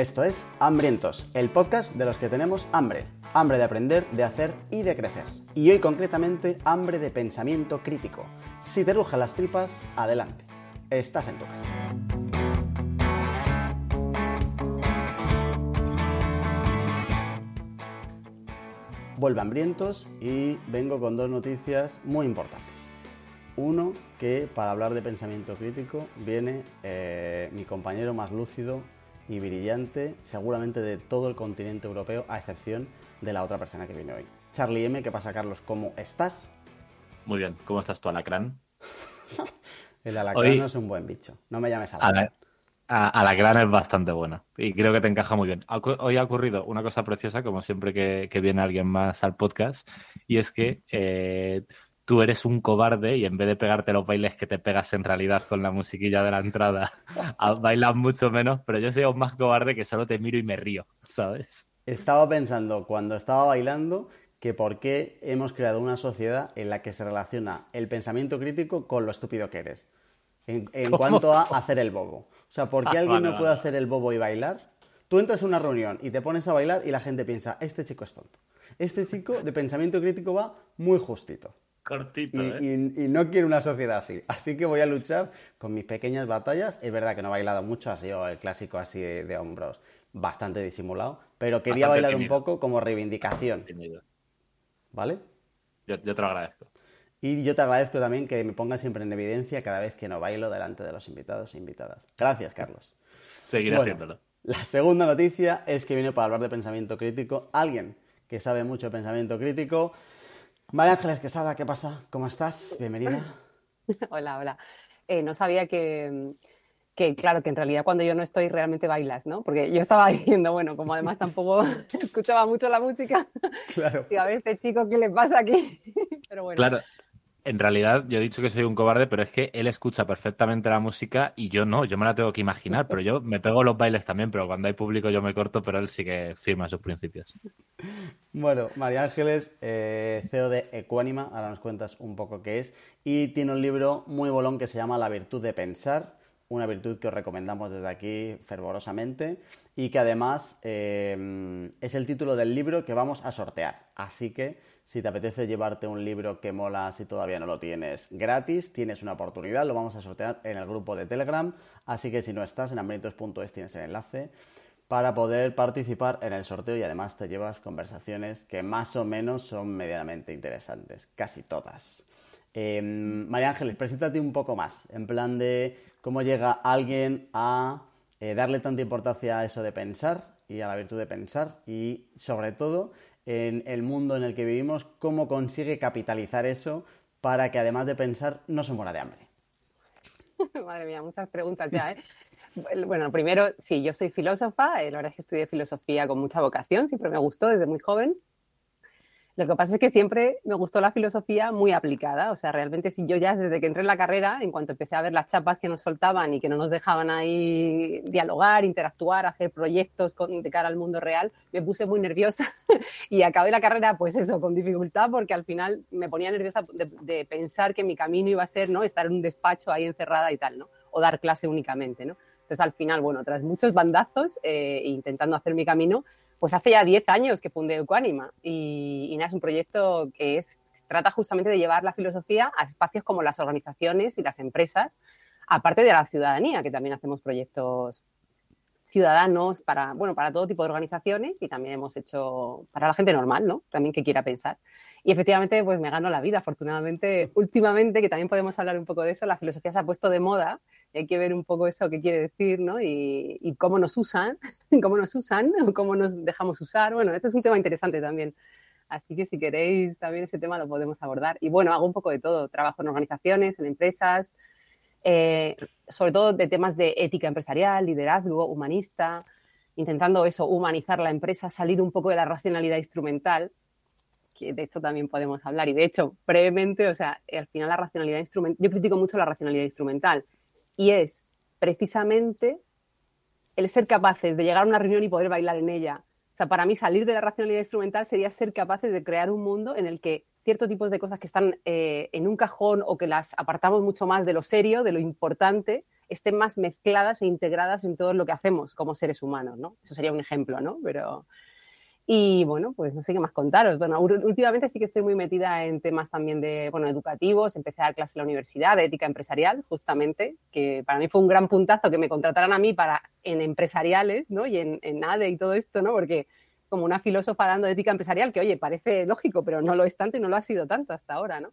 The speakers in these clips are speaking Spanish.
Esto es Hambrientos, el podcast de los que tenemos hambre. Hambre de aprender, de hacer y de crecer. Y hoy concretamente hambre de pensamiento crítico. Si te rujan las tripas, adelante. Estás en tu casa. Vuelve Hambrientos y vengo con dos noticias muy importantes. Uno, que para hablar de pensamiento crítico viene eh, mi compañero más lúcido y brillante, seguramente de todo el continente europeo, a excepción de la otra persona que viene hoy. Charlie M, ¿qué pasa, Carlos? ¿Cómo estás? Muy bien, ¿cómo estás tú, Alacrán? el alacrán no es un buen bicho, no me llames alacrán. Alacrán es bastante buena y creo que te encaja muy bien. Hoy ha ocurrido una cosa preciosa, como siempre que, viene alguien más al podcast, y es que eh, tú eres un cobarde y en vez de pegarte los bailes que te pegas en realidad con la musiquilla de la entrada, bailas mucho menos, pero yo soy aún más cobarde que solo te miro y me río, ¿sabes? Estaba pensando cuando estaba bailando que por qué hemos creado una sociedad en la que se relaciona el pensamiento crítico con lo estúpido que eres. En, cuanto a hacer el bobo. O sea, ¿por qué ah, alguien no puede hacer el bobo y bailar? Tú entras en una reunión y te pones a bailar y la gente piensa, este chico es tonto. Este chico de pensamiento crítico va muy justito. Cortito, y, ¿eh? y, no quiero una sociedad así. Así que voy a luchar con mis pequeñas batallas. Es verdad que no he bailado mucho, ha sido el clásico así de, hombros bastante disimulado, pero quería bailar un poco como reivindicación. ¿Vale? Yo, te lo agradezco. Y yo te agradezco también que me pongas siempre en evidencia cada vez que no bailo delante de los invitados e invitadas. Gracias, Carlos. Seguiré haciéndolo. La segunda noticia es que viene para hablar de pensamiento crítico alguien que sabe mucho de pensamiento crítico María Ángeles Quesada, ¿qué pasa? ¿Cómo estás? Bienvenida. hola, hola. Eh, no sabía que, claro, que en realidad cuando yo no estoy realmente bailas, ¿no? Porque yo estaba diciendo, bueno, como además tampoco escuchaba mucho la música, claro. y a ver este chico qué le pasa aquí. Pero bueno. Claro, en realidad, yo he dicho que soy un cobarde, pero es que él escucha perfectamente la música y yo no, yo me la tengo que imaginar, pero yo me pego los bailes también, pero cuando hay público yo me corto, pero él sí que firma sus principios. Bueno, María Ángeles, eh, CEO de Ecuánima, ahora nos cuentas un poco qué es, y tiene un libro muy bolón que se llama La virtud de pensar, una virtud que os recomendamos desde aquí fervorosamente y que además eh, es el título del libro que vamos a sortear. Así que si te apetece llevarte un libro que mola si todavía no lo tienes gratis, tienes una oportunidad, lo vamos a sortear en el grupo de Telegram, así que si no estás en hambrientos.es tienes el enlace para poder participar en el sorteo y además te llevas conversaciones que más o menos son medianamente interesantes, casi todas. Em, María Ángeles, preséntate un poco más, en plan de cómo llega alguien a eh, darle tanta importancia a eso de pensar y a la virtud de pensar y sobre todo en el mundo en el que vivimos, cómo consigue capitalizar eso para que además de pensar no se muera de hambre. Madre mía, muchas preguntas ya, ¿eh? Bueno, primero, sí, yo soy filósofa, eh, la verdad es que estudié filosofía con mucha vocación, siempre me gustó desde muy joven. Lo que pasa es que siempre me gustó la filosofía muy aplicada, o sea, realmente si yo ya desde que entré en la carrera, en cuanto empecé a ver las chapas que nos soltaban y que no nos dejaban ahí dialogar, interactuar, hacer proyectos de cara al mundo real, me puse muy nerviosa y acabé la carrera, pues eso, con dificultad, porque al final me ponía nerviosa de, pensar que mi camino iba a ser, ¿no? Estar en un despacho ahí encerrada y tal, ¿no? O dar clase únicamente, ¿no? Entonces, al final, bueno, tras muchos bandazos, eh, intentando hacer mi camino, pues hace ya 10 años que fundé Ecuánima y, y es un proyecto que es, trata justamente de llevar la filosofía a espacios como las organizaciones y las empresas, aparte de la ciudadanía, que también hacemos proyectos ciudadanos para, bueno, para todo tipo de organizaciones y también hemos hecho para la gente normal, ¿no? También que quiera pensar. Y efectivamente, pues me gano la vida, afortunadamente. Últimamente, que también podemos hablar un poco de eso, la filosofía se ha puesto de moda hay que ver un poco eso que quiere decir, ¿no? Y, cómo nos usan, cómo nos usan, cómo nos dejamos usar. Bueno, este es un tema interesante también. Así que si queréis también ese tema lo podemos abordar. Y bueno, hago un poco de todo. Trabajo en organizaciones, en empresas, eh, sobre todo de temas de ética empresarial, liderazgo, humanista, intentando eso, humanizar la empresa, salir un poco de la racionalidad instrumental, que de esto también podemos hablar. Y de hecho, brevemente, o sea, al final la racionalidad instrumental, yo critico mucho la racionalidad instrumental y es precisamente el ser capaces de llegar a una reunión y poder bailar en ella. O sea, para mí salir de la racionalidad instrumental sería ser capaces de crear un mundo en el que ciertos tipos de cosas que están eh, en un cajón o que las apartamos mucho más de lo serio, de lo importante, estén más mezcladas e integradas en todo lo que hacemos como seres humanos, ¿no? Eso sería un ejemplo, ¿no? Pero... Y bueno, pues no sé qué más contaros. Bueno, últimamente sí que estoy muy metida en temas también de, bueno, educativos. Empecé a dar clase en la universidad de ética empresarial, justamente, que para mí fue un gran puntazo que me contrataran a mí para en empresariales, ¿no? Y en, en ADE y todo esto, ¿no? Porque es como una filósofa dando ética empresarial que, oye, parece lógico, pero no lo es tanto y no lo ha sido tanto hasta ahora, ¿no?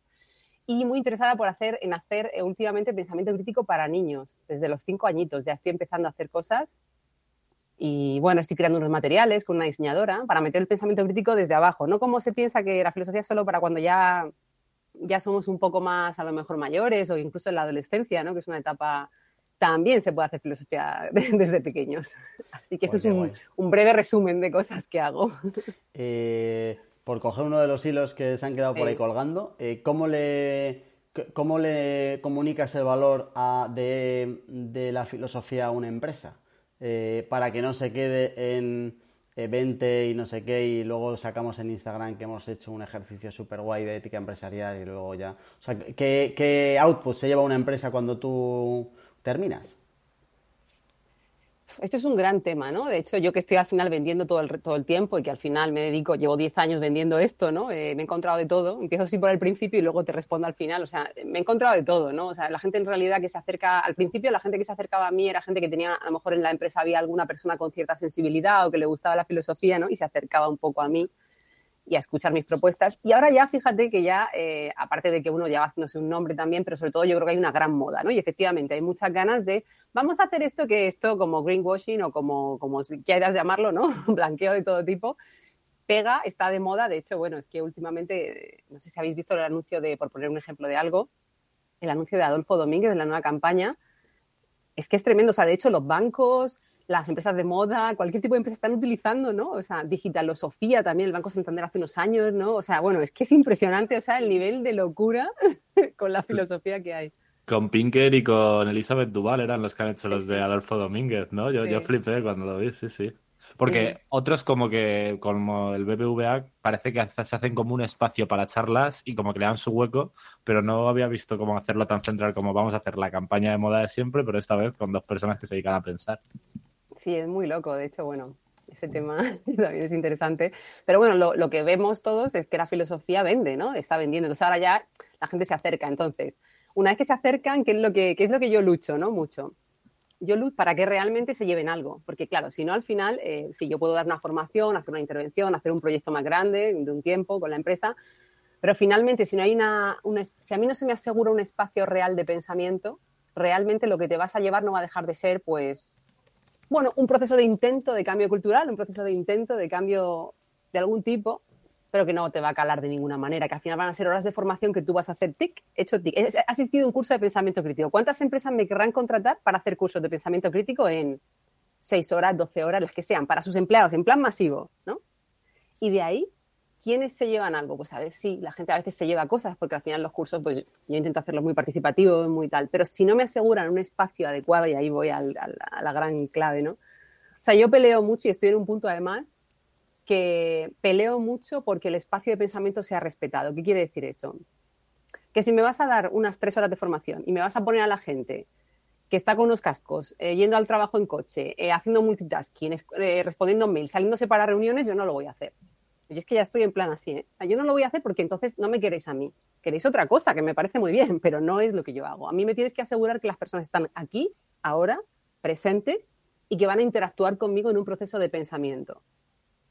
y muy interesada por hacer, en hacer eh, últimamente pensamiento crítico para niños. Desde los cinco añitos ya estoy empezando a hacer cosas y bueno, estoy creando unos materiales con una diseñadora para meter el pensamiento crítico desde abajo. No como se piensa que la filosofía es solo para cuando ya, ya somos un poco más, a lo mejor mayores o incluso en la adolescencia, ¿no? que es una etapa también se puede hacer filosofía desde pequeños. Así que eso es un, un, breve resumen de cosas que hago. Eh, por coger uno de los hilos que se han quedado por ahí colgando, eh, ¿cómo, le, ¿cómo le comunicas el valor de, la filosofía a una empresa? Eh, para que no se quede en 20 y no sé qué, y luego sacamos en Instagram que hemos hecho un ejercicio súper guay de ética empresarial y luego ya. O sea, ¿qué, ¿qué output se lleva una empresa cuando tú terminas? Esto es un gran tema, ¿no? De hecho, yo que estoy al final vendiendo todo el, todo el tiempo y que al final me dedico, llevo 10 años vendiendo esto, ¿no? Eh, me he encontrado de todo. Empiezo así por el principio y luego te respondo al final. O sea, me he encontrado de todo, ¿no? O sea, la gente en realidad que se acerca, al principio la gente que se acercaba a mí era gente que tenía, a lo mejor en la empresa había alguna persona con cierta sensibilidad o que le gustaba la filosofía, ¿no? Y se acercaba un poco a mí y a escuchar mis propuestas. Y ahora ya, fíjate que ya, eh, aparte de que uno ya va haciéndose un nombre también, pero sobre todo yo creo que hay una gran moda, ¿no? Y efectivamente hay muchas ganas de, vamos a hacer esto, que esto como greenwashing o como, como quieras llamarlo, ¿no? Blanqueo de todo tipo, pega, está de moda. De hecho, bueno, es que últimamente, no sé si habéis visto el anuncio de, por poner un ejemplo de algo, el anuncio de Adolfo Domínguez de la nueva campaña, es que es tremendo. O sea, de hecho, los bancos, las empresas de moda, cualquier tipo de empresa están utilizando, ¿no? O sea, Digitalosofía también, el Banco Santander hace unos años, ¿no? O sea, bueno, es que es impresionante, o sea, el nivel de locura con la filosofía que hay. Con Pinker y con Elizabeth Duval eran los que han hecho los de Adolfo Domínguez, ¿no? Yo, yo flipé cuando lo vi, sí, sí. Porque otros como que, como el BBVA, parece que se hacen como un espacio para charlas y como dan su hueco, pero no había visto cómo hacerlo tan central como vamos a hacer la campaña de moda de siempre, pero esta vez con dos personas que se dedican a pensar. Sí, es muy loco. De hecho, bueno, ese tema también es interesante. Pero bueno, lo, que vemos todos es que la filosofía vende, ¿no? Está vendiendo. Entonces ahora ya la gente se acerca. Entonces, una vez que se acercan, ¿qué es lo que, es lo que yo lucho, ¿no? Mucho. Yo lucho para que realmente se lleven algo. Porque claro, si no, al final, eh, si yo puedo dar una formación, hacer una intervención, hacer un proyecto más grande de un tiempo con la empresa, pero finalmente, si no hay una, una si a mí no se me asegura un espacio real de pensamiento, realmente lo que te vas a llevar no va a dejar de ser, pues, bueno, un proceso de intento de cambio cultural, un proceso de intento de cambio de algún tipo, pero que no te va a calar de ninguna manera, que al final van a ser horas de formación que tú vas a hacer tic, hecho tic. He asistido a un curso de pensamiento crítico. ¿Cuántas empresas me querrán contratar para hacer cursos de pensamiento crítico en 6 horas, 12 horas, las que sean, para sus empleados, en plan masivo, ¿no? Y de ahí ¿Quiénes se llevan algo? Pues a ver, sí, la gente a veces se lleva cosas, porque al final los cursos, pues yo intento hacerlos muy participativos, muy tal, pero si no me aseguran un espacio adecuado, y ahí voy a la gran clave, ¿no? O sea, yo peleo mucho y estoy en un punto además que peleo mucho porque el espacio de pensamiento sea respetado. ¿Qué quiere decir eso? Que si me vas a dar unas tres horas de formación y me vas a poner a la gente que está con unos cascos, eh, yendo al trabajo en coche, eh, haciendo multitasking, eh, respondiendo mails, saliéndose para reuniones, yo no lo voy a hacer. Yo es que ya estoy en plan así, ¿eh? yo no lo voy a hacer porque entonces no me queréis a mí. Queréis otra cosa, que me parece muy bien, pero no es lo que yo hago. A mí me tienes que asegurar que las personas están aquí, ahora, presentes y que van a interactuar conmigo en un proceso de pensamiento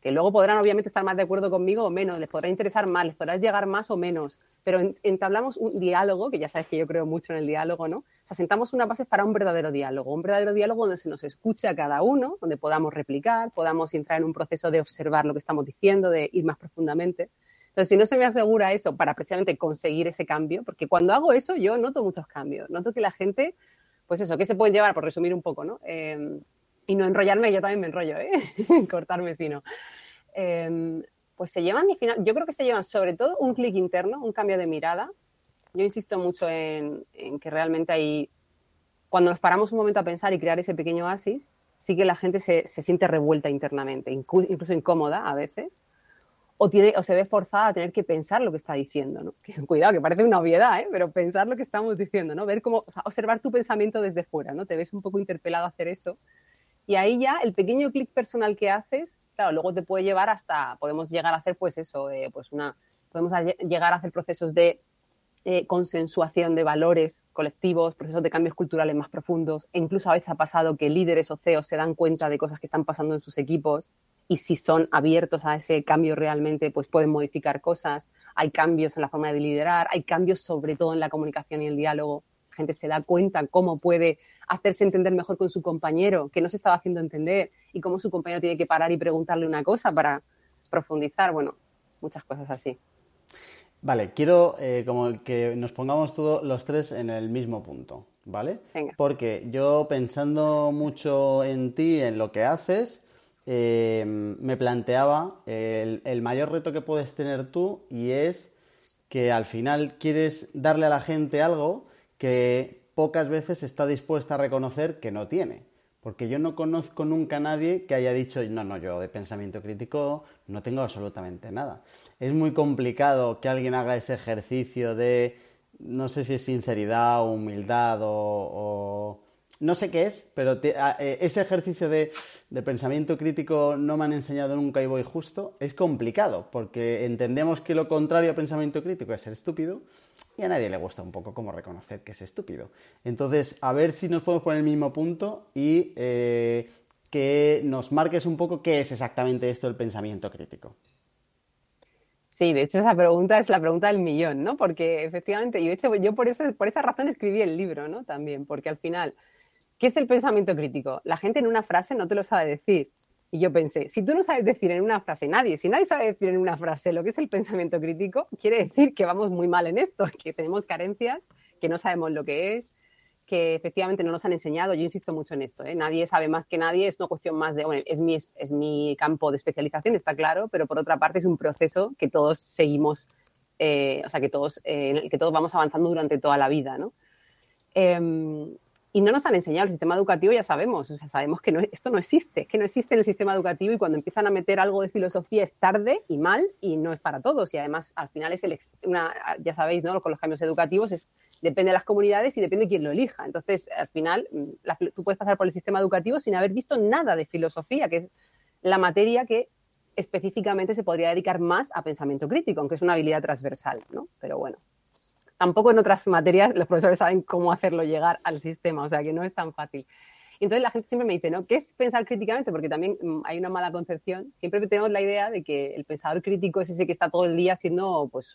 que luego podrán obviamente estar más de acuerdo conmigo o menos, les podrá interesar más, les podrá llegar más o menos, pero entablamos un diálogo, que ya sabes que yo creo mucho en el diálogo, ¿no? O sea, sentamos una base para un verdadero diálogo, un verdadero diálogo donde se nos escuche a cada uno, donde podamos replicar, podamos entrar en un proceso de observar lo que estamos diciendo, de ir más profundamente. Entonces, si no se me asegura eso para precisamente conseguir ese cambio, porque cuando hago eso yo noto muchos cambios, noto que la gente, pues eso, ¿qué se puede llevar? Por resumir un poco, ¿no? Eh, y no enrollarme, yo también me enrollo, ¿eh? cortarme si no. Em, pues se llevan, yo creo que se llevan sobre todo un clic interno, un cambio de mirada. Yo insisto mucho en, que realmente hay, cuando nos paramos un momento a pensar y crear ese pequeño oasis, sí que la gente se, se siente revuelta internamente, incluso incómoda a veces, o, tiene, o se ve forzada a tener que pensar lo que está diciendo, ¿no? cuidado, que parece una obviedad, ¿eh? pero pensar lo que estamos diciendo, ¿no? Ver cómo, observar tu pensamiento desde fuera, ¿no? Te ves un poco interpelado a hacer eso. Y ahí ya el pequeño clic personal que haces, claro, luego te puede llevar hasta, podemos llegar a hacer pues eso, eh, pues una, podemos llegar a hacer procesos de eh, consensuación de valores colectivos, procesos de cambios culturales más profundos, e incluso a veces ha pasado que líderes o CEOs se dan cuenta de cosas que están pasando en sus equipos y si son abiertos a ese cambio realmente, pues pueden modificar cosas. Hay cambios en la forma de liderar, hay cambios sobre todo en la comunicación y el diálogo. Gente se da cuenta cómo puede hacerse entender mejor con su compañero, que no se estaba haciendo entender, y cómo su compañero tiene que parar y preguntarle una cosa para profundizar. Bueno, muchas cosas así. Vale, quiero eh, como que nos pongamos todos los tres en el mismo punto, ¿vale? Porque yo pensando mucho en ti, en lo que haces, Em, me planteaba el, el, mayor reto que puedes tener tú y es que al final quieres darle a la gente algo que pocas veces está dispuesta a reconocer que no tiene. Porque yo no conozco nunca a nadie que haya dicho, no, no, yo de pensamiento crítico no tengo absolutamente nada. Es muy complicado que alguien haga ese ejercicio de, no sé si es sinceridad o humildad o no sé qué es, pero eh, ese ejercicio de, pensamiento crítico no me han enseñado nunca y voy justo es complicado, porque entendemos que lo contrario a pensamiento crítico es ser estúpido y a nadie le gusta un poco como reconocer que es estúpido. Entonces, a ver si nos podemos poner el mismo punto y eh, que nos marques un poco qué es exactamente esto del pensamiento crítico. Sí, de hecho esa pregunta es la pregunta del millón, ¿no? Porque efectivamente, y de hecho yo por eso, por esa razón escribí el libro, ¿no? También, porque al final ¿Qué es el pensamiento crítico? La gente en una frase no te lo sabe decir. Y yo pensé, si tú no sabes decir en una frase, nadie, si nadie sabe decir en una frase lo que es el pensamiento crítico, quiere decir que vamos muy mal en esto, que tenemos carencias, que no sabemos lo que es, que efectivamente no nos han enseñado. Yo insisto mucho en esto, ¿eh? nadie sabe más que nadie, es una cuestión más de, bueno, es mi, es mi campo de especialización, está claro, pero por otra parte es un proceso que todos seguimos, eh, o sea, que todos, eh, que todos vamos avanzando durante toda la vida, ¿no? Y no nos han enseñado el sistema educativo, ya sabemos, o sea, sabemos que no, esto no existe, que no existe en el sistema educativo y cuando empiezan a meter algo de filosofía es tarde y mal y no es para todos. Y además, al final es una, ya sabéis, ¿no? Con los cambios educativos es, depende de las comunidades y depende de quién lo elija. Entonces, al final, mm, tú puedes pasar por el sistema educativo sin haber visto nada de filosofía, que es la materia que específicamente se podría dedicar más a pensamiento crítico, aunque es una habilidad transversal, ¿no? Pero bueno, Tampoco en otras materias los profesores saben cómo hacerlo llegar al sistema, o sea que no es tan fácil. Entonces la gente siempre me dice, ¿no? ¿Qué es pensar críticamente? Porque también mm, hay una mala concepción. Siempre tenemos la idea de que el pensador crítico es ese que está todo el día siendo, pues,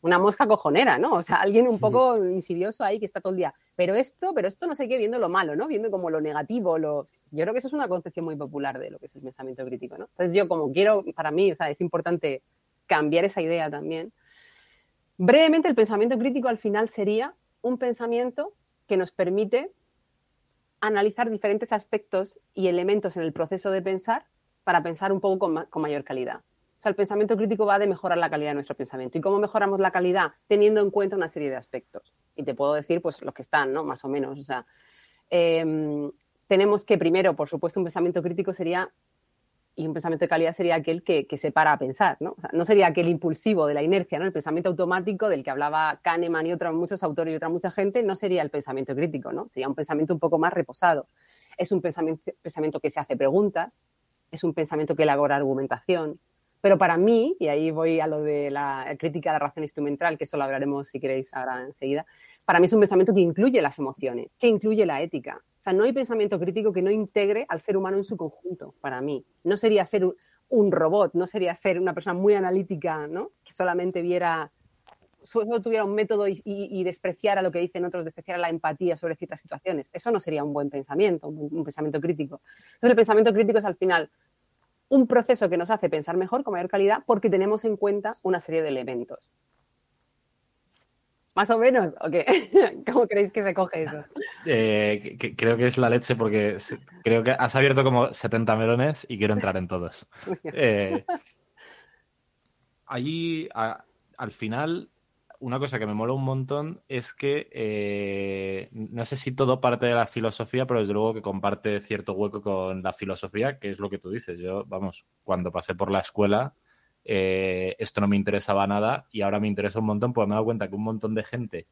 una mosca cojonera, ¿no? O sea, alguien un poco insidioso ahí que está todo el día. Pero esto, pero esto no sé qué, viendo lo malo, ¿no? Viendo como lo negativo, lo... Yo creo que eso es una concepción muy popular de lo que es el pensamiento crítico, ¿no? Entonces yo como quiero, para mí, o sea, es importante cambiar esa idea también Brevemente, el pensamiento crítico al final sería un pensamiento que nos permite analizar diferentes aspectos y elementos en el proceso de pensar para pensar un poco con, mayor calidad. O sea, el pensamiento crítico va de mejorar la calidad de nuestro pensamiento. ¿Y cómo mejoramos la calidad? Teniendo en cuenta una serie de aspectos. Y te puedo decir, pues, los que están, ¿no? Más o menos. O sea, em, tenemos que, primero, por supuesto, un pensamiento crítico sería y un pensamiento de calidad sería aquel que, se para a pensar, ¿no? no sería aquel impulsivo de la inercia, ¿no? El pensamiento automático del que hablaba Kahneman y otros muchos autores y otra mucha gente, no sería el pensamiento crítico, ¿no? Sería un pensamiento un poco más reposado. Es un pensamiento, pensamiento que se hace preguntas, es un pensamiento que elabora argumentación, pero para mí, y ahí voy a lo de la crítica de la razón instrumental, que esto lo hablaremos si queréis ahora enseguida, para mí es un pensamiento que incluye las emociones, que incluye la ética. O sea, no hay pensamiento crítico que no integre al ser humano en su conjunto, para mí. No sería ser un robot, no sería ser una persona muy analítica, ¿no? Que solamente viera, tuviera un método y, despreciara lo que dicen otros, despreciara la empatía sobre ciertas situaciones. Eso no sería un buen pensamiento, un pensamiento crítico. Entonces, el pensamiento crítico es al final un proceso que nos hace pensar mejor, con mayor calidad, porque tenemos en cuenta una serie de elementos. ¿Más o menos? ¿O ¿Cómo creéis que se coge eso? Eh, creo que es la leche porque creo que has abierto como 70 melones y quiero entrar en todos. Eh, allí, al final, una cosa que me mola un montón es que eh, no sé si todo parte de la filosofía, pero desde luego que comparte cierto hueco con la filosofía, que es lo que tú dices. Yo, vamos, cuando pasé por la escuela eh, esto no me interesaba nada y ahora me interesa un montón, pues me he dado cuenta que un montón de gente...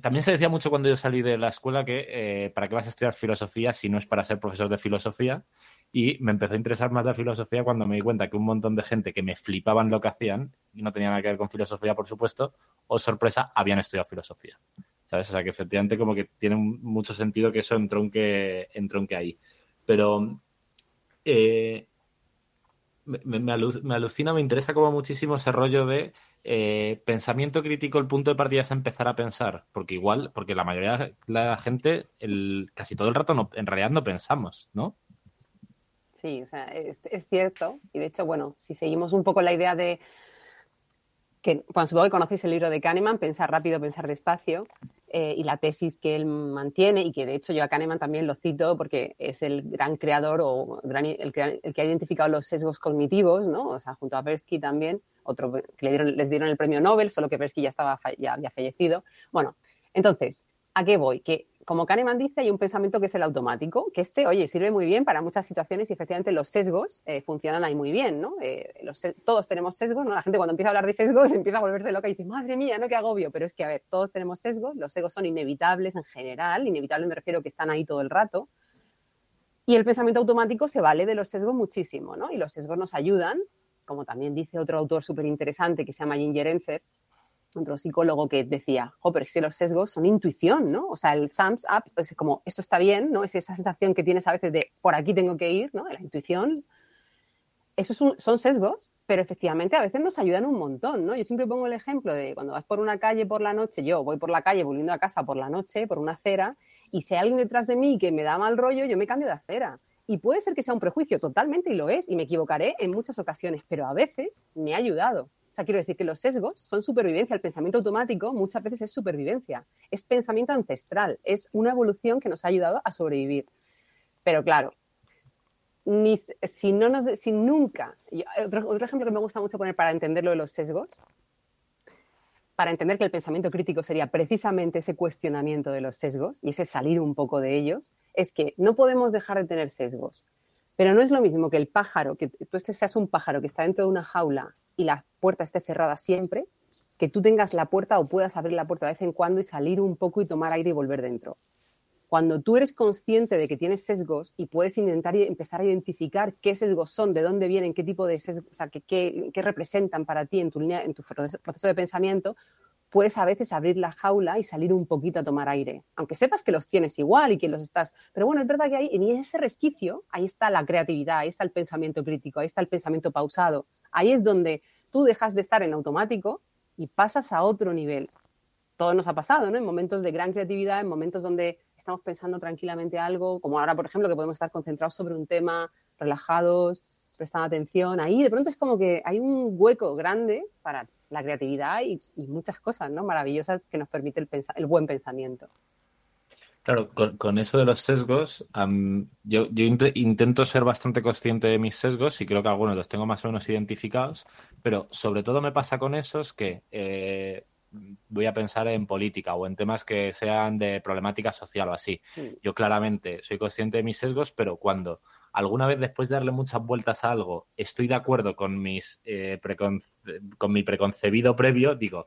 También se decía mucho cuando yo salí de la escuela que eh, para qué vas a estudiar filosofía si no es para ser profesor de filosofía y me empezó a interesar más la filosofía cuando me di cuenta que un montón de gente que me flipaban lo que hacían y no tenía nada que ver con filosofía, por supuesto, o sorpresa, habían estudiado filosofía. ¿Sabes? O sea, que efectivamente como que tiene mucho sentido que eso entronque, entronque ahí. Pero eh, me, alucina, me interesa como muchísimo ese rollo de eh, pensamiento crítico, el punto de partida es empezar a pensar, porque igual, porque la mayoría de la gente, el, casi todo el rato no, en realidad no pensamos, ¿no? Sí, o sea, es, es, cierto. Y de hecho, bueno, si seguimos un poco la idea de que, bueno, supongo que conocéis el libro de Kahneman, Pensar rápido, pensar despacio, eh, y la tesis que él mantiene, y que de hecho yo a Kahneman también lo cito porque es el gran creador o el, que ha identificado los sesgos cognitivos, ¿no? O sea, junto a Persky también, otro que le dieron, les dieron el premio Nobel, solo que Persky ya, estaba, ya había fallecido. Bueno, entonces, ¿a qué voy? Que como Kahneman dice, hay un pensamiento que es el automático, que este, oye, sirve muy bien para muchas situaciones y efectivamente los sesgos eh, funcionan ahí muy bien, ¿no? Eh, todos tenemos sesgos, ¿no? La gente cuando empieza a hablar de sesgos empieza a volverse loca y dice, madre mía, ¿no? Qué agobio. Pero es que, a ver, todos tenemos sesgos, los sesgos son inevitables en general, inevitables me refiero que están ahí todo el rato. Y el pensamiento automático se vale de los sesgos muchísimo, ¿no? Y los sesgos nos ayudan, como también dice otro autor súper interesante que se llama Ginger Enser, otro psicólogo que decía, oh, pero es que los sesgos son intuición, ¿no? O sea, el thumbs up es como, esto está bien, ¿no? Es esa sensación que tienes a veces de, por aquí tengo que ir, ¿no? La intuición. Esos son sesgos, pero efectivamente a veces nos ayudan un montón, ¿no? Yo siempre pongo el ejemplo de cuando vas por una calle por la noche, yo voy por la calle volviendo a casa por la noche, por una acera, y si hay alguien detrás de mí que me da mal rollo, yo me cambio de acera. Y puede ser que sea un prejuicio totalmente, y lo es, y me equivocaré en muchas ocasiones, pero a veces me ha ayudado. O sea, quiero decir que los sesgos son supervivencia. El pensamiento automático muchas veces es supervivencia. Es pensamiento ancestral. Es una evolución que nos ha ayudado a sobrevivir. Pero claro, si, no nos, si nunca. otro, otro ejemplo que me gusta mucho poner para entender lo de los sesgos, para entender que el pensamiento crítico sería precisamente ese cuestionamiento de los sesgos y ese salir un poco de ellos, es que no podemos dejar de tener sesgos. Pero no es lo mismo que el pájaro, que tú este seas un pájaro que está dentro de una jaula y la puerta esté cerrada siempre, que tú tengas la puerta o puedas abrir la puerta de vez en cuando y salir un poco y tomar aire y volver dentro. Cuando tú eres consciente de que tienes sesgos y puedes intentar empezar a identificar qué sesgos son, de dónde vienen, qué tipo de sesgos, o sea, qué, representan para ti en tu, línea, en tu proceso de pensamiento, puedes a veces abrir la jaula y salir un poquito a tomar aire, aunque sepas que los tienes igual y que los estás. Pero bueno, es verdad que ahí, en ese resquicio, ahí está la creatividad, ahí está el pensamiento crítico, ahí está el pensamiento pausado. Ahí es donde tú dejas de estar en automático y pasas a otro nivel. Todo nos ha pasado, ¿no? En momentos de gran creatividad, en momentos donde estamos pensando tranquilamente algo, como ahora, por ejemplo, que podemos estar concentrados sobre un tema, relajados, prestando atención. Ahí de pronto es como que hay un hueco grande para la creatividad y, muchas cosas ¿no? maravillosas que nos permite el, el buen pensamiento. Claro, con, eso de los sesgos, yo, intento ser bastante consciente de mis sesgos y creo que algunos los tengo más o menos identificados, pero sobre todo me pasa con esos que eh, voy a pensar en política o en temas que sean de problemática social o así. Yo claramente soy consciente de mis sesgos, pero cuando alguna vez después de darle muchas vueltas a algo estoy de acuerdo con, mis, eh, con mi preconcebido previo, digo,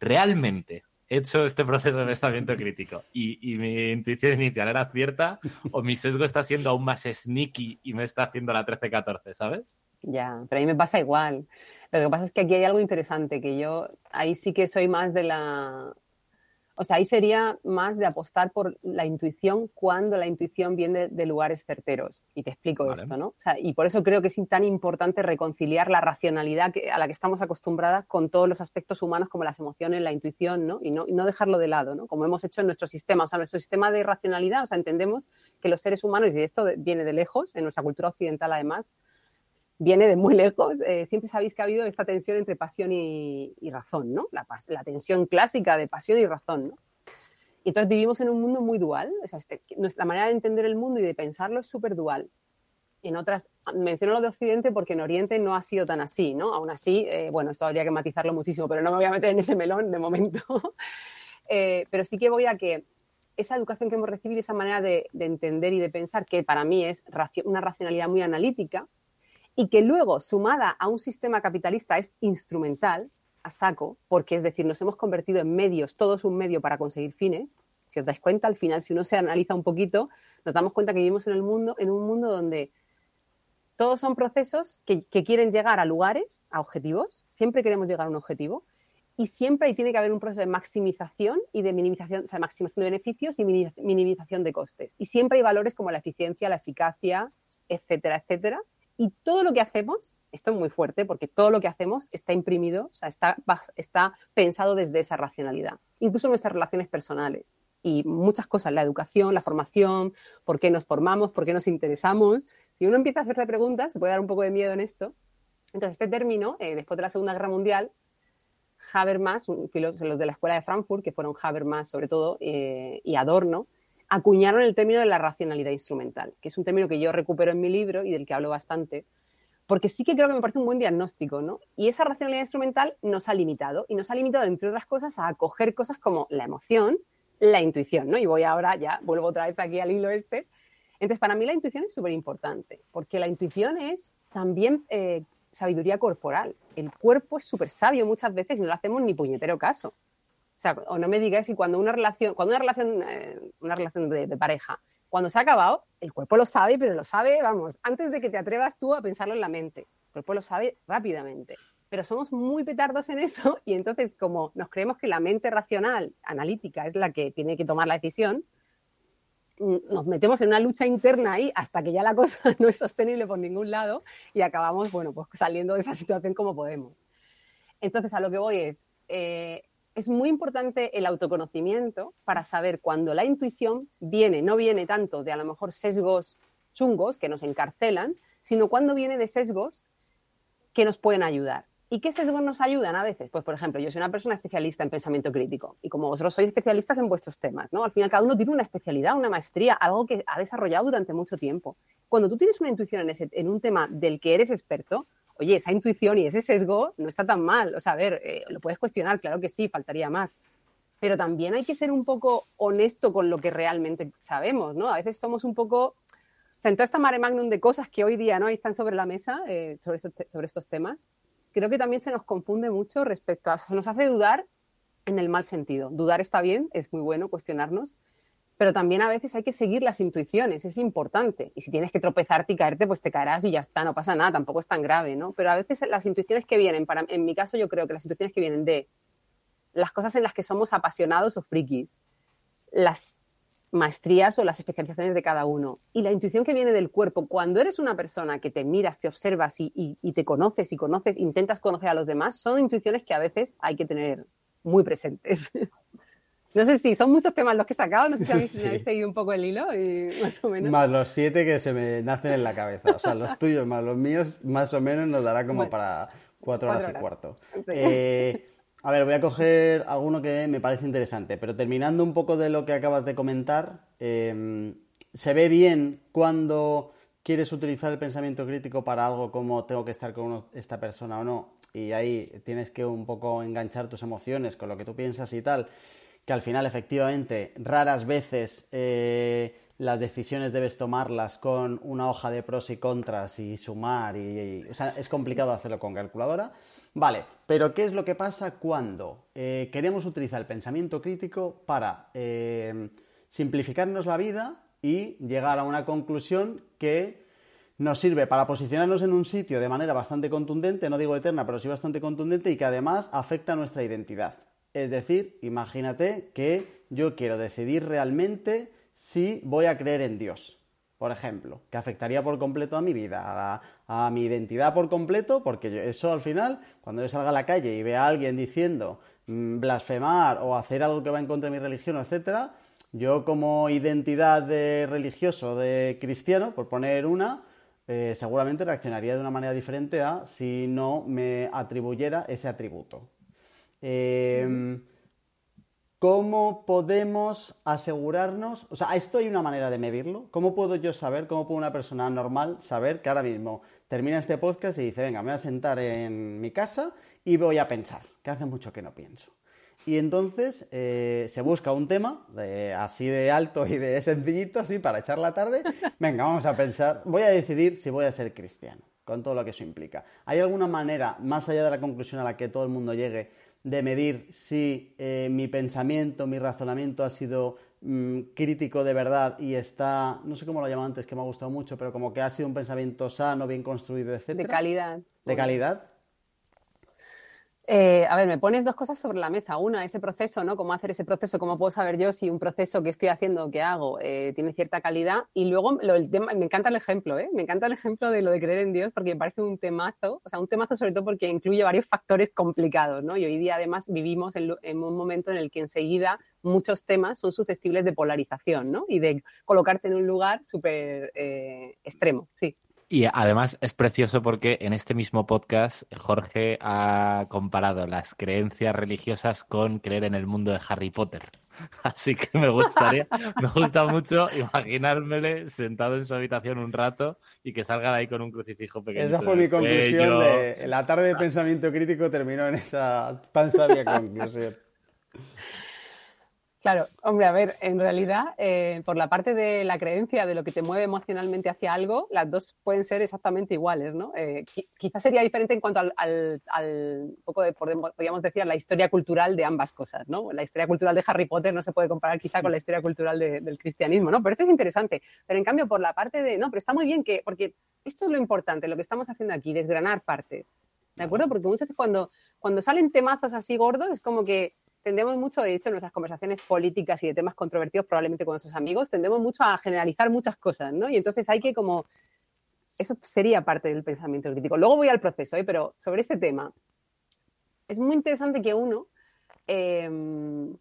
realmente he hecho este proceso de pensamiento crítico y, mi intuición inicial era cierta o mi sesgo está siendo aún más sneaky y me está haciendo la 13-14, ¿sabes? Ya, pero a mí me pasa igual. Lo que pasa es que aquí hay algo interesante, que yo ahí sí que soy más de la, o sea, ahí sería más de apostar por la intuición cuando la intuición viene de lugares certeros. Y te explico esto, ¿no? O sea, y por eso creo que es tan importante reconciliar la racionalidad a la que estamos acostumbradas con todos los aspectos humanos como las emociones, la intuición, ¿no? Y, ¿no? y no dejarlo de lado, ¿no? Como hemos hecho en nuestro sistema. O sea, nuestro sistema de racionalidad, o sea, entendemos que los seres humanos, y esto viene de lejos, en nuestra cultura occidental además, viene de muy lejos. Eh, siempre sabéis que ha habido esta tensión entre pasión y, razón, ¿no? La, tensión clásica de pasión y razón, ¿no? Entonces vivimos en un mundo muy dual. Este, nuestra manera de entender el mundo y de pensarlo es súper dual. En otras, menciono lo de Occidente porque en Oriente no ha sido tan así, ¿no? Aún así, eh, bueno, esto habría que matizarlo muchísimo, pero no me voy a meter en ese melón de momento. Eh, pero sí que voy a que esa educación que hemos recibido, esa manera de entender y de pensar, que para mí es una racionalidad muy analítica, y que luego, sumada a un sistema capitalista, es instrumental, a saco, porque es decir, nos hemos convertido en medios, todo es un medio para conseguir fines. Si os dais cuenta, al final, si uno se analiza un poquito, nos damos cuenta que vivimos en el mundo, en un mundo donde todos son procesos que, quieren llegar a lugares, a objetivos. Siempre queremos llegar a un objetivo. Y siempre tiene que haber un proceso de maximización y de minimización, o sea, maximización de beneficios y minimización de costes. Y siempre hay valores como la eficiencia, la eficacia, etcétera, etcétera. Y todo lo que hacemos, esto es muy fuerte porque todo lo que hacemos está imprimido, está, pensado desde esa racionalidad. Incluso nuestras relaciones personales y muchas cosas, la educación, la formación, por qué nos formamos, por qué nos interesamos, si uno empieza a hacerse preguntas, se puede dar un poco de miedo en esto. Entonces, este término, eh, después de la Segunda Guerra Mundial, Habermas, los de la Escuela de Frankfurt, que fueron Habermas sobre todo, eh, y Adorno, acuñaron el término de la racionalidad instrumental, que es un término que yo recupero en mi libro y del que hablo bastante, porque sí que creo que me parece un buen diagnóstico, ¿no? Y esa racionalidad instrumental nos ha limitado, y nos ha limitado, entre otras cosas, a acoger cosas como la emoción, la intuición, ¿no? Y voy ahora, ya vuelvo otra vez aquí al hilo este, entonces, para mí la intuición es súper importante, porque la intuición es también eh, sabiduría corporal. El cuerpo es súper sabio muchas veces y no le hacemos ni puñetero caso. Sea, o no me digáis que cuando una relación, cuando una relación, eh, una relación de, pareja, cuando se ha acabado, el cuerpo lo sabe, pero lo sabe, vamos, antes de que te atrevas tú a pensarlo en la mente. El cuerpo lo sabe rápidamente. Pero somos muy petardos en eso y entonces como nos creemos que la mente racional, analítica, es la que tiene que tomar la decisión, nos metemos en una lucha interna ahí hasta que ya la cosa no es sostenible por ningún lado y acabamos, bueno, pues saliendo de esa situación como podemos. Entonces, a lo que voy es, eh, es muy importante el autoconocimiento para saber cuando la intuición viene, no viene tanto de a lo mejor sesgos chungos que nos encarcelan, sino cuando viene de sesgos que nos pueden ayudar. ¿Y qué sesgos nos ayudan a veces? Pues, por ejemplo, yo soy una persona especialista en pensamiento crítico y como vosotros sois especialistas en vuestros temas, ¿no? Al final cada uno tiene una especialidad, una maestría, algo que ha desarrollado durante mucho tiempo. Cuando tú tienes una intuición en, ese, en un tema del que eres experto, oye, esa intuición y ese sesgo no está tan mal. O sea, a ver, eh, lo puedes cuestionar, claro que sí, faltaría más. Pero también hay que ser un poco honesto con lo que realmente sabemos, ¿no? A veces somos un poco... O sea, en toda esta mare magnum de cosas que hoy día ¿no? están sobre la mesa, eh, sobre, sobre estos temas, creo que también se nos confunde mucho respecto a, se nos hace dudar en el mal sentido. Dudar está bien, es muy bueno cuestionarnos, pero también a veces hay que seguir las intuiciones, es importante. Y si tienes que tropezarte y caerte, pues te caerás y ya está, no pasa nada, tampoco es tan grave, ¿no? Pero a veces las intuiciones que vienen, para, en mi caso yo creo que las intuiciones que vienen de las cosas en las que somos apasionados o frikis, las maestrías o las especializaciones de cada uno. Y la intuición que viene del cuerpo, cuando eres una persona que te miras, te observas y, te conoces y conoces, intentas conocer a los demás, son intuiciones que a veces hay que tener muy presentes. No sé si son muchos temas los que he sacado, no sé si habéis, seguido un poco el hilo, más o menos. Más los siete que se me nacen en la cabeza. O sea, los tuyos más los míos, más o menos nos dará como para cuatro horas, y cuarto. Eh, a ver, voy a coger alguno que me parece interesante, pero terminando un poco de lo que acabas de comentar, em, se ve bien cuando quieres utilizar el pensamiento crítico para algo como tengo que estar con esta persona o no, y ahí tienes que un poco enganchar tus emociones con lo que tú piensas y tal, que al final efectivamente raras veces eh, las decisiones debes tomarlas con una hoja de pros y contras y sumar, y, o sea, es complicado hacerlo con calculadora. Vale, pero ¿qué es lo que pasa cuando eh, queremos utilizar el pensamiento crítico para eh, simplificarnos la vida y llegar a una conclusión que nos sirve para posicionarnos en un sitio de manera bastante contundente, no digo eterna, pero sí bastante contundente y que además afecta a nuestra identidad? Es decir, imagínate que yo quiero decidir realmente si voy a creer en Dios por ejemplo, que afectaría por completo a mi vida, a, mi identidad por completo, porque eso al final, cuando yo salga a la calle y vea a alguien diciendo mm, blasfemar o hacer algo que va en contra de mi religión, etcétera, yo como identidad de religioso, de cristiano, por poner una, eh, seguramente reaccionaría de una manera diferente a si no me atribuyera ese atributo. Eh, ¿Cómo podemos asegurarnos? O sea, ¿a esto hay una manera de medirlo? ¿Cómo puedo yo saber, cómo puede una persona normal saber que ahora mismo termina este podcast y dice, venga, me voy a sentar en mi casa y voy a pensar, que hace mucho que no pienso? Y entonces eh, se busca un tema así de alto y de sencillito, así para echar la tarde. Venga, vamos a pensar, voy a decidir si voy a ser cristiano. Con todo lo que eso implica. ¿Hay alguna manera, más allá de la conclusión a la que todo el mundo llegue, de medir si eh, mi pensamiento, mi razonamiento ha sido mm, crítico de verdad y está, no sé cómo lo llamo antes, que me ha gustado mucho, pero como que ha sido un pensamiento sano, bien construido, etc. De calidad. ¿De calidad? Eh, a ver, me pones dos cosas sobre la mesa. Una, ese proceso, ¿no? Cómo hacer ese proceso, cómo puedo saber yo si un proceso que estoy haciendo, que hago, eh, tiene cierta calidad. Y luego, el tema, me encanta el ejemplo, ¿eh? Me encanta el ejemplo de lo de creer en Dios porque me parece un temazo, o sea, un temazo sobre todo porque incluye varios factores complicados, ¿no? Y hoy día además vivimos en, en un momento en el que enseguida muchos temas son susceptibles de polarización, ¿no? Y de colocarte en un lugar súper eh, extremo, sí. Y además es precioso porque en este mismo podcast Jorge ha comparado las creencias religiosas con creer en el mundo de Harry Potter. Así que me gustaría, me gusta mucho imaginármele sentado en su habitación un rato y que salga de ahí con un crucifijo pequeño. Esa fue mi conclusión de la tarde de pensamiento crítico terminó en esa tan sabia conclusión. Claro, hombre, a ver, en realidad, eh, por la parte de la creencia, de lo que te mueve emocionalmente hacia algo, las dos pueden ser exactamente iguales, ¿no? Eh, quizás sería diferente en cuanto al, poco de, podríamos decir, a la historia cultural de ambas cosas, ¿no? La historia cultural de Harry Potter no se puede comparar quizá con la historia cultural del cristianismo, ¿no? Pero esto es interesante. Pero en cambio, por la parte de, no, pero está muy bien que, porque esto es lo importante, lo que estamos haciendo aquí, desgranar partes, ¿de acuerdo? Porque muchas veces cuando, cuando salen temazos así gordos, es como que tendemos mucho, de hecho, en nuestras conversaciones políticas y de temas controvertidos, probablemente con nuestros amigos, tendemos mucho a generalizar muchas cosas, ¿no? Y entonces hay que como... Eso sería parte del pensamiento crítico. Luego voy al proceso, ¿eh? pero sobre este tema, es muy interesante que uno... Em,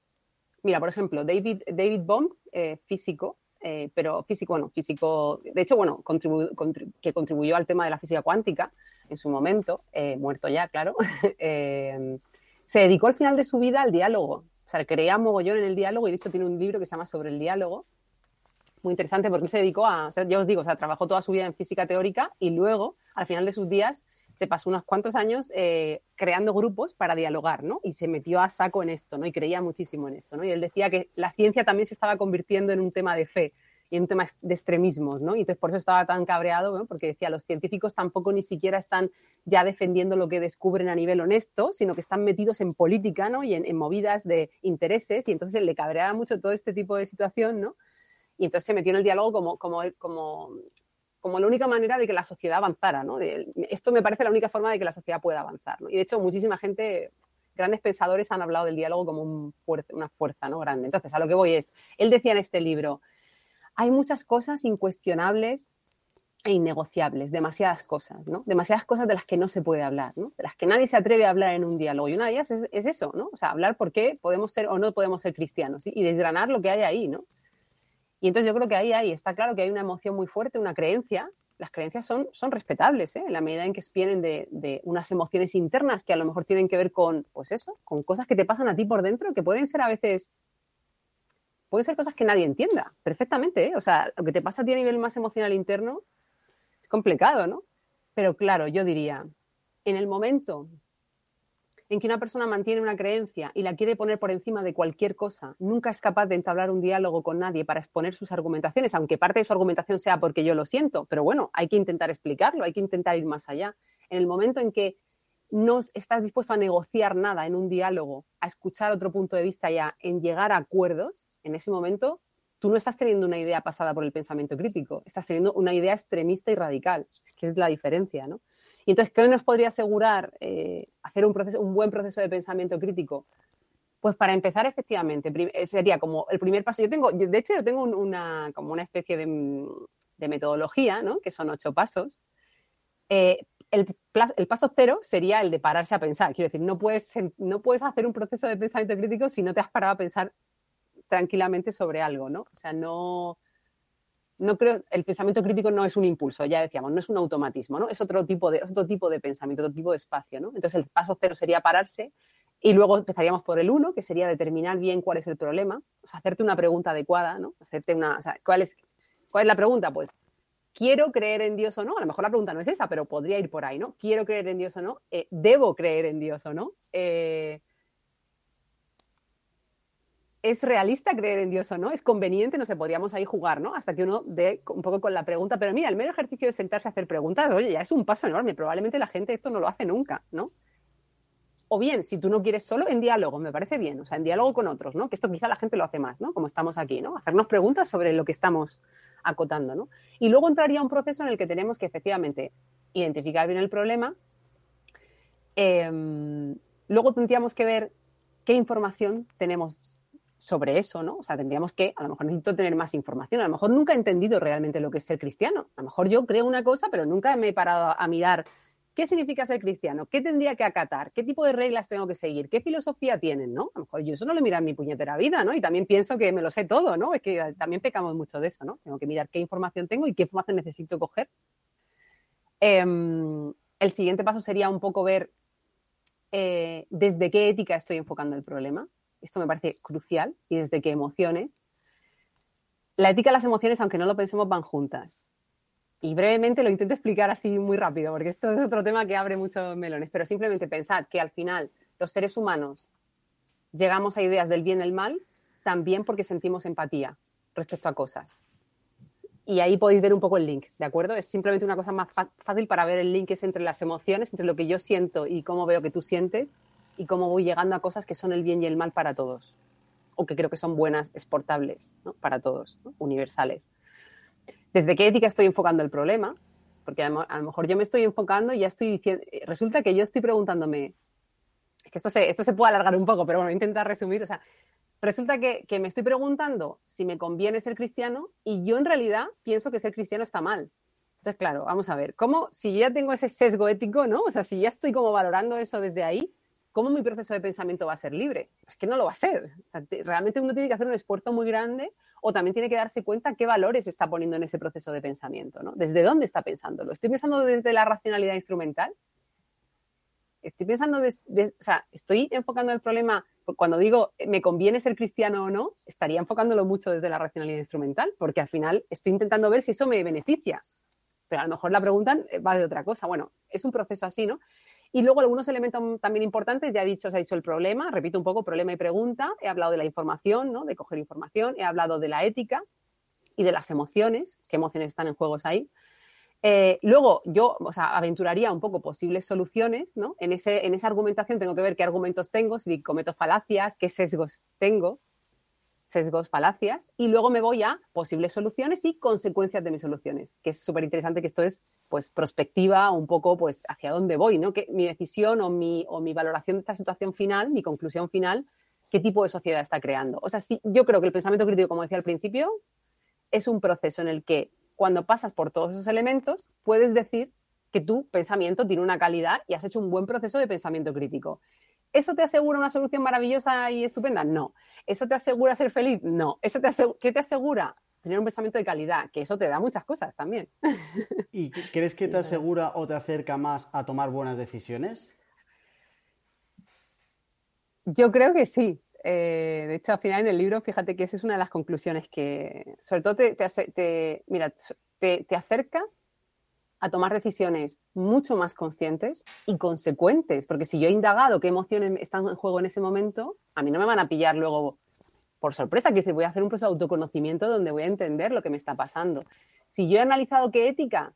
mira, por ejemplo, David, David Bohm, eh, físico, eh, pero físico, bueno, físico, de hecho, bueno, que contribuyó al tema de la física cuántica en su momento, muerto ya, claro, em, se dedicó al final de su vida al diálogo. O sea, creía mogollón en el diálogo y de hecho tiene un libro que se llama Sobre el diálogo. Muy interesante porque se dedicó a, o sea, ya os digo, o sea, trabajó toda su vida en física teórica y luego, al final de sus días, se pasó unos cuantos años eh, creando grupos para dialogar, ¿no? Y se metió a saco en esto, ¿no? Y creía muchísimo en esto, ¿no? Y él decía que la ciencia también se estaba convirtiendo en un tema de fe y en un tema de extremismos, ¿no? Y entonces por eso estaba tan cabreado. Porque decía, los científicos tampoco ni siquiera están ya defendiendo lo que descubren a nivel honesto, sino que están metidos en política, ¿no? Y en, movidas de intereses, y entonces le cabreaba mucho todo este tipo de situación, ¿no? Y entonces se metió en el diálogo como, como, como, como la única manera de que la sociedad avanzara, ¿no? esto me parece la única forma de que la sociedad pueda avanzar, ¿no? Y de hecho, muchísima gente, grandes pensadores han hablado del diálogo como un una fuerza, ¿no? Grande. Entonces, a lo que voy es, él decía en este libro, hay muchas cosas incuestionables e innegociables, demasiadas cosas, ¿no? Demasiadas cosas de las que no se puede hablar. De las que nadie se atreve a hablar en un diálogo. Y una de ellas es, eso, ¿no? O sea, hablar por qué podemos ser o no podemos ser cristianos y desgranar lo que hay ahí, ¿no? Y entonces yo creo que ahí, ahí está claro que hay una emoción muy fuerte, una creencia. Las creencias son, son respetables, ¿eh? En la medida en que vienen de, de, unas emociones internas que a lo mejor tienen que ver con, pues eso, con cosas que te pasan a ti por dentro, que pueden ser a veces pueden ser cosas que nadie entienda perfectamente. ¿eh? O sea, lo que te pasa a ti a nivel más emocional interno es complicado, ¿no? Pero claro, yo diría, en el momento en que una persona mantiene una creencia y la quiere poner por encima de cualquier cosa, nunca es capaz de entablar un diálogo con nadie para exponer sus argumentaciones, aunque parte de su argumentación sea porque yo lo siento, pero bueno, hay que intentar explicarlo, hay que intentar ir más allá. En el momento en que no estás dispuesto a negociar nada en un diálogo, a escuchar otro punto de vista y a en llegar a acuerdos, en ese momento tú no estás teniendo una idea pasada por el pensamiento crítico, estás teniendo una idea extremista y radical, que es la diferencia, ¿no? Y entonces, ¿qué nos podría asegurar eh, hacer un, proceso, un buen proceso de pensamiento crítico? Pues para empezar, efectivamente, eh, sería como el primer paso. Yo tengo, de hecho, yo tengo una, como una especie de, metodología, ¿no? Que son ocho pasos. Eh, el, el, paso cero sería el de pararse a pensar. Quiero decir, no puedes, no puedes hacer un proceso de pensamiento crítico si no te has parado a pensar tranquilamente sobre algo, ¿no? O sea, no, no creo, el pensamiento crítico no es un impulso, ya decíamos, no es un automatismo, ¿no? Es otro tipo de, otro tipo de pensamiento, otro tipo de espacio, ¿no? Entonces el paso cero sería pararse y luego empezaríamos por el uno, que sería determinar bien cuál es el problema, o sea, hacerte una pregunta adecuada, ¿no? Hacerte una, o sea, ¿cuál es, cuál es la pregunta? Pues, ¿quiero creer en Dios o no? A lo mejor la pregunta no es esa, pero podría ir por ahí, ¿no? ¿Quiero creer en Dios o no? Eh, ¿Debo creer en Dios o no? Eh, ¿Es realista creer en Dios o no? ¿Es conveniente? No sé, podríamos ahí jugar, ¿no? Hasta que uno dé un poco con la pregunta. Pero mira, el mero ejercicio de sentarse a hacer preguntas, oye, ya es un paso enorme. Probablemente la gente esto no lo hace nunca, ¿no? O bien, si tú no quieres solo, en diálogo, me parece bien, o sea, en diálogo con otros, ¿no? Que esto quizá la gente lo hace más, ¿no? Como estamos aquí, ¿no? Hacernos preguntas sobre lo que estamos acotando, ¿no? Y luego entraría un proceso en el que tenemos que efectivamente identificar bien el problema. Em, luego tendríamos que ver qué información tenemos sobre eso, ¿no? O sea, tendríamos que, a lo mejor necesito tener más información, a lo mejor nunca he entendido realmente lo que es ser cristiano, a lo mejor yo creo una cosa, pero nunca me he parado a mirar qué significa ser cristiano, qué tendría que acatar, qué tipo de reglas tengo que seguir, qué filosofía tienen, ¿no? A lo mejor yo eso no lo miro en mi puñetera vida, ¿no? Y también pienso que me lo sé todo, ¿no? Es que también pecamos mucho de eso, ¿no? Tengo que mirar qué información tengo y qué información necesito coger. Em, el siguiente paso sería un poco ver eh, desde qué ética estoy enfocando el problema esto me parece crucial, y desde qué emociones. La ética y las emociones, aunque no lo pensemos, van juntas. Y brevemente lo intento explicar así muy rápido, porque esto es otro tema que abre muchos melones, pero simplemente pensad que al final los seres humanos llegamos a ideas del bien y el mal también porque sentimos empatía respecto a cosas. Y ahí podéis ver un poco el link, ¿de acuerdo? Es simplemente una cosa más fácil para ver el link es entre las emociones, entre lo que yo siento y cómo veo que tú sientes, y cómo voy llegando a cosas que son el bien y el mal para todos, o que creo que son buenas, exportables para todos, universales. ¿Desde qué ética estoy enfocando el problema? Porque a lo mejor yo me estoy enfocando y ya estoy diciendo, eh, resulta que yo estoy preguntándome, que esto se, puede alargar un poco, pero bueno, intentar resumir, o sea, resulta que, que, me estoy preguntando si me conviene ser cristiano y yo en realidad pienso que ser cristiano está mal. Entonces, claro, vamos a ver, ¿cómo, si yo ya tengo ese sesgo ético, ¿no? O sea, si ya estoy como valorando eso desde ahí, ¿cómo mi proceso de pensamiento va a ser libre? Es que no lo va a ser. realmente uno tiene que hacer un esfuerzo muy grande o también tiene que darse cuenta qué valores está poniendo en ese proceso de pensamiento, ¿no? ¿Desde dónde está pensándolo? ¿Estoy pensando desde la racionalidad instrumental? Estoy pensando, o sea, estoy enfocando el problema, cuando digo me conviene ser cristiano o no, estaría enfocándolo mucho desde la racionalidad instrumental, porque al final estoy intentando ver si eso me beneficia. Pero a lo mejor la pregunta va de otra cosa. Bueno, es un proceso así, ¿no? Y luego algunos elementos también importantes, ya he dicho, se ha dicho el problema, repito un poco, problema y pregunta, he hablado de la información, ¿no? de coger información, he hablado de la ética y de las emociones, qué emociones están en juegos ahí. Eh, luego yo o sea, aventuraría un poco posibles soluciones, ¿no? En, ese, en esa argumentación tengo que ver qué argumentos tengo, si cometo falacias, qué sesgos tengo, sesgos, falacias, y luego me voy a posibles soluciones y consecuencias de mis soluciones, que es súper interesante que esto es pues prospectiva un poco pues hacia dónde voy, ¿no? Que mi decisión o mi, o mi valoración de esta situación final, mi conclusión final, qué tipo de sociedad está creando. O sea, sí, yo creo que el pensamiento crítico, como decía al principio, es un proceso en el que cuando pasas por todos esos elementos, puedes decir que tu pensamiento tiene una calidad y has hecho un buen proceso de pensamiento crítico. ¿Eso te asegura una solución maravillosa y estupenda? No. ¿Eso te asegura ser feliz? No. ¿Eso te ¿Qué te asegura? Tener un pensamiento de calidad, que eso te da muchas cosas también. ¿Y crees que te asegura o te acerca más a tomar buenas decisiones? Yo creo que sí. Eh, de hecho, al final en el libro, fíjate que esa es una de las conclusiones que, sobre todo, te, te, mira, te, te acerca a tomar decisiones mucho más conscientes y consecuentes, porque si yo he indagado qué emociones están en juego en ese momento, a mí no me van a pillar luego por sorpresa, que voy a hacer un proceso de autoconocimiento donde voy a entender lo que me está pasando. Si yo he analizado qué ética,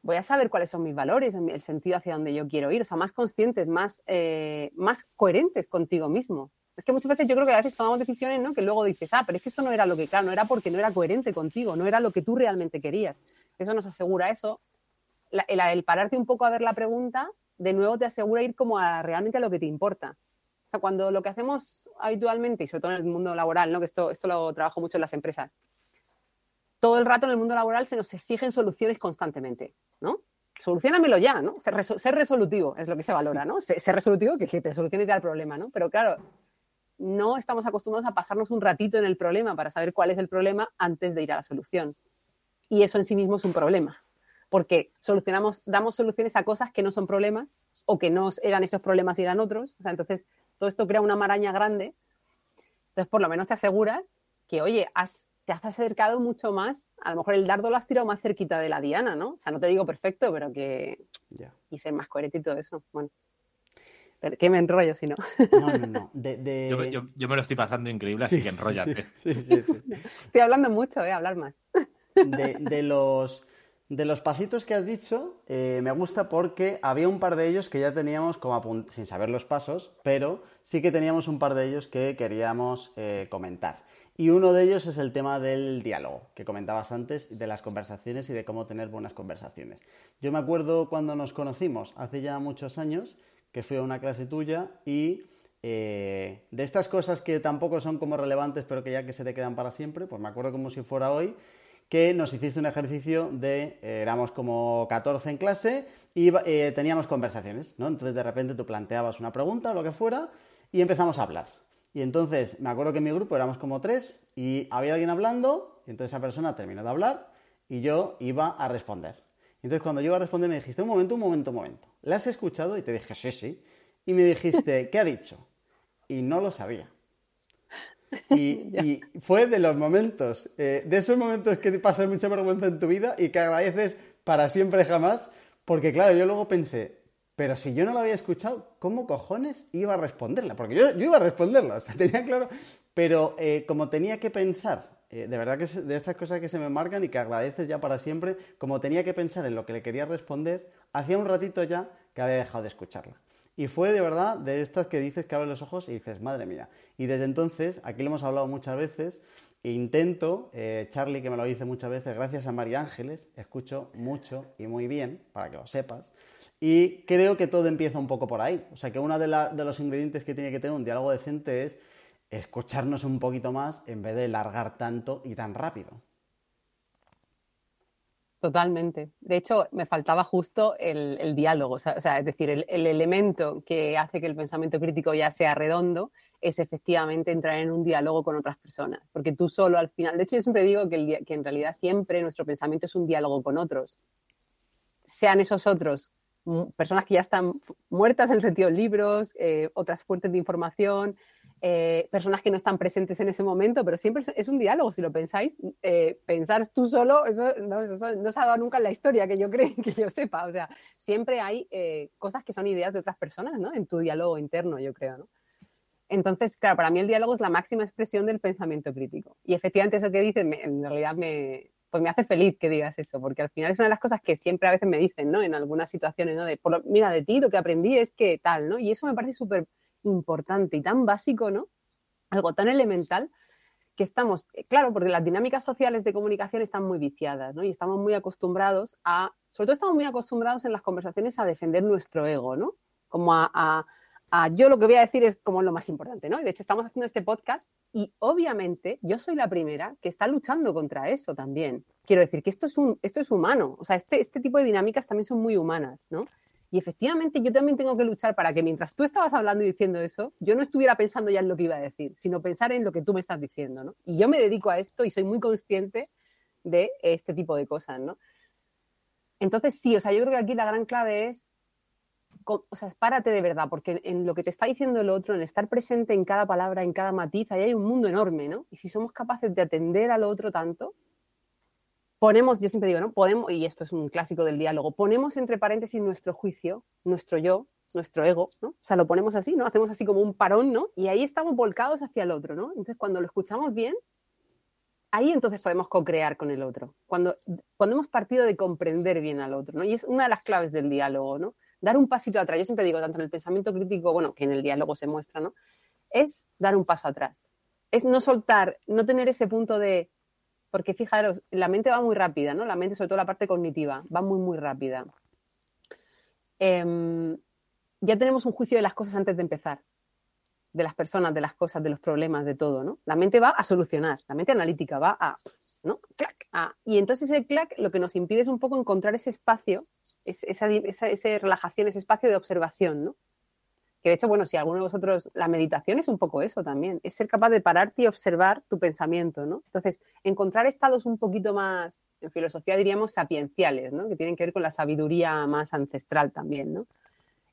voy a saber cuáles son mis valores, el sentido hacia donde yo quiero ir, o sea, más conscientes, más, eh, más coherentes contigo mismo. Es que muchas veces yo creo que a veces tomamos decisiones ¿no? que luego dices, ah, pero es que esto no era lo que, claro, no era porque no era coherente contigo, no era lo que tú realmente querías. Eso nos asegura eso el, pararte un poco a ver la pregunta, de nuevo te asegura ir como a realmente a lo que te importa. O sea, cuando lo que hacemos habitualmente, y sobre todo en el mundo laboral, ¿no? que esto, esto lo trabajo mucho en las empresas, todo el rato en el mundo laboral se nos exigen soluciones constantemente, ¿no? Solucionamelo ya, ¿no? Ser, resolutivo es lo que se valora, ¿no? Ser, resolutivo, que, que te soluciones ya el problema, ¿no? Pero claro, no estamos acostumbrados a pasarnos un ratito en el problema para saber cuál es el problema antes de ir a la solución. Y eso en sí mismo es un problema porque solucionamos, damos soluciones a cosas que no son problemas o que no eran esos problemas y eran otros. O sea, entonces, todo esto crea una maraña grande. Entonces, por lo menos te aseguras que, oye, te has acercado mucho más. A lo mejor el dardo lo has tirado más cerquita de la diana, ¿no? O sea, no te digo perfecto, pero que. Y ser más coherente y todo eso. Bueno. que me enrollo si no. No, no, no. De, Yo, me lo estoy pasando increíble, así que enrollate. Sí, sí, sí, Estoy hablando mucho, voy a hablar más. De, los, de los pasitos que has dicho, eh, me gusta porque había un par de ellos que ya teníamos como sin saber los pasos, pero sí que teníamos un par de ellos que queríamos eh, comentar. Y uno de ellos es el tema del diálogo, que comentabas antes, de las conversaciones y de cómo tener buenas conversaciones. Yo me acuerdo cuando nos conocimos, hace ya muchos años, que fui a una clase tuya y eh, de estas cosas que tampoco son como relevantes, pero que ya que se te quedan para siempre, pues me acuerdo como si fuera hoy, que nos hiciste un ejercicio de, eh, éramos como 14 en clase y eh, teníamos conversaciones, ¿no? Entonces de repente tú planteabas una pregunta o lo que fuera y empezamos a hablar. Y entonces me acuerdo que en mi grupo éramos como tres y había alguien hablando y entonces esa persona terminó de hablar y yo iba a responder. Y entonces cuando yo iba a responder me dijiste, un momento, un momento, un momento. ¿La has escuchado? Y te dije, sí, sí. Y me dijiste, ¿qué ha dicho? Y no lo sabía. Y, fue de los momentos, eh, de esos momentos que te pasas mucha vergüenza en tu vida y que agradeces para siempre jamás, porque claro, yo luego pensé, pero si yo no la había escuchado, ¿cómo cojones iba a responderla? Porque yo, iba a responderla, o sea, tenía claro. Pero eh, como tenía que pensar, eh, de verdad que es de estas cosas que se me marcan y que agradeces ya para siempre, como tenía que pensar en lo que le quería responder, hacía un ratito ya que había dejado de escucharla. Y fue de verdad de estas que dices que abres los ojos y dices, madre mía. Y desde entonces, aquí lo hemos hablado muchas veces, e intento, eh, Charlie que me lo dice muchas veces, gracias a María Ángeles, escucho mucho y muy bien, para que lo sepas, y creo que todo empieza un poco por ahí. O sea que uno de, los ingredientes que tiene que tener un diálogo decente es escucharnos un poquito más en vez de largar tanto y tan rápido. Totalmente. De hecho, me faltaba justo el, diálogo, o sea, es decir, el, elemento que hace que el pensamiento crítico ya sea redondo es efectivamente entrar en un diálogo con otras personas, porque tú solo al final, de hecho yo siempre digo que, que en realidad siempre nuestro pensamiento es un diálogo con otros, sean esos otros personas que ya están muertas en el sentido de libros, eh, otras fuentes de información, eh, personas que no están presentes en ese momento, pero siempre es un diálogo, si lo pensáis. Eh, pensar tú solo, eso no, se ha dado nunca en la historia, que yo creo, que yo sepa. O sea, siempre hay cosas que son ideas de otras personas, ¿no? En tu diálogo interno, yo creo. Entonces, claro, para mí el diálogo es la máxima expresión del pensamiento crítico. Y efectivamente eso que dices, en realidad me, pues me hace feliz que digas eso, porque al final es una de las cosas que siempre a veces me dicen, ¿no? En algunas situaciones, ¿no? De, mira, de ti lo que aprendí es que tal, ¿no? Y eso me parece súper importante y tan básico, ¿no? Algo tan elemental que estamos, eh, claro, porque las dinámicas sociales de comunicación están muy viciadas, ¿no? Y estamos muy acostumbrados a, sobre todo estamos muy acostumbrados en las conversaciones a defender nuestro ego, ¿no? Como a yo lo que voy a decir es como lo más importante, ¿no? Y de hecho estamos haciendo este podcast y obviamente yo soy la primera que está luchando contra eso también. Quiero decir que esto es, un, esto es humano, o sea, este, este tipo de dinámicas también son muy humanas, ¿no? Y efectivamente yo también tengo que luchar para que mientras tú estabas hablando y diciendo eso, yo no estuviera pensando ya en lo que iba a decir, sino pensar en lo que tú me estás diciendo, ¿no? Y yo me dedico a esto y soy muy consciente de este tipo de cosas, ¿no? Entonces sí, o sea, yo creo que aquí la gran clave es o sea, párate de verdad, porque en lo que te está diciendo el otro, en estar presente en cada palabra, en cada matiz, ahí hay un mundo enorme, ¿no? Y si somos capaces de atender al otro tanto, ponemos, yo siempre digo, ¿no? Podemos, y esto es un clásico del diálogo, ponemos entre paréntesis nuestro juicio, nuestro yo, nuestro ego, ¿no? O sea, lo ponemos así, ¿no? Hacemos así como un parón, ¿no? Y ahí estamos volcados hacia el otro, ¿no? Entonces, cuando lo escuchamos bien, ahí entonces podemos co-crear con el otro. Cuando, cuando hemos partido de comprender bien al otro, ¿no? Y es una de las claves del diálogo, ¿no? dar un pasito atrás, yo siempre digo, tanto en el pensamiento crítico, bueno, que en el diálogo se muestra, ¿no? Es dar un paso atrás. Es no soltar, no tener ese punto de, porque fijaros, la mente va muy rápida, ¿no? La mente, sobre todo la parte cognitiva, va muy, muy rápida. Em, ya tenemos un juicio de las cosas antes de empezar, de las personas, de las cosas, de los problemas, de todo, ¿no? La mente va a solucionar, la mente analítica va a, ¿no? Clac, Y entonces ese clac lo que nos impide es un poco encontrar ese espacio esa, esa, relajación, ese espacio de observación, ¿no? Que de hecho, bueno, si alguno de vosotros, la meditación es un poco eso también, es ser capaz de pararte y observar tu pensamiento, ¿no? Entonces, encontrar estados un poquito más, en filosofía diríamos sapienciales, ¿no? Que tienen que ver con la sabiduría más ancestral también, ¿no?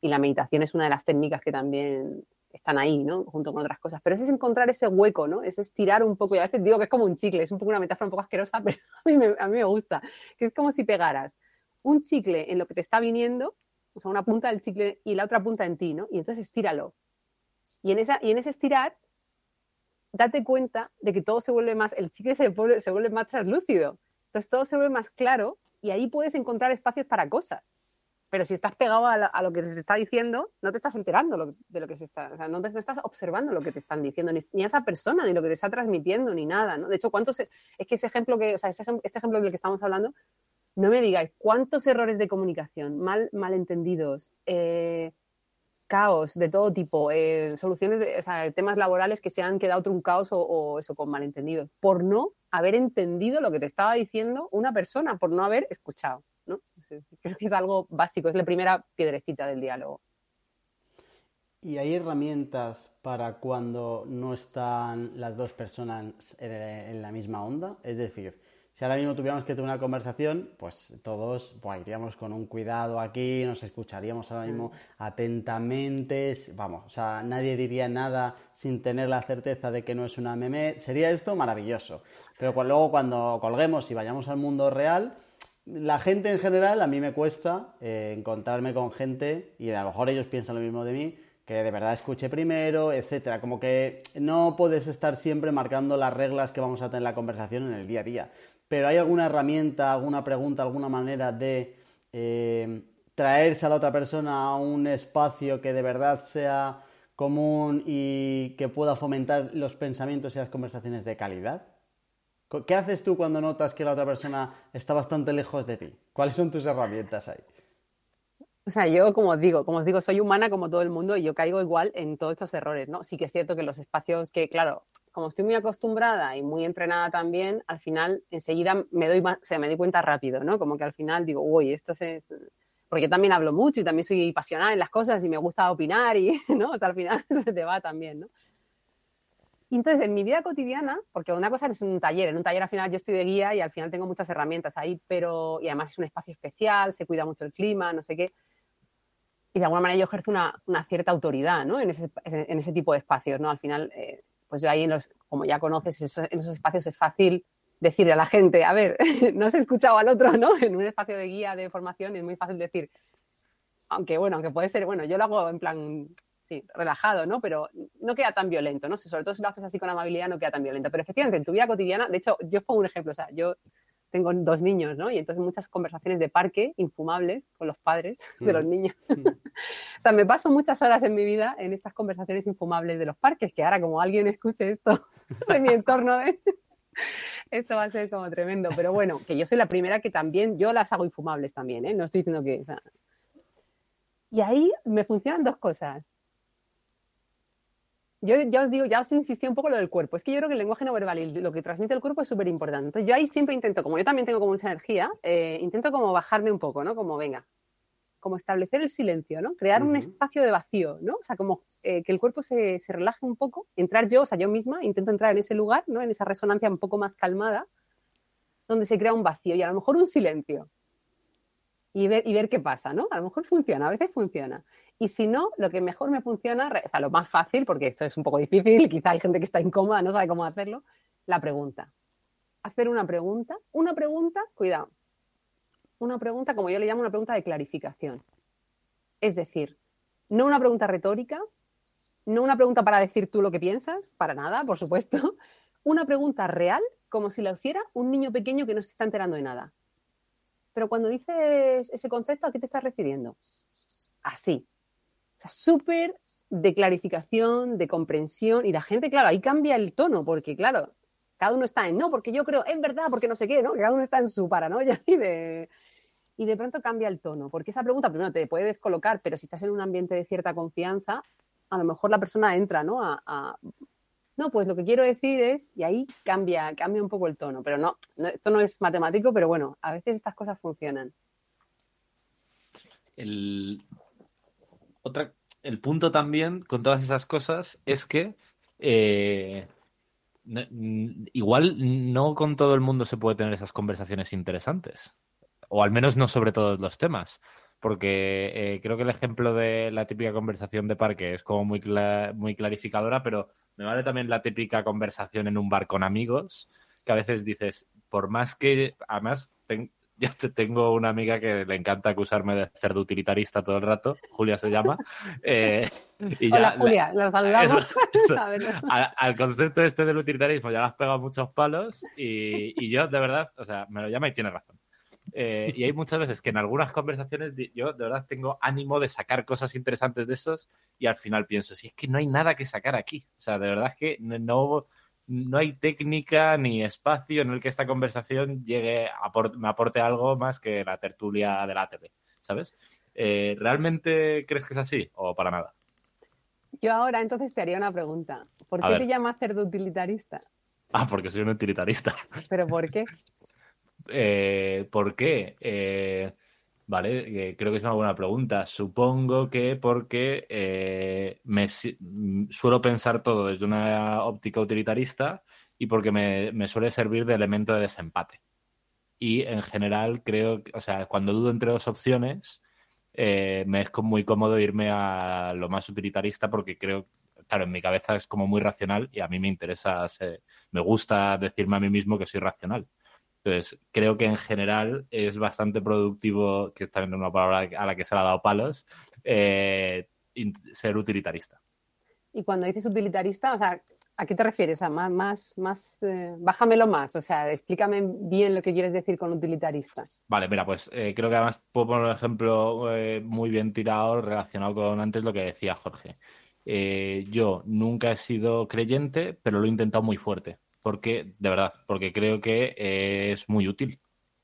Y la meditación es una de las técnicas que también están ahí, ¿no? Junto con otras cosas. Pero ese es encontrar ese hueco, ¿no? Es estirar un poco, y a veces digo que es como un chicle, es un poco una metáfora un poco asquerosa, pero a mí me, a mí me gusta, que es como si pegaras un chicle en lo que te está viniendo o sea, una punta del chicle y la otra punta en ti, ¿no? Y entonces estíralo. Y en, esa, y en ese estirar, date cuenta de que todo se vuelve más, el chicle se vuelve, se vuelve más translúcido. Entonces todo se vuelve más claro y ahí puedes encontrar espacios para cosas. Pero si estás pegado a, lo que te está diciendo, no te estás enterando de lo que se está, o sea, no, te, estás observando lo que te están diciendo, ni, a esa persona, ni lo que te está transmitiendo, ni nada, ¿no? De hecho, ¿cuántos, es que ese ejemplo que, o sea, ese, este ejemplo del que estamos hablando, no me digáis cuántos errores de comunicación, mal, malentendidos, eh, caos de todo tipo, eh, soluciones, de, temas laborales que se han quedado truncados o, o eso, con malentendidos, por no haber entendido lo que te estaba diciendo una persona, por no haber escuchado. Creo que es algo básico, es la primera piedrecita del diálogo. ¿Y hay herramientas para cuando no están las dos personas en la misma onda? Es decir, si ahora mismo tuviéramos que tener una conversación, pues todos pues, iríamos con un cuidado aquí, nos escucharíamos ahora mismo mm. atentamente, vamos, o sea, nadie diría nada sin tener la certeza de que no es una meme. Sería esto maravilloso. Pero luego cuando colguemos y vayamos al mundo real, la gente en general, a mí me cuesta eh, encontrarme con gente, y a lo mejor ellos piensan lo mismo de mí, que de verdad escuche primero, etcétera. Como que no puedes estar siempre marcando las reglas que vamos a tener en la conversación en el día a día. Pero hay alguna herramienta, alguna pregunta, alguna manera de eh, traerse a la otra persona a un espacio que de verdad sea común y que pueda fomentar los pensamientos y las conversaciones de calidad. ¿Qué haces tú cuando notas que la otra persona está bastante lejos de ti? ¿Cuáles son tus herramientas ahí? O sea, yo como os digo, como os digo, soy humana como todo el mundo y yo caigo igual en todos estos errores, ¿no? Sí que es cierto que los espacios que, claro, como estoy muy acostumbrada y muy entrenada también, al final enseguida me doy o sea, me doy cuenta rápido, ¿no? Como que al final digo, uy, esto es porque yo también hablo mucho y también soy apasionada en las cosas y me gusta opinar y, ¿no? O sea, al final se te va también, ¿no? Entonces, en mi vida cotidiana, porque una cosa es un taller, en un taller al final yo estoy de guía y al final tengo muchas herramientas ahí, pero, y además es un espacio especial, se cuida mucho el clima, no sé qué. Y de alguna manera yo ejerzo una, una cierta autoridad, ¿no? En ese, en ese, tipo de espacios, ¿no? Al final, eh, pues yo ahí, en los, como ya conoces, en esos espacios es fácil decirle a la gente, a ver, no has escuchado al otro, ¿no? En un espacio de guía, de formación, es muy fácil decir, aunque bueno, aunque puede ser, bueno, yo lo hago en plan sí, relajado, ¿no? Pero no queda tan violento, ¿no? Si sobre todo si lo haces así con amabilidad, no queda tan violento. Pero efectivamente, en tu vida cotidiana, de hecho, yo pongo un ejemplo, o sea, yo tengo dos niños, ¿no? Y entonces muchas conversaciones de parque infumables con los padres de los mm. niños. Mm. o sea, me paso muchas horas en mi vida en estas conversaciones infumables de los parques, que ahora como alguien escuche esto en mi entorno, ¿eh? esto va a ser como tremendo. Pero bueno, que yo soy la primera que también, yo las hago infumables también, ¿eh? No estoy diciendo que... O sea... Y ahí me funcionan dos cosas yo ya os digo, ya os insistí un poco lo del cuerpo. Es que yo creo que el lenguaje no verbal y lo que transmite el cuerpo es súper importante. Entonces, yo ahí siempre intento, como yo también tengo como esa energía, eh, intento como bajarme un poco, ¿no? Como, venga, como establecer el silencio, ¿no? Crear un espacio de vacío, ¿no? O sea, como eh, que el cuerpo se, se, relaje un poco, entrar yo, o sea, yo misma, intento entrar en ese lugar, ¿no? En esa resonancia un poco más calmada, donde se crea un vacío y a lo mejor un silencio. Y ver, y ver qué pasa, ¿no? A lo mejor funciona, a veces funciona. Y si no, lo que mejor me funciona, o sea, lo más fácil, porque esto es un poco difícil, quizá hay gente que está incómoda, no sabe cómo hacerlo, la pregunta. Hacer una pregunta, una pregunta, cuidado, una pregunta, como yo le llamo una pregunta de clarificación. Es decir, no una pregunta retórica, no una pregunta para decir tú lo que piensas, para nada, por supuesto, una pregunta real, como si la hiciera un niño pequeño que no se está enterando de nada. Pero cuando dices ese concepto, ¿a qué te estás refiriendo? Así, o sea, súper de clarificación, de comprensión, y la gente, claro, ahí cambia el tono, porque claro, cada uno está en, no, porque yo creo, es verdad, porque no sé qué, ¿no? Cada uno está en su paranoia y de, y de pronto cambia el tono, porque esa pregunta primero te puede descolocar, pero si estás en un ambiente de cierta confianza, a lo mejor la persona entra, ¿no? A, no, pues lo que quiero decir es, y ahí cambia, cambia un poco el tono, pero no, esto no es matemático, pero bueno, a veces estas cosas funcionan. El, otra, el punto también con todas esas cosas es que eh, igual no con todo el mundo se puede tener esas conversaciones interesantes. O al menos no sobre todos los temas. Porque eh, creo que el ejemplo de la típica conversación de parque es como muy, muy clarificadora, pero me vale también la típica conversación en un bar con amigos, que a veces dices, por más que, además, Yo te tengo una amiga que le encanta acusarme de cerdo utilitarista todo el rato, Julia se llama. Eh, y Hola Julia, la saludamos. al, concepto este del utilitarismo ya le has pegado muchos palos y, y, yo de verdad, o sea, me lo llama y tiene razón. Eh, y hay muchas veces que en algunas conversaciones yo de verdad tengo ánimo de sacar cosas interesantes de esos y al final pienso, si es que no hay nada que sacar aquí. O sea, de verdad es que no, no hay técnica ni espacio en el que esta conversación llegue a me aporte algo más que la tertulia de la tele, ¿sabes? Eh, ¿Realmente crees que es así o para nada? Yo ahora entonces te haría una pregunta. ¿Por qué te llamas cerdo utilitarista? Ah, porque soy un utilitarista. ¿Pero por qué? Eh, ¿Por qué? Eh, vale, creo que es una buena pregunta. Supongo que porque eh, me suelo pensar todo desde una óptica utilitarista y porque me, suele servir de elemento de desempate. Y en general creo, o sea, cuando dudo entre dos opciones, me es muy cómodo irme a lo más utilitarista porque creo, claro, en mi cabeza es como muy racional y a mí me interesa, me gusta decirme a mí mismo que soy racional. Entonces, creo que en general es bastante productivo, que es también una palabra a la que se le ha dado palos, eh, ser utilitarista. Y cuando dices utilitarista, o sea, ¿a qué te refieres? ¿A más, más, más eh, bájamelo más? O sea, explícame bien lo que quieres decir con utilitarista. Vale, mira, pues eh, creo que además puedo poner un ejemplo muy bien tirado relacionado con antes lo que decía Jorge. yo nunca he sido creyente, pero lo he intentado muy fuerte porque, de verdad, porque creo que es muy útil.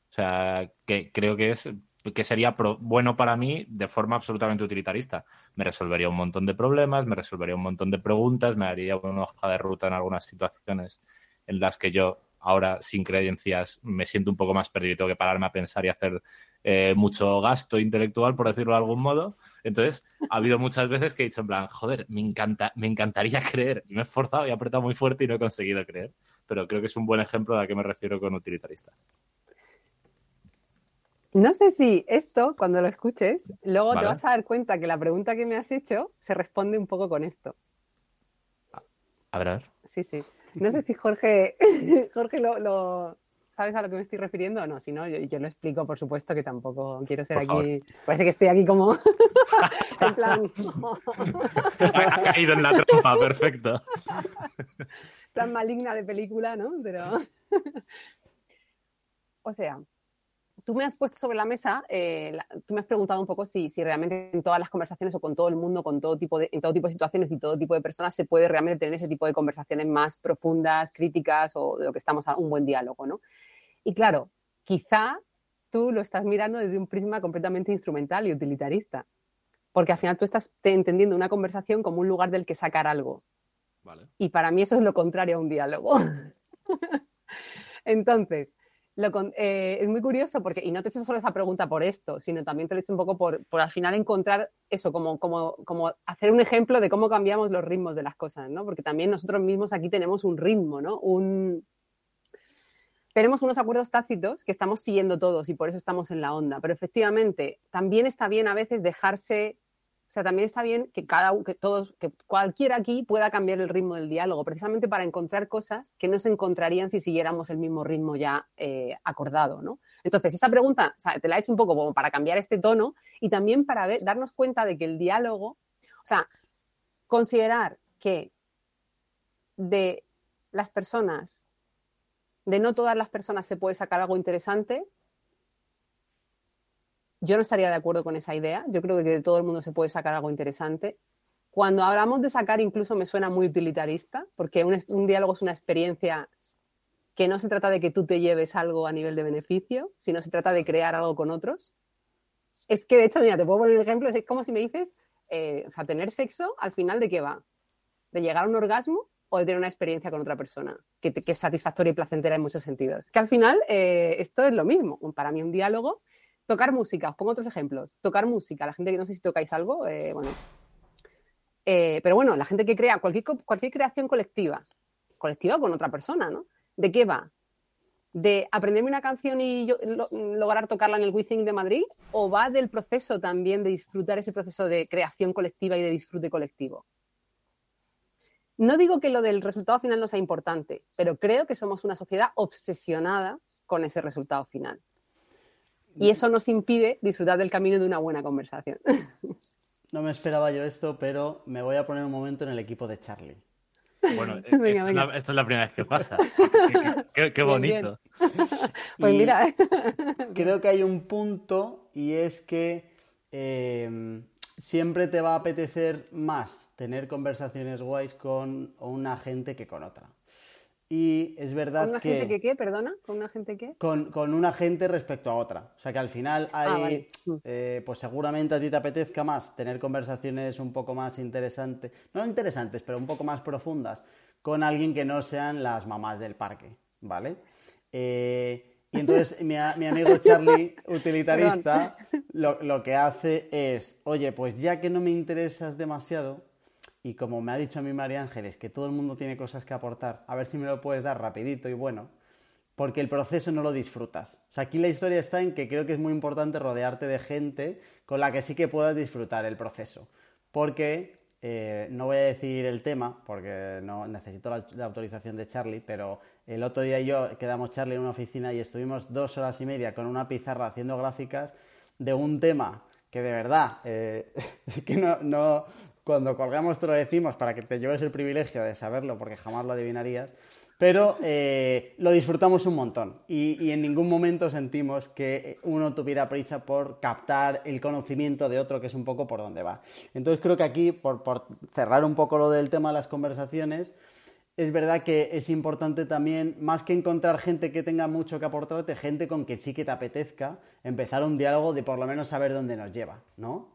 O sea, que creo que es que sería bueno para mí de forma absolutamente utilitarista. Me resolvería un montón de problemas, me resolvería un montón de preguntas, me haría una hoja de ruta en algunas situaciones en las que yo ahora sin creencias me siento un poco más perdido y tengo que pararme a pensar y hacer eh, mucho gasto intelectual, por decirlo de algún modo. Entonces, ha habido muchas veces que he dicho en plan, joder, me, encanta, me encantaría creer. Y me he esforzado y he apretado muy fuerte y no he conseguido creer. Pero creo que es un buen ejemplo de a qué me refiero con utilitarista. No sé si esto, cuando lo escuches, luego te vas a dar cuenta que la pregunta que me has hecho se responde un poco con esto. A ver, a ver. Sí, sí. No sé si Jorge, Jorge lo, ¿sabes a lo que me estoy refiriendo o no? Si no, yo, lo explico, por supuesto, que tampoco quiero ser aquí. Parece que estoy aquí como. en plan. ha, caído en la trampa, perfecto. Tan maligna de película, ¿no? Pero. o sea, tú me has puesto sobre la mesa, eh, tú me has preguntado un poco si, si, realmente en todas las conversaciones o con todo el mundo, con todo tipo de, en todo tipo de situaciones y todo tipo de personas se puede realmente tener ese tipo de conversaciones más profundas, críticas o de lo que estamos a un buen diálogo, ¿no? Y claro, quizá tú lo estás mirando desde un prisma completamente instrumental y utilitarista, porque al final tú estás entendiendo una conversación como un lugar del que sacar algo. Y para mí eso es lo contrario a un diálogo. Entonces, eh, es muy curioso porque, y no te he hecho solo esa pregunta por esto, sino también te lo he hecho un poco por, por al final encontrar eso, como, como, como, hacer un ejemplo de cómo cambiamos los ritmos de las cosas, ¿no? Porque también nosotros mismos aquí tenemos un ritmo, ¿no? Un, tenemos unos acuerdos tácitos que estamos siguiendo todos y por eso estamos en la onda, pero efectivamente también está bien a veces dejarse o sea, también está bien que cada que todos, que cualquiera aquí pueda cambiar el ritmo del diálogo, precisamente para encontrar cosas que no se encontrarían si siguiéramos el mismo ritmo ya eh, acordado, ¿no? Entonces, esa pregunta te la hecho un poco como para cambiar este tono y también para darnos cuenta de que el diálogo, o sea, considerar que de las personas, de no todas las personas se puede sacar algo interesante, yo no estaría de acuerdo con esa idea. Yo creo que de todo el mundo se puede sacar algo interesante. Cuando hablamos de sacar, incluso me suena muy utilitarista, porque un, diálogo es una experiencia que no se trata de que tú te lleves algo a nivel de beneficio, sino se trata de crear algo con otros. Es que, de hecho, mira, te puedo poner un ejemplo, es como si me dices, eh, o sea, tener sexo, al final, ¿de qué va? ¿De llegar a un orgasmo o de tener una experiencia con otra persona? Que, es satisfactoria y placentera en muchos sentidos. Que al final, eh, esto es lo mismo. Para mí, un diálogo Tocar música, os pongo otros ejemplos. Tocar música, la gente que no sé si tocáis algo, eh, bueno. Eh, pero bueno, la gente que crea cualquier, cualquier creación colectiva, colectiva con otra persona, ¿no? ¿De qué va? ¿De aprenderme una canción y lograr tocarla en el Withing de Madrid? ¿O va del proceso también de disfrutar ese proceso de creación colectiva y de disfrute colectivo? No digo que lo del resultado final no sea importante, pero creo que somos una sociedad obsesionada con ese resultado final. Y eso nos impide disfrutar del camino de una buena conversación. No me esperaba yo esto, pero me voy a poner un momento en el equipo de Charlie. Bueno, esto, Es la, primera vez que pasa. qué, bonito. Pues mira. creo que hay un punto y es que eh, siempre te va a apetecer más tener conversaciones guays con una gente que con otra. Y es verdad ¿Con una que... gente que qué? Perdona, ¿con una gente qué? Con, una gente respecto a otra. O sea que al final ah, hay... Eh, pues seguramente a ti te apetezca más tener conversaciones un poco más interesantes, no interesantes, pero un poco más profundas con alguien que no sean las mamás del parque, ¿vale? Eh, y entonces mi, amigo Charlie, utilitarista, lo, lo que hace es, oye, pues ya que no me interesas demasiado, y como me ha dicho a mí María Ángeles, que todo el mundo tiene cosas que aportar, a ver si me lo puedes dar rapidito y bueno, porque el proceso no lo disfrutas. O sea, aquí la historia está en que creo que es muy importante rodearte de gente con la que sí que puedas disfrutar el proceso. Porque, eh, no voy a decir el tema, porque no necesito la, autorización de Charlie, pero el otro día yo quedamos Charlie en una oficina y estuvimos dos horas y media con una pizarra haciendo gráficas de un tema que de verdad, eh, que no, cuando colgamos te lo decimos para que te lleves el privilegio de saberlo, porque jamás lo adivinarías. Pero eh, lo disfrutamos un montón y, en ningún momento sentimos que uno tuviera prisa por captar el conocimiento de otro, que es un poco por donde va. Entonces creo que aquí, por, por cerrar un poco lo del tema de las conversaciones, es verdad que es importante también, más que encontrar gente que tenga mucho que aportarte, gente con que sí que te apetezca empezar un diálogo de por lo menos saber dónde nos lleva, ¿no?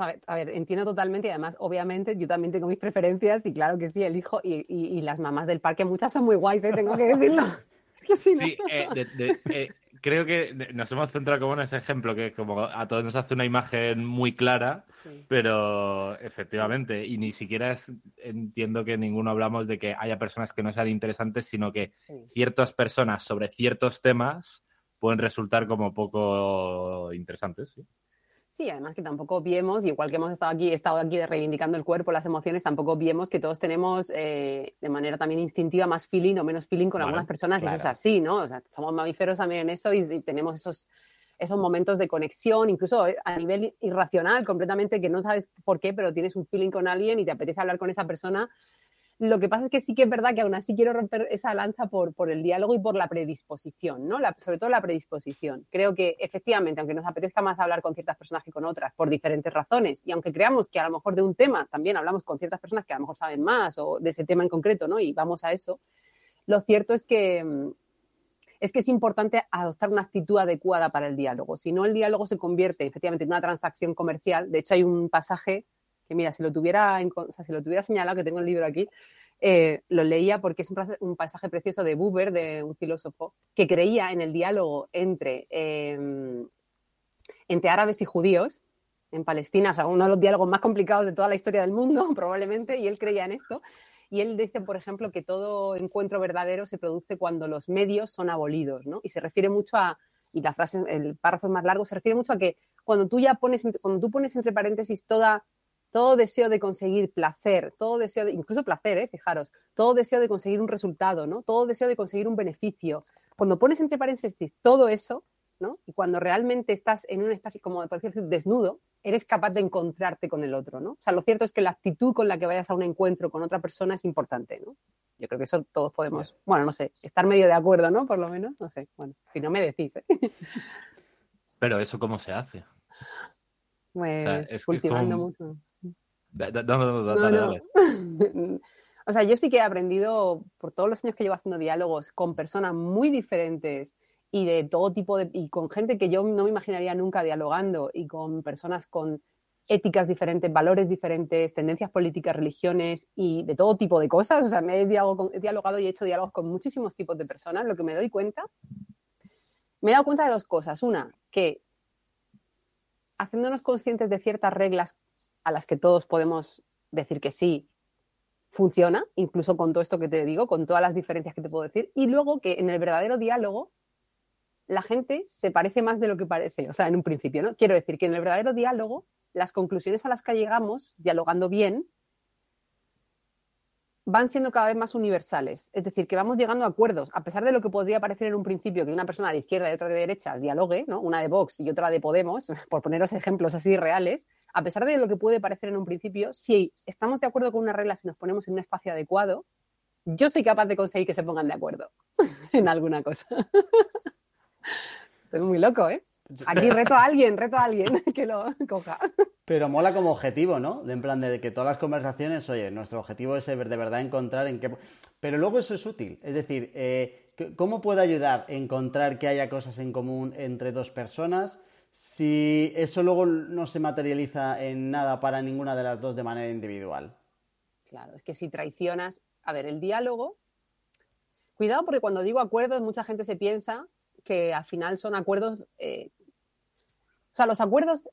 A ver, entiendo totalmente y además, obviamente, yo también tengo mis preferencias y claro que sí, elijo y, y, las mamás del parque, muchas son muy guays, ¿eh? tengo que decirlo. sí, eh, eh, creo que nos hemos centrado como en ese ejemplo, que como a todos nos hace una imagen muy clara, pero efectivamente, y ni siquiera es, entiendo que ninguno hablamos de que haya personas que no sean interesantes, sino que ciertas personas sobre ciertos temas pueden resultar como poco interesantes, sí. Sí, además que tampoco vemos, igual que hemos estado aquí, estado aquí reivindicando el cuerpo, las emociones, tampoco vemos que todos tenemos eh, de manera también instintiva más feeling o menos feeling con algunas personas, y eso es así, ¿no? O sea, somos mamíferos también en eso y, tenemos esos, esos momentos de conexión, incluso eh, a nivel irracional, completamente, que no sabes por qué, pero tienes un feeling con alguien y te apetece hablar con esa persona lo que pasa es que sí que es verdad que aún así quiero romper esa lanza por, por el diálogo y por la predisposición, ¿no? sobre todo la predisposición. Creo que efectivamente, aunque nos apetezca más hablar con ciertas personas que con otras, por diferentes razones, y aunque creamos que a lo mejor de un tema también hablamos con ciertas personas que a lo mejor saben más o de ese tema en concreto, ¿no? Y vamos a eso, lo cierto es que es que es importante adoptar una actitud adecuada para el diálogo. Si no, el diálogo se convierte efectivamente en una transacción comercial. De hecho, hay un pasaje que mira, si lo tuviera, si lo tuviera señalado, que tengo el libro aquí, eh, lo leía porque es un, pasaje precioso de Buber, de un filósofo, que creía en el diálogo entre, em, entre árabes y judíos en Palestina, o sea, uno de los diálogos más complicados de toda la historia del mundo, probablemente, y él creía en esto. Y él dice, por ejemplo, que todo encuentro verdadero se produce cuando los medios son abolidos, ¿no? Y se refiere mucho a, y la frase, el párrafo es más largo, se refiere mucho a que cuando tú ya pones, cuando tú pones entre paréntesis toda todo deseo de conseguir placer, todo deseo de, incluso placer, ¿eh? fijaros, todo deseo de conseguir un resultado, ¿no? Todo deseo de conseguir un beneficio. Cuando pones entre paréntesis todo eso, ¿no? Y cuando realmente estás en un espacio, como por decir, desnudo, eres capaz de encontrarte con el otro, ¿no? O sea, lo cierto es que la actitud con la que vayas a un encuentro con otra persona es importante, ¿no? Yo creo que eso todos podemos, bueno, no sé, estar medio de acuerdo, ¿no? Por lo menos, no sé, bueno, si no me decís, ¿eh? Pero eso cómo se hace? Pues cultivando mucho. O sea, yo sí que he aprendido por todos los años que llevo haciendo diálogos con personas muy diferentes y de todo tipo de. y con gente que yo no me imaginaría nunca dialogando y con personas con éticas diferentes, valores diferentes, tendencias políticas, religiones y de todo tipo de cosas. O sea, me he, dialogado y he hecho diálogos con muchísimos tipos de personas. Lo que me doy cuenta, me he dado cuenta de dos cosas. Una, que haciéndonos conscientes de ciertas reglas a las que todos podemos decir que sí, funciona, incluso con todo esto que te digo, con todas las diferencias que te puedo decir, y luego que en el verdadero diálogo la gente se parece más de lo que parece, o sea, en un principio, ¿no? Quiero decir que en el verdadero diálogo las conclusiones a las que llegamos, dialogando bien, van siendo cada vez más universales. Es decir, que vamos llegando a acuerdos, a pesar de lo que podría parecer en un principio que una persona de izquierda y otra de derecha dialogue, ¿no? una de Vox y otra de Podemos, por poneros ejemplos así reales, a pesar de lo que puede parecer en un principio, si estamos de acuerdo con una regla, si nos ponemos en un espacio adecuado, yo soy capaz de conseguir que se pongan de acuerdo en alguna cosa. Estoy muy loco, ¿eh? Aquí reto a alguien, reto a alguien que lo coja. Pero mola como objetivo, ¿no? De en plan de que todas las conversaciones, oye, nuestro objetivo es de verdad encontrar en qué... Pero luego eso es útil. Es decir, eh, ¿cómo puede ayudar a encontrar que haya cosas en común entre dos personas si eso luego no se materializa en nada para ninguna de las dos de manera individual? Claro, es que si traicionas... A ver, el diálogo... Cuidado porque cuando digo acuerdos, mucha gente se piensa que al final son acuerdos... Eh, o sea, los acuerdos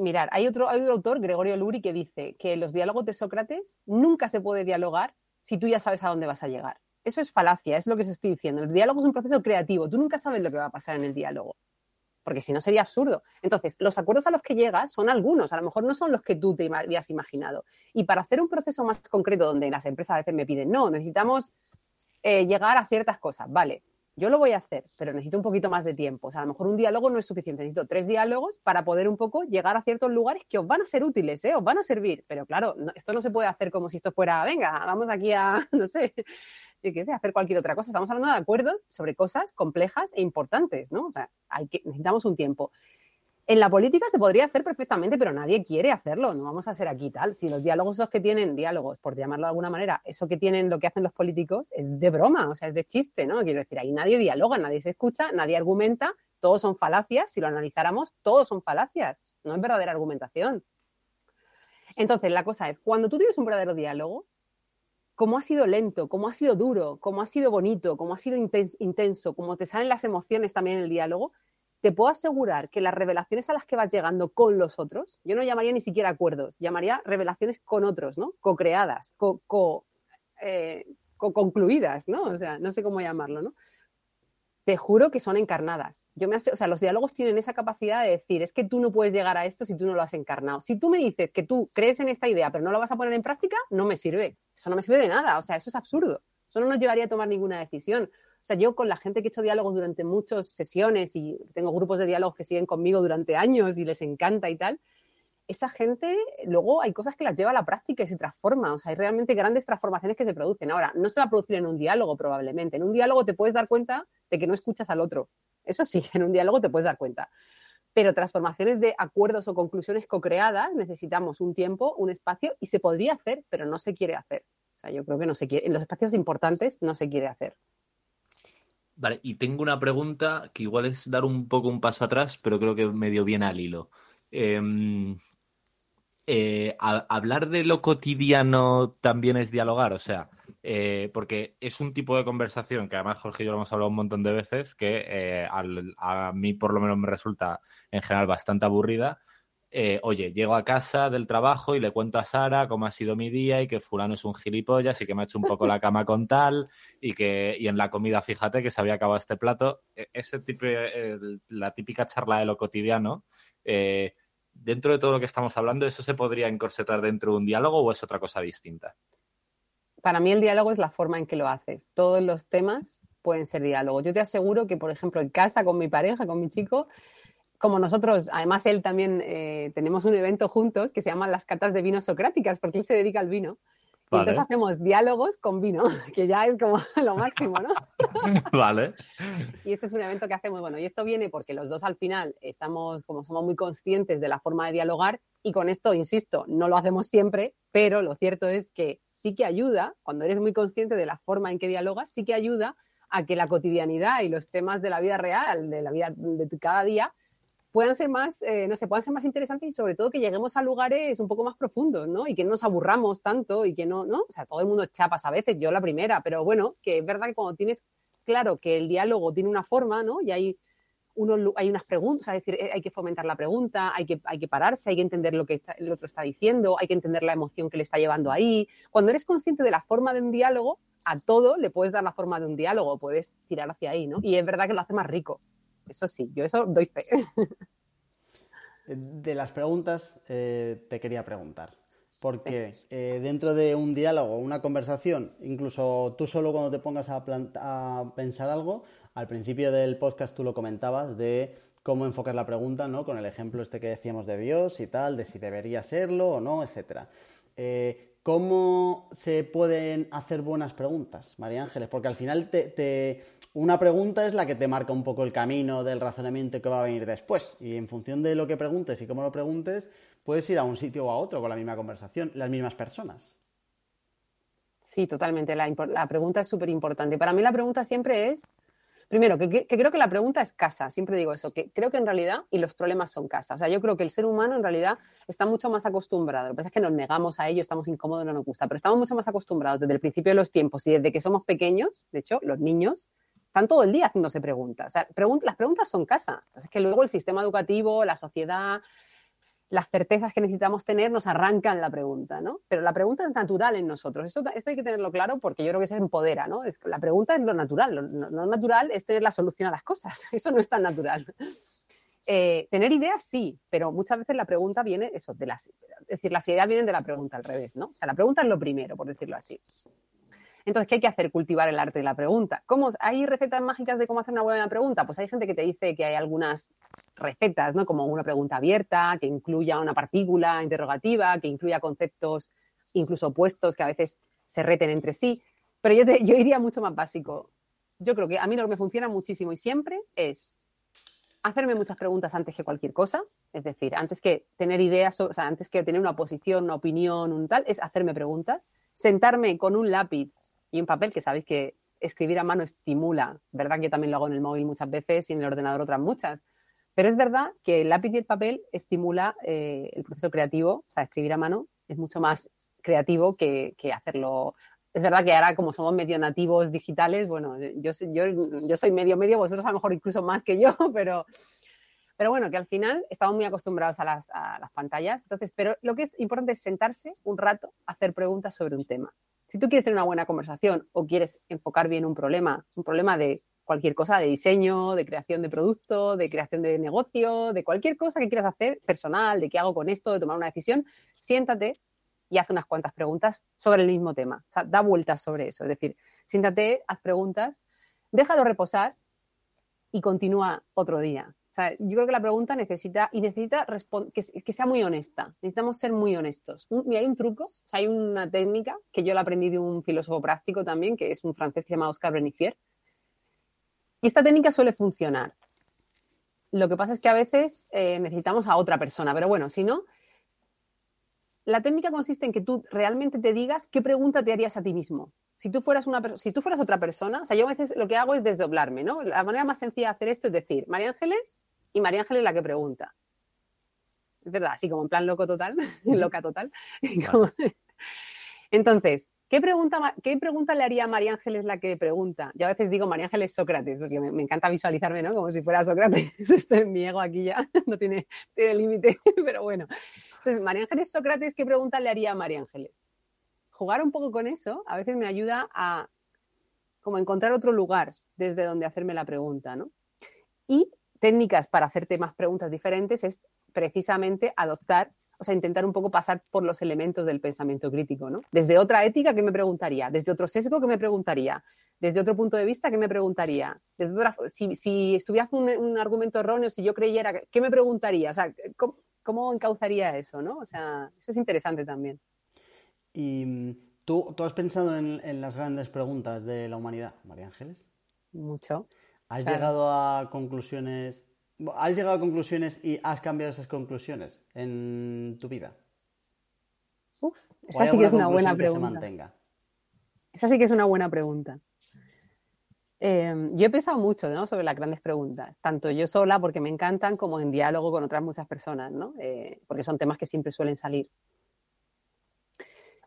mirar, hay otro, hay autor, Gregorio Luri, que dice que los diálogos de Sócrates nunca se puede dialogar si tú ya sabes a dónde vas a llegar. Eso es falacia, es lo que os estoy diciendo. El diálogo es un proceso creativo, tú nunca sabes lo que va a pasar en el diálogo, porque si no sería absurdo. Entonces, los acuerdos a los que llegas son algunos, a lo mejor no son los que tú te habías imaginado. Y para hacer un proceso más concreto, donde las empresas a veces me piden, no, necesitamos eh, llegar a ciertas cosas, vale, yo lo voy a hacer, pero necesito un poquito más de tiempo. O sea, a lo mejor un diálogo no es suficiente, necesito tres diálogos para poder un poco llegar a ciertos lugares que os van a ser útiles, ¿eh? os van a servir. Pero claro, esto no se puede hacer como si esto fuera, venga, vamos aquí a, no sé, yo qué sé, hacer cualquier otra cosa. Estamos hablando de acuerdos sobre cosas complejas e importantes, ¿no? O sea, hay que, necesitamos un tiempo. En la política se podría hacer perfectamente, pero nadie quiere hacerlo. No vamos a ser aquí tal. Si los diálogos esos que tienen, diálogos, por llamarlo de alguna manera, eso que tienen, lo que hacen los políticos, es de broma, o sea, es de chiste, ¿no? Quiero decir, ahí nadie dialoga, nadie se escucha, nadie argumenta, todos son falacias. Si lo analizáramos, todos son falacias. No es verdadera argumentación. Entonces, la cosa es, cuando tú tienes un verdadero diálogo, cómo ha sido lento, cómo ha sido duro, cómo ha sido bonito, cómo ha sido intenso, cómo te salen las emociones también en el diálogo, te puedo asegurar que las revelaciones a las que vas llegando con los otros, yo no llamaría ni siquiera acuerdos, llamaría revelaciones con otros, ¿no? Co-creadas, eh, co-concluidas, ¿no? O sea, no sé cómo llamarlo, ¿no? Te juro que son encarnadas. Yo me o sea, los diálogos tienen esa capacidad de decir, es que tú no puedes llegar a esto si tú no lo has encarnado. Si tú me dices que tú crees en esta idea pero no lo vas a poner en práctica, no me sirve. Eso no me sirve de nada, o sea, eso es absurdo. Eso no nos llevaría a tomar ninguna decisión. O sea, yo con la gente que he hecho diálogos durante muchas sesiones y tengo grupos de diálogos que siguen conmigo durante años y les encanta y tal, esa gente luego hay cosas que las lleva a la práctica y se transforma. O sea, hay realmente grandes transformaciones que se producen. Ahora, no se va a producir en un diálogo probablemente. En un diálogo te puedes dar cuenta de que no escuchas al otro. Eso sí, en un diálogo te puedes dar cuenta. Pero transformaciones de acuerdos o conclusiones co-creadas necesitamos un tiempo, un espacio y se podría hacer, pero no se quiere hacer. O sea, yo creo que no se quiere. En los espacios importantes no se quiere hacer. Vale, y tengo una pregunta que igual es dar un poco un paso atrás, pero creo que medio bien al hilo. Em, eh, hablar de lo cotidiano también es dialogar, o sea, eh, porque es un tipo de conversación que además Jorge y yo lo hemos hablado un montón de veces, que eh, a mí por lo menos me resulta en general bastante aburrida, eh, oye, llego a casa del trabajo y le cuento a Sara cómo ha sido mi día y que fulano es un gilipollas y que me ha hecho un poco la cama con tal y que y en la comida fíjate que se había acabado este plato. E, ese tipo, la típica charla de lo cotidiano, eh, dentro de todo lo que estamos hablando, ¿eso se podría encorsetar dentro de un diálogo o es otra cosa distinta? Para mí el diálogo es la forma en que lo haces. Todos los temas pueden ser diálogo. Yo te aseguro que, por ejemplo, en casa con mi pareja, con mi chico, como nosotros, además él también eh, tenemos un evento juntos que se llama las catas de vino socráticas, porque él se dedica al vino. Y entonces hacemos diálogos con vino, que ya es como lo máximo, ¿no? vale. Y este es un evento que hacemos, bueno, y esto viene porque los dos al final estamos, como somos muy conscientes de la forma de dialogar, y con esto, insisto, no lo hacemos siempre, pero lo cierto es que sí que ayuda, cuando eres muy consciente de la forma en que dialogas, sí que ayuda a que la cotidianidad y los temas de la vida real, de la vida de cada día, puedan ser más, eh, no sé, puedan ser más interesantes y sobre todo que lleguemos a lugares un poco más profundos, ¿no? Y que no nos aburramos tanto y que no, ¿no? O sea, todo el mundo es chapas a veces, yo la primera, pero bueno, que es verdad que cuando tienes claro que el diálogo tiene una forma, ¿no? Y hay, uno, hay unas preguntas, es decir, eh, hay que fomentar la pregunta, hay que, hay que pararse, hay que entender lo que el otro está diciendo, hay que entender la emoción que le está llevando ahí. Cuando eres consciente de la forma de un diálogo, a todo le puedes dar la forma de un diálogo, puedes tirar hacia ahí, ¿no? Y es verdad que lo hace más rico. Eso sí, yo eso doy fe. De las preguntas, eh, te quería preguntar. Porque eh, dentro de un diálogo, una conversación, incluso tú solo cuando te pongas a, a, pensar algo, al principio del podcast tú lo comentabas de cómo enfocar la pregunta, ¿no? Con el ejemplo este que decíamos de Dios y tal, de si debería serlo o no, etcétera. Eh, ¿Cómo se pueden hacer buenas preguntas, María Ángeles? Porque al final una pregunta es la que te marca un poco el camino del razonamiento que va a venir después. Y en función de lo que preguntes y cómo lo preguntes, puedes ir a un sitio o a otro con la misma conversación, las mismas personas. Sí, totalmente. La, la pregunta es súper importante. Para mí la pregunta siempre es Primero, que, creo que la pregunta es casa, siempre digo eso, que creo que en realidad, y los problemas son casa. O sea, yo creo que el ser humano en realidad está mucho más acostumbrado. Lo que pasa es que nos negamos a ello, estamos incómodos, no nos gusta, pero estamos mucho más acostumbrados desde el principio de los tiempos y desde que somos pequeños, de hecho, los niños están todo el día haciéndose preguntas. O sea, las preguntas son casa. Es que luego el sistema educativo, la sociedad, las certezas que necesitamos tener nos arrancan la pregunta, ¿no? Pero la pregunta es natural en nosotros. Esto, hay que tenerlo claro porque yo creo que se empodera, ¿no? Es, la pregunta es lo natural. Lo, natural es tener la solución a las cosas. Eso no es tan natural. Eh, tener ideas sí, pero muchas veces la pregunta viene, eso, de las, es decir, las ideas vienen de la pregunta al revés, ¿no? O sea, la pregunta es lo primero, por decirlo así. Entonces, ¿qué hay que hacer? Cultivar el arte de la pregunta. ¿Cómo, ¿Hay recetas mágicas de cómo hacer una buena pregunta? Pues hay gente que te dice que hay algunas recetas, ¿no? Como una pregunta abierta, que incluya una partícula interrogativa, que incluya conceptos incluso opuestos que a veces se reten entre sí. Pero yo, yo iría mucho más básico. Yo creo que a mí lo que me funciona muchísimo y siempre es hacerme muchas preguntas antes que cualquier cosa, es decir, antes que tener ideas, o sea, antes que tener una posición, una opinión, un tal, es hacerme preguntas, sentarme con un lápiz y un papel, que sabéis que escribir a mano estimula, ¿verdad? Que también lo hago en el móvil muchas veces y en el ordenador otras muchas. Pero es verdad que el lápiz y el papel estimula eh, el proceso creativo, o sea, escribir a mano es mucho más creativo que, hacerlo. Es verdad que ahora, como somos medio nativos digitales, bueno, yo, yo, yo soy medio medio, vosotros a lo mejor incluso más que yo, pero, pero bueno, que al final estamos muy acostumbrados a las, a las pantallas. Entonces, pero lo que es importante es sentarse un rato a hacer preguntas sobre un tema. Si tú quieres tener una buena conversación o quieres enfocar bien un problema, un problema de cualquier cosa, de diseño, de creación de producto, de creación de negocio, de cualquier cosa que quieras hacer personal, de qué hago con esto, de tomar una decisión, siéntate y haz unas cuantas preguntas sobre el mismo tema. O sea, da vueltas sobre eso. Es decir, siéntate, haz preguntas, déjalo reposar y continúa otro día yo creo que la pregunta necesita, y necesita que, que sea muy honesta. Necesitamos ser muy honestos. y hay un truco, hay una técnica que yo la aprendí de un filósofo práctico también, que es un francés que se llama Oscar Benifier. Y esta técnica suele funcionar. Lo que pasa es que a veces eh, necesitamos a otra persona, pero bueno, si no, la técnica consiste en que tú realmente te digas qué pregunta te harías a ti mismo. Si tú fueras, una, si tú fueras otra persona, o sea, yo a veces lo que hago es desdoblarme, ¿no? La manera más sencilla de hacer esto es decir, María Ángeles, y María Ángeles la que pregunta. Es verdad, así como en plan loco total, loca total. Entonces, ¿qué pregunta, ¿qué pregunta le haría a María Ángeles la que pregunta? Yo a veces digo María Ángeles Sócrates, porque me, encanta visualizarme, ¿no? Como si fuera Sócrates. Estoy en mi ego aquí ya, no tiene, tiene límite, pero bueno. Entonces, María Ángeles Sócrates, ¿qué pregunta le haría a María Ángeles? Jugar un poco con eso a veces me ayuda a como encontrar otro lugar desde donde hacerme la pregunta, ¿no? Y técnicas para hacerte más preguntas diferentes es precisamente adoptar, o sea, intentar un poco pasar por los elementos del pensamiento crítico, ¿no? Desde otra ética, ¿qué me preguntaría? Desde otro sesgo, ¿qué me preguntaría? Desde otro punto de vista, ¿qué me preguntaría? Desde otra, si, si estuviera un, un, argumento erróneo, si yo creyera, ¿qué me preguntaría? O sea, ¿cómo, cómo encauzaría eso, no? O sea, eso es interesante también. ¿Y mm, tú, tú has pensado en, en las grandes preguntas de la humanidad, María Ángeles? Mucho. ¿Has llegado a conclusiones? ¿Has llegado a conclusiones y has cambiado esas conclusiones en tu vida? Uf, esa sí que es una buena pregunta. Esa sí que es una buena pregunta. Em, yo he pensado mucho ¿no? sobre las grandes preguntas, tanto yo sola, porque me encantan, como en diálogo con otras muchas personas, ¿no? Eh, porque son temas que siempre suelen salir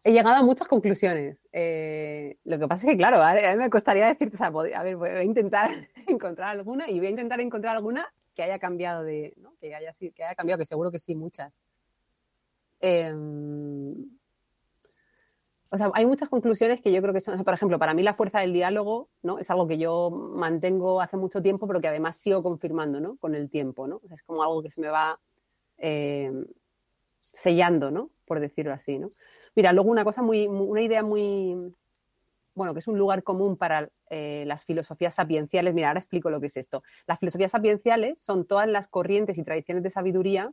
he llegado a muchas conclusiones. Eh, lo que pasa es que, claro, a, mí me costaría decirte, o sea, a ver, voy a intentar encontrar alguna y voy a intentar encontrar alguna que haya cambiado de, ¿no? que, haya, que haya cambiado, que seguro que sí, muchas. Em, o sea, hay muchas conclusiones que yo creo que son, por ejemplo, para mí la fuerza del diálogo, ¿no? Es algo que yo mantengo hace mucho tiempo, pero que además sigo confirmando, ¿no? Con el tiempo, ¿no? es como algo que se me va, em, sellando, ¿no? Por decirlo así, ¿no? Mira, luego una cosa muy, una idea muy, bueno, que es un lugar común para eh, las filosofías sapienciales. Mira, ahora explico lo que es esto. Las filosofías sapienciales son todas las corrientes y tradiciones de sabiduría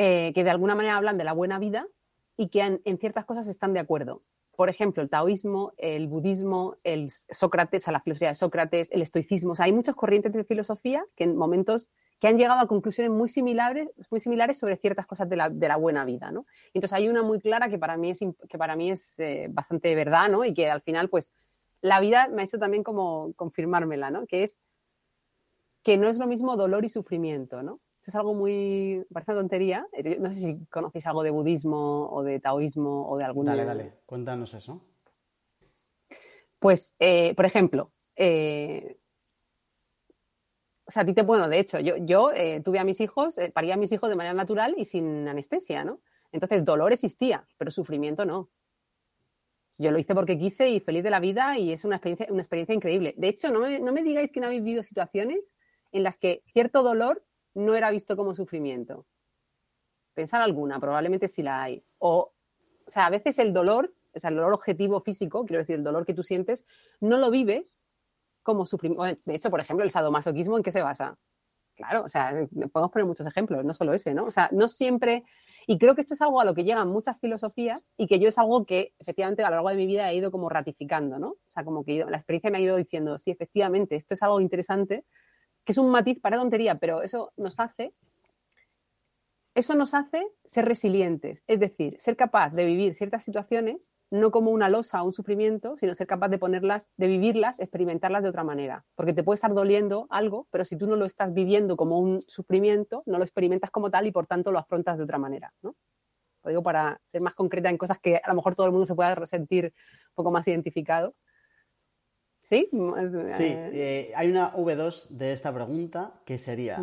eh, que de alguna manera hablan de la buena vida y que en, ciertas cosas están de acuerdo. Por ejemplo, el taoísmo, el budismo, el Sócrates, o sea, la filosofía de Sócrates, el estoicismo. O sea, hay muchas corrientes de filosofía que en momentos que han llegado a conclusiones muy similares, muy similares sobre ciertas cosas de la, de la buena vida, ¿no? Entonces hay una muy clara que para mí es, que para mí es eh, bastante verdad, ¿no? Y que al final, pues, la vida me ha hecho también como confirmármela, ¿no? Que es que no es lo mismo dolor y sufrimiento, ¿no? Esto es algo muy, parece una tontería. Eh, no sé si conocéis algo de budismo o de taoísmo o de alguna... Dale, dale, cuéntanos eso. Pues, eh, por ejemplo, o sea, a ti te, bueno, de hecho, yo, yo eh, tuve a mis hijos, eh, paría a mis hijos de manera natural y sin anestesia, ¿no? Entonces, dolor existía, pero sufrimiento no. Yo lo hice porque quise y feliz de la vida y es una experiencia, una experiencia increíble. De hecho, no me, no me digáis que no habéis vivido situaciones en las que cierto dolor no era visto como sufrimiento. Pensar alguna, probablemente sí la hay. O, o sea, a veces el dolor, o sea, el dolor objetivo físico, quiero decir, el dolor que tú sientes, no lo vives como sufrimiento. De hecho, por ejemplo, el sadomasoquismo, ¿en qué se basa? Claro, o sea, podemos poner muchos ejemplos, no solo ese, ¿no? O sea, no siempre. Y creo que esto es algo a lo que llegan muchas filosofías y que yo es algo que efectivamente a lo largo de mi vida he ido como ratificando, ¿no? O sea, como que la experiencia me ha ido diciendo, sí, efectivamente, esto es algo interesante, que es un matiz para tontería, pero eso nos hace eso nos hace ser resilientes, es decir, ser capaz de vivir ciertas situaciones no como una losa o un sufrimiento, sino ser capaz de ponerlas, de vivirlas, experimentarlas de otra manera. Porque te puede estar doliendo algo, pero si tú no lo estás viviendo como un sufrimiento, no lo experimentas como tal y por tanto lo afrontas de otra manera. ¿no? Lo digo para ser más concreta en cosas que a lo mejor todo el mundo se pueda sentir un poco más identificado. ¿Sí? Sí, eh, hay una V2 de esta pregunta que sería,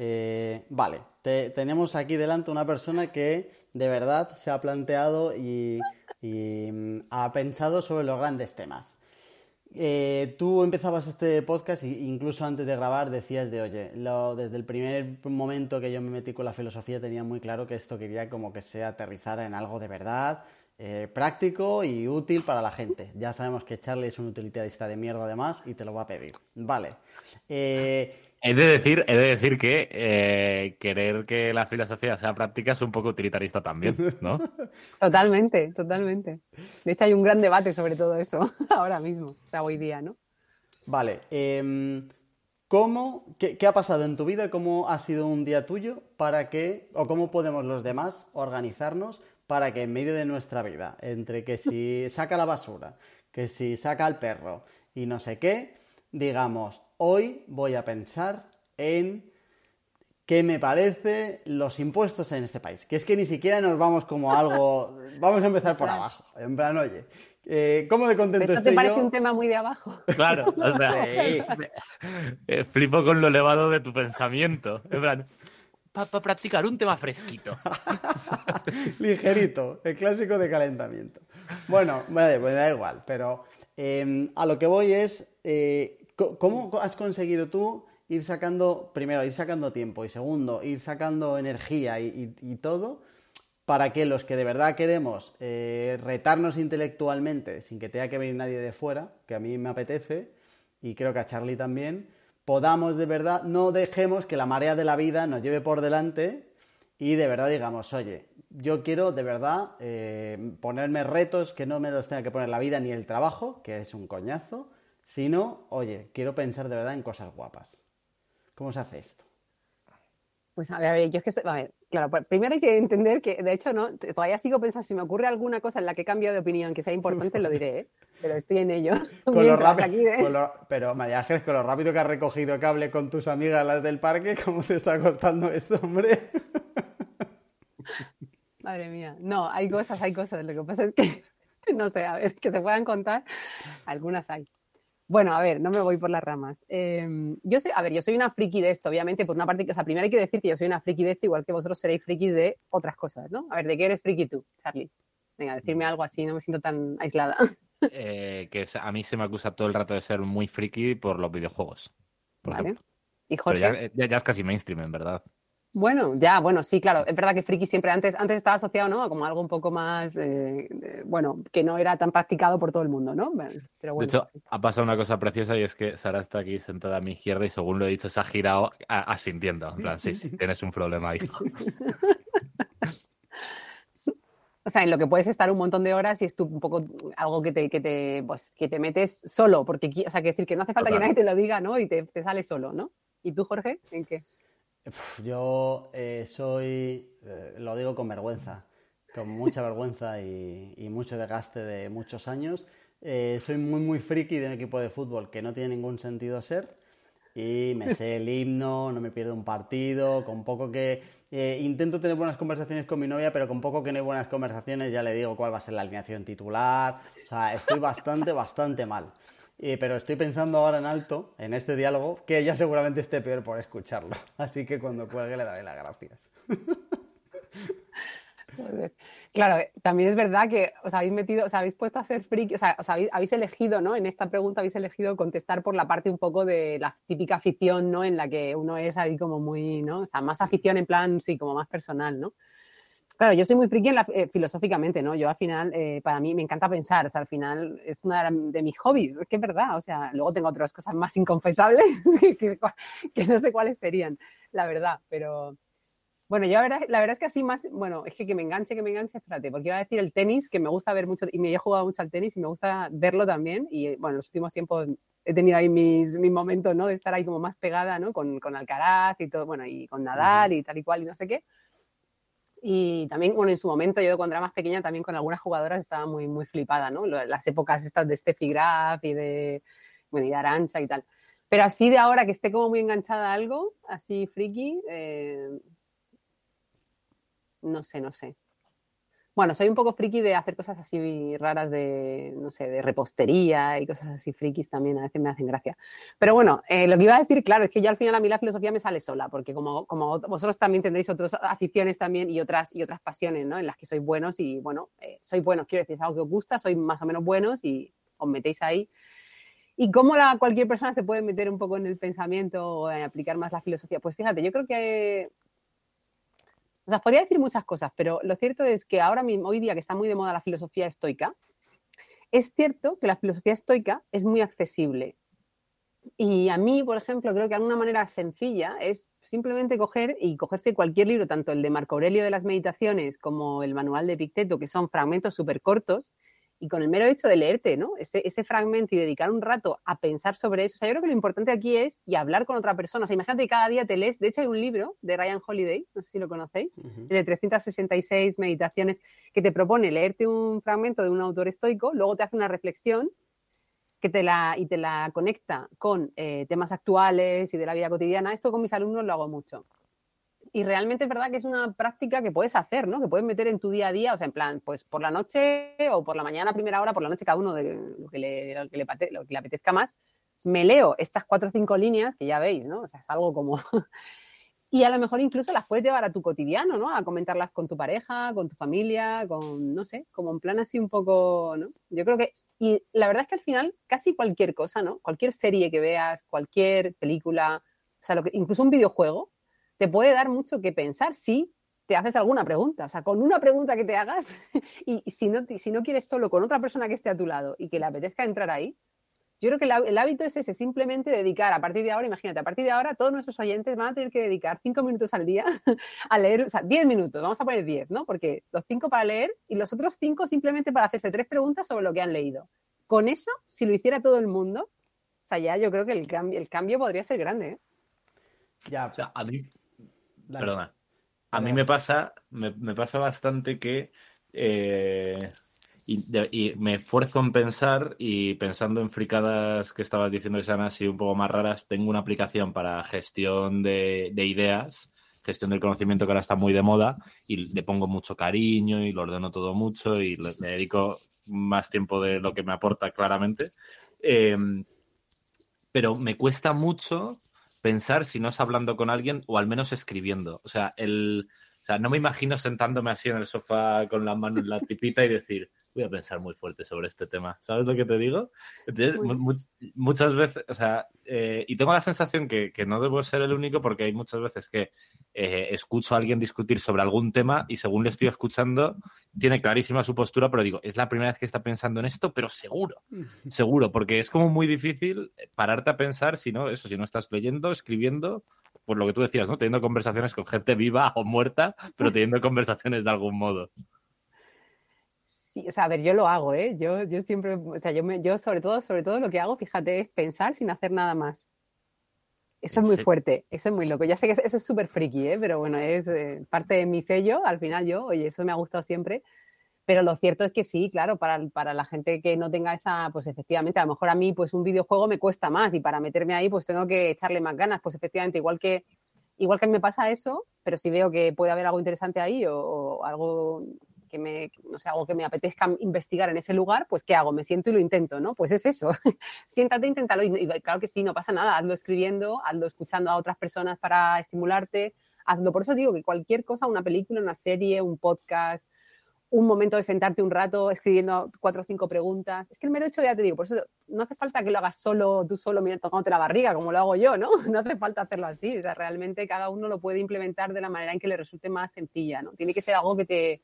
eh, vale, tenemos aquí delante una persona que de verdad se ha planteado y, mm, ha pensado sobre los grandes temas. Eh, tú empezabas este podcast e incluso antes de grabar decías de, oye, desde el primer momento que yo me metí con la filosofía tenía muy claro que esto quería como que se aterrizara en algo de verdad, eh, práctico y útil para la gente. Ya sabemos que Charlie es un utilitarista de mierda además y te lo va a pedir. Vale. He de decir, he de decir que eh, querer que la filosofía sea práctica es un poco utilitarista también, ¿no? Totalmente, totalmente. De hecho, hay un gran debate sobre todo eso ahora mismo, o sea, hoy día, ¿no? Vale. Em, ¿Cómo, qué, ha pasado en tu vida? ¿Cómo ha sido un día tuyo para que, o cómo podemos los demás organizarnos para que en medio de nuestra vida, entre que si saca la basura, que si saca al perro y no sé qué, digamos, hoy voy a pensar en qué me parece los impuestos en este país. Que es que ni siquiera nos vamos como algo. Vamos a empezar por abajo. En plan, oye, eh, ¿cómo de contento ¿Eso te parece un tema muy de abajo? Claro, o sea, eh, flipo con lo elevado de tu pensamiento. En plan, para practicar un tema fresquito. Ligerito, el clásico de calentamiento. Bueno, vale, pues da igual, pero eh, a lo que voy es ¿Cómo has conseguido tú ir sacando, primero, ir sacando tiempo y segundo, ir sacando energía y, todo para que los que de verdad queremos eh, retarnos intelectualmente sin que tenga que venir nadie de fuera, que a mí me apetece y creo que a Charlie también, podamos de verdad, no dejemos que la marea de la vida nos lleve por delante y de verdad digamos, oye, yo quiero de verdad eh, ponerme retos que no me los tenga que poner la vida ni el trabajo, que es un coñazo, sino, oye, quiero pensar de verdad en cosas guapas. ¿Cómo se hace esto? Pues a ver, yo es que, a ver, claro, pues, primero hay que entender que, de hecho, no, todavía sigo pensando, si me ocurre alguna cosa en la que he cambiado de opinión que sea importante, lo diré, ¿eh? pero estoy en ello. Con lo rápido, pero María Ángeles, con lo rápido que has recogido cable con tus amigas las del parque, ¿cómo te está costando esto, hombre? Madre mía, no, hay cosas, hay cosas, lo que pasa es que, no sé, a ver, que se puedan contar, algunas hay. Bueno, a ver, no me voy por las ramas. Em, yo sé, a ver, yo soy una friki de esto, obviamente, por una parte, o sea, primero hay que decir que yo soy una friki de esto, igual que vosotros seréis frikis de otras cosas, ¿no? A ver, ¿de qué eres friki tú, Charlie? Venga, decirme algo así, no me siento tan aislada. Eh, que a mí se me acusa todo el rato de ser muy friki por los videojuegos. Por vale. ¿Y Pero ya, es casi mainstream, en verdad. Bueno, ya, bueno, sí, claro. Es verdad que friki siempre antes, antes estaba asociado, ¿no? Como algo un poco más, eh, bueno, que no era tan practicado por todo el mundo, ¿no? Pero bueno, de hecho, ha pasado una cosa preciosa y es que Sara está aquí sentada a mi izquierda y según lo he dicho se ha girado asintiendo. En plan, sí, sí, tienes un problema ahí. o sea, en lo que puedes estar un montón de horas y es tú un poco algo que te, que te, pues, que te metes solo, porque, o sea, que decir que no hace falta que nadie te lo diga, ¿no? Y te, te sale solo, ¿no? ¿Y tú, Jorge? ¿En qué? Yo eh, soy, eh, lo digo con vergüenza, con mucha vergüenza y, mucho desgaste de muchos años. Eh, soy muy, muy friki de un equipo de fútbol que no tiene ningún sentido ser y me sé el himno, no me pierdo un partido, con poco que intento tener buenas conversaciones con mi novia, pero con poco que no hay buenas conversaciones ya le digo cuál va a ser la alineación titular. O sea, estoy bastante, bastante mal. Eh, pero estoy pensando ahora en alto, en este diálogo, que ella seguramente esté peor por escucharlo. Así que cuando cuelgue le daré las gracias. Claro, también es verdad que os habéis metido, os habéis puesto a ser friki, o sea, os habéis, habéis, elegido, ¿no? En esta pregunta habéis elegido contestar por la parte un poco de la típica afición, ¿no? En la que uno es ahí como muy, ¿no? O sea, más afición en plan, sí, como más personal, ¿no? Claro, yo soy muy friki eh, filosóficamente, ¿no? Yo al final, eh, para mí me encanta pensar, o sea, al final es una de mis hobbies, es que es verdad, o sea, luego tengo otras cosas más inconfesables que, no sé cuáles serían, la verdad, pero bueno, yo la verdad, la verdad es que así más, bueno, es que que me enganche, que me enganche, espérate, porque iba a decir el tenis, que me gusta ver mucho, y me he jugado mucho al tenis y me gusta verlo también, y bueno, en los últimos tiempos he tenido ahí mis, mis momentos, ¿no? De estar ahí como más pegada, ¿no? Con, con Alcaraz y todo, bueno, y con Nadal y tal y cual y no sé qué. Y también, bueno, en su momento, yo cuando era más pequeña, también con algunas jugadoras estaba muy, muy flipada, ¿no? Las épocas estas de Steffi Graf y de, bueno, y de Arancha y tal. Pero así de ahora que esté como muy enganchada a algo, así friki, eh, no sé, no sé. Bueno, soy un poco friki de hacer cosas así raras de, no sé, de repostería y cosas así frikis también, a veces me hacen gracia. Pero bueno, eh, lo que iba a decir, claro, es que ya al final a mí la filosofía me sale sola, porque como, como vosotros también tendréis otras aficiones también y otras, y otras pasiones, ¿no? En las que sois buenos y, bueno, eh, soy buenos, quiero decir, es algo que os gusta, sois más o menos buenos y os metéis ahí. ¿Y cómo la, cualquier persona se puede meter un poco en el pensamiento o en aplicar más la filosofía? Pues fíjate, yo creo que o sea, podría decir muchas cosas, pero lo cierto es que ahora mismo, hoy día que está muy de moda la filosofía estoica, es cierto que la filosofía estoica es muy accesible. Y a mí, por ejemplo, creo que alguna manera sencilla es simplemente coger y cogerse cualquier libro, tanto el de Marco Aurelio de las Meditaciones como el manual de Picteto, que son fragmentos súper cortos, y con el mero hecho de leerte, ¿no? Ese, ese, fragmento y dedicar un rato a pensar sobre eso. O sea, yo creo que lo importante aquí es y hablar con otra persona. O sea, imagínate que cada día te lees. De hecho, hay un libro de Ryan Holiday, no sé si lo conocéis, de 366 meditaciones, que te propone leerte un fragmento de un autor estoico, luego te hace una reflexión que te la, y te la conecta con eh, temas actuales y de la vida cotidiana. Esto con mis alumnos lo hago mucho y realmente es verdad que es una práctica que puedes hacer, ¿no? Que puedes meter en tu día a día, o sea, en plan, pues por la noche o por la mañana primera hora, por la noche cada uno de lo que le, lo que le, lo que le apetezca más, me leo estas cuatro o cinco líneas que ya veis, ¿no? O sea, es algo como... y a lo mejor incluso las puedes llevar a tu cotidiano, ¿no? A comentarlas con tu pareja, con tu familia, con, no sé, como en plan así un poco, ¿no? Yo creo que, y la verdad es que al final casi cualquier cosa, ¿no? Cualquier serie que veas, cualquier película, o sea, que, incluso un videojuego, te puede dar mucho que pensar si te haces alguna pregunta. O sea, con una pregunta que te hagas y, si, no, si no quieres solo con otra persona que esté a tu lado y que le apetezca entrar ahí, yo creo que el, hábito es ese, simplemente dedicar a partir de ahora, imagínate, a partir de ahora todos nuestros oyentes van a tener que dedicar cinco minutos al día a leer, o sea, diez minutos, vamos a poner diez, ¿no? Porque los cinco para leer y los otros cinco simplemente para hacerse tres preguntas sobre lo que han leído. Con eso, si lo hiciera todo el mundo, o sea, ya yo creo que el cambio, el cambio podría ser grande, ¿eh? Ya, o sea, a mí, Perdona. A mí me pasa, me, pasa bastante que eh, y, me esfuerzo en pensar y pensando en fricadas que estabas diciendo que sean así un poco más raras, tengo una aplicación para gestión de, ideas, gestión del conocimiento que ahora está muy de moda y le pongo mucho cariño y lo ordeno todo mucho y le, dedico más tiempo de lo que me aporta claramente. Em, pero me cuesta mucho pensar si no es hablando con alguien o al menos escribiendo. O sea, el, o sea, no me imagino sentándome así en el sofá con la mano en la tipita y decir, voy a pensar muy fuerte sobre este tema. ¿Sabes lo que te digo? Entonces, muchas veces, o sea, eh, y tengo la sensación que, no debo ser el único porque hay muchas veces que eh, escucho a alguien discutir sobre algún tema y según le estoy escuchando, tiene clarísima su postura, pero digo, es la primera vez que está pensando en esto, pero seguro, seguro, porque es como muy difícil pararte a pensar si no, eso, si no estás leyendo, escribiendo, por lo que tú decías, ¿no? Teniendo conversaciones con gente viva o muerta, pero teniendo conversaciones de algún modo o sea, a ver, yo lo hago, ¿eh? Yo, yo siempre, o sea, yo, yo sobre todo, sobre todo lo que hago, fíjate, es pensar sin hacer nada más. Eso es muy fuerte, eso es muy loco. Ya sé que eso es súper friki, ¿eh? pero bueno, es eh, parte de mi sello. Al final yo, oye, eso me ha gustado siempre. Pero lo cierto es que sí, claro, para, para, la gente que no tenga esa, pues efectivamente, a lo mejor a mí pues un videojuego me cuesta más y para meterme ahí pues tengo que echarle más ganas. Pues efectivamente, igual que, igual que me pasa eso, pero si veo que puede haber algo interesante ahí o, o algo que me, no sé, algo que me apetezca investigar en ese lugar, pues ¿qué hago? Me siento y lo intento, ¿no? Pues es eso. Siéntate, inténtalo. Y, y, claro que sí, no pasa nada. Hazlo escribiendo, hazlo escuchando a otras personas para estimularte. Hazlo. Por eso digo que cualquier cosa, una película, una serie, un podcast, un momento de sentarte un rato escribiendo cuatro o cinco preguntas. Es que el mero hecho, ya te digo, por eso no hace falta que lo hagas solo, tú solo, mira, tocándote la barriga, como lo hago yo, ¿no? No hace falta hacerlo así. O sea, realmente cada uno lo puede implementar de la manera en que le resulte más sencilla, ¿no? Tiene que ser algo que te,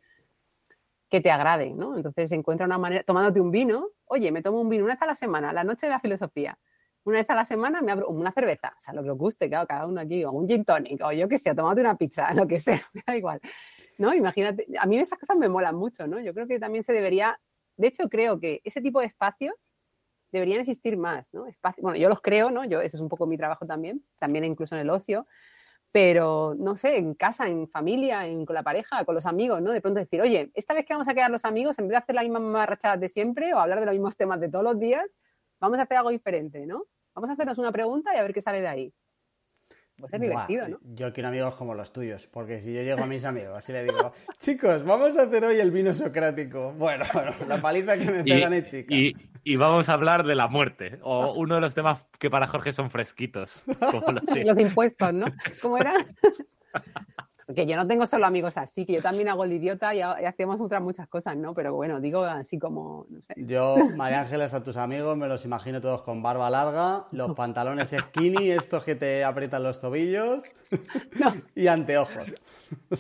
que te agrade, ¿no? Entonces encuentra una manera, tomándote un vino, oye, me tomo un vino una vez a la semana, la noche de la filosofía, una vez a la semana me abro una cerveza, o sea, lo que os guste, claro, cada uno aquí, o un gin tonic, o yo qué sé, tomate una pizza, lo que sea, me da igual, ¿no? Imagínate, a mí esas cosas me molan mucho, ¿no? Yo creo que también se debería, de hecho creo que ese tipo de espacios deberían existir más, ¿no? bueno, yo los creo, ¿no? Yo, ese es un poco mi trabajo también, también incluso en el ocio, pero no sé, en casa, en familia, con la pareja, con los amigos, ¿no? De pronto decir, oye, esta vez que vamos a quedar los amigos, en vez de hacer la misma marrachada de siempre o hablar de los mismos temas de todos los días, vamos a hacer algo diferente, ¿no? Vamos a hacernos una pregunta y a ver qué sale de ahí. Pues es divertido, ¿no? Yo quiero amigos como los tuyos, porque si yo llego a mis amigos y le digo, chicos, vamos a hacer hoy el vino socrático. Bueno, la paliza que me pegan es chica. Y, vamos a hablar de la muerte, o uno de los temas que para Jorge son fresquitos. Como los, los impuestos, ¿no? ¿Cómo era? que yo no tengo solo amigos así, que yo también hago el idiota y, hacemos otras muchas cosas, ¿no? Pero bueno, digo así como, no sé. Yo, María Ángeles, a tus amigos me los imagino todos con barba larga, los pantalones skinny, estos que te aprietan los tobillos y anteojos.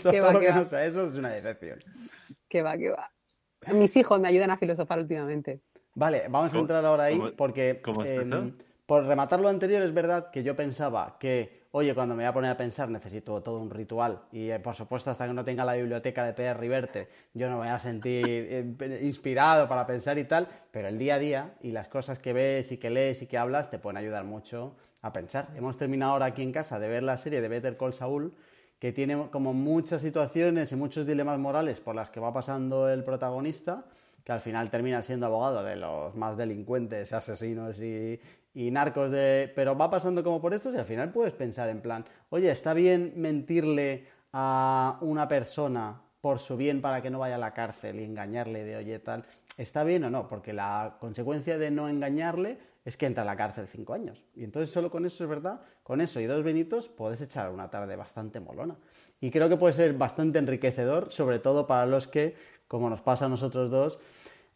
todo lo que no sea eso es una decepción. Que va, que va. Mis hijos me ayudan a filosofar últimamente. Vale, vamos a entrar ahora ahí porque em, por rematar lo anterior es verdad que yo pensaba que oye, cuando me voy a poner a pensar necesito todo un ritual y eh, por supuesto hasta que no tenga la biblioteca de P.R. Riverte yo no me voy a sentir eh, inspirado para pensar y tal, pero el día a día y las cosas que ves y que lees y que hablas te pueden ayudar mucho a pensar. Hemos terminado ahora aquí en casa de ver la serie de Better Call Saul que tiene como muchas situaciones y muchos dilemas morales por las que va pasando el protagonista que al final termina siendo abogado de los más delincuentes, asesinos y, y narcos de... Pero va pasando como por estos y al final puedes pensar en plan, oye, ¿está bien mentirle a una persona por su bien para que no vaya a la cárcel y engañarle de oye tal? ¿Está bien o no? Porque la consecuencia de no engañarle es que entra a la cárcel cinco años. Y entonces solo con eso es verdad, con eso y dos vinitos puedes echar una tarde bastante molona. Y creo que puede ser bastante enriquecedor, sobre todo para los que, como nos pasa a nosotros dos,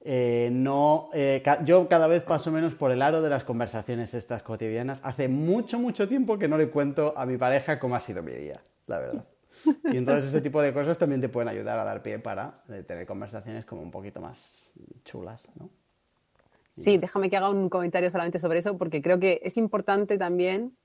eh, no, eh, yo cada vez paso menos por el aro de las conversaciones estas cotidianas. Hace mucho, mucho tiempo que no le cuento a mi pareja cómo ha sido mi día, la verdad. Y entonces ese tipo de cosas también te pueden ayudar a dar pie para eh, tener conversaciones como un poquito más chulas, ¿no? Sí, déjame que haga un comentario solamente sobre eso, porque creo que es importante también.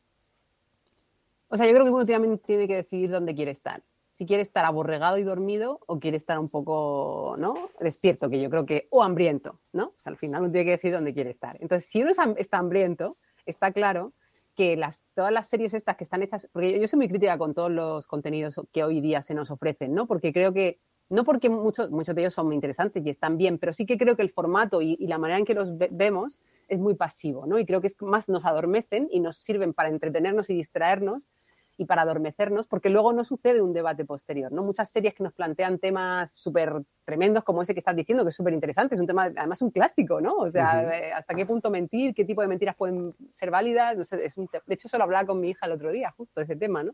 O sea, yo creo que uno también tiene que decidir dónde quiere estar si quiere estar aborregado y dormido o quiere estar un poco ¿no? despierto, que yo creo que, o hambriento, ¿no? O sea, al final uno tiene que decir dónde quiere estar. Entonces, si uno está hambriento, está claro que las, todas las series estas que están hechas, porque yo, soy muy crítica con todos los contenidos que hoy día se nos ofrecen, ¿no? Porque creo que, no porque muchos, muchos de ellos son muy interesantes y están bien, pero sí que creo que el formato y, la manera en que los vemos es muy pasivo, ¿no? Y creo que es más nos adormecen y nos sirven para entretenernos y distraernos y para adormecernos, porque luego no sucede un debate posterior, ¿no? Muchas series que nos plantean temas súper tremendos como ese que estás diciendo, que es súper interesante, es un tema, además un clásico, ¿no? O sea, eh, hasta qué punto mentir, qué tipo de mentiras pueden ser válidas, no sé, es un, de hecho solo hablaba con mi hija el otro día, justo ese tema, ¿no?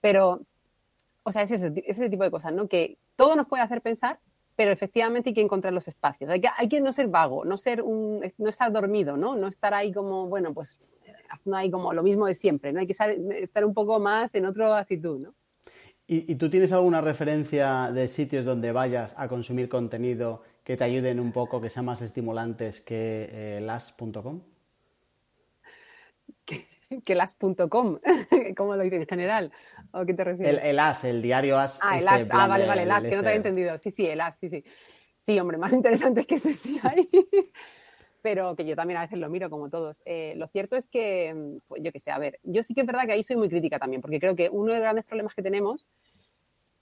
Pero, o sea, es ese, ese tipo de cosas, ¿no? Que todo nos puede hacer pensar, pero efectivamente hay que encontrar los espacios. Hay que, hay que no ser vago, no, ser un, no estar dormido, ¿no? No estar ahí como, bueno, pues no hay como lo mismo de siempre, ¿no? Hay que estar un poco más en otra actitud, ¿no? ¿Y, tú tienes alguna referencia de sitios donde vayas a consumir contenido que te ayuden un poco, que sean más estimulantes que eh, las.com? Que, las.com, ¿cómo lo dices en general? ¿O qué te refieres? El, as, el diario as. Ah, el este as, ah, vale, vale, el as, que no te había este. entendido. Sí, sí, el as, sí, sí. Sí, hombre, más interesante es que ese sí hay pero que yo también a veces lo miro como todos. Eh, lo cierto es que, mm, pues yo qué sé, a ver, yo sí que es verdad que ahí soy muy crítica también, porque creo que uno de los grandes problemas que tenemos,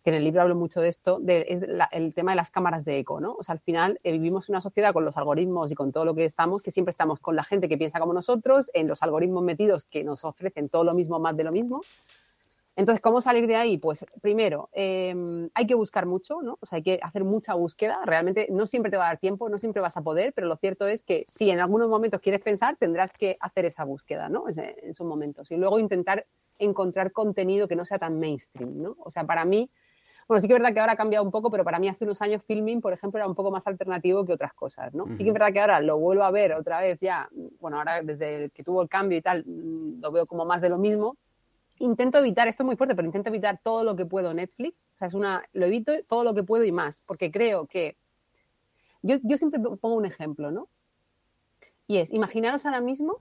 que en el libro hablo mucho de esto, es el tema de las cámaras de eco, ¿no? O sea, al final eh, vivimos una sociedad con los algoritmos y con todo lo que estamos, que siempre estamos con la gente que piensa como nosotros, en los algoritmos metidos que nos ofrecen todo lo mismo, más de lo mismo, entonces, ¿cómo salir de ahí? Pues primero, em, hay que buscar mucho, ¿no? O sea, hay que hacer mucha búsqueda. Realmente no siempre te va a dar tiempo, no siempre vas a poder, pero lo cierto es que si en algunos momentos quieres pensar, tendrás que hacer esa búsqueda, ¿no? En esos momentos. Y luego intentar encontrar contenido que no sea tan mainstream, ¿no? O sea, para mí, bueno, sí que es verdad que ahora ha cambiado un poco, pero para mí hace unos años filming, por ejemplo, era un poco más alternativo que otras cosas, ¿no? Sí que es verdad que ahora lo vuelvo a ver otra vez ya, bueno, ahora desde que tuvo el cambio y tal, lo veo como más de lo mismo, intento evitar, esto es muy fuerte, pero intento evitar todo lo que puedo Netflix. O sea, es una, lo evito todo lo que puedo y más, porque creo que. Yo, yo siempre pongo un ejemplo, ¿no? Y es, imaginaros ahora mismo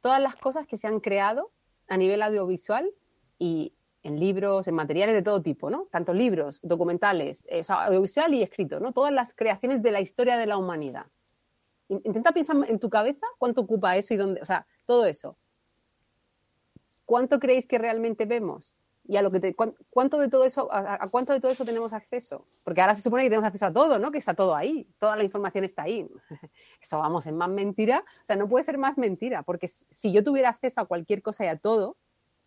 todas las cosas que se han creado a nivel audiovisual y en libros, en materiales de todo tipo, ¿no? Tanto libros, documentales, eh, o sea, audiovisual y escrito, ¿no? Todas las creaciones de la historia de la humanidad. Intenta pensar en tu cabeza cuánto ocupa eso y dónde, o sea, todo eso. ¿Cuánto creéis que realmente vemos? Y a lo que cuánto de todo eso, a, cuánto de todo eso tenemos acceso? Porque ahora se supone que tenemos acceso a todo, ¿no? Que está todo ahí, toda la información está ahí. Esto vamos, es más mentira, o sea, no puede ser más mentira, porque si yo tuviera acceso a cualquier cosa y a todo,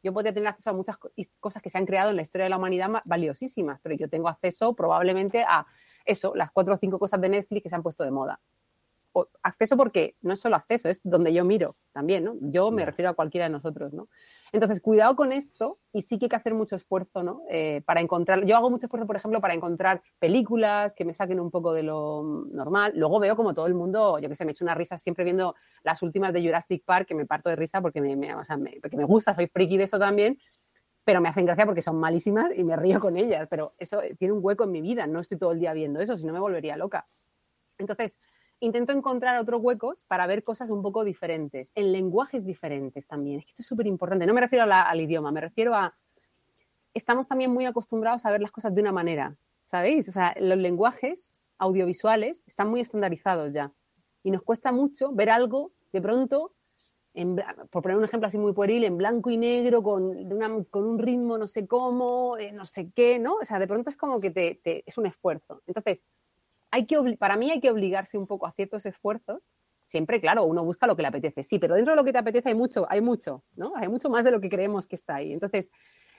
yo podría tener acceso a muchas cosas que se han creado en la historia de la humanidad valiosísimas, pero yo tengo acceso probablemente a eso, las cuatro o cinco cosas de Netflix que se han puesto de moda. Acceso porque no es solo acceso, es donde yo miro también, ¿no? Yo me refiero a cualquiera de nosotros, ¿no? Entonces, cuidado con esto y sí que hay que hacer mucho esfuerzo, ¿no? Eh, para encontrar, yo hago mucho esfuerzo, por ejemplo, para encontrar películas que me saquen un poco de lo normal. Luego veo como todo el mundo, yo que sé, me echo una risa siempre viendo las últimas de Jurassic Park, que me parto de risa porque me, porque me gusta, soy friki de eso también, pero me hacen gracia porque son malísimas y me río con ellas. Pero eso tiene un hueco en mi vida, no estoy todo el día viendo eso, si no me volvería loca. Entonces, intento encontrar otros huecos para ver cosas un poco diferentes, en lenguajes diferentes también. Es que esto es súper importante. No me refiero al idioma, me refiero a... Estamos también muy acostumbrados a ver las cosas de una manera, ¿sabéis? O sea, los lenguajes audiovisuales están muy estandarizados ya. Y nos cuesta mucho ver algo de pronto, por poner un ejemplo así muy pueril, en blanco y negro, con, con un ritmo no sé cómo, eh, no sé qué, ¿no? O sea, de pronto es como que te, es un esfuerzo. Entonces, que, para mí hay que obligarse un poco a ciertos esfuerzos. Siempre, claro, uno busca lo que le apetece, sí, pero dentro de lo que te apetece hay mucho, hay mucho, ¿no? Hay mucho más de lo que creemos que está ahí. Entonces,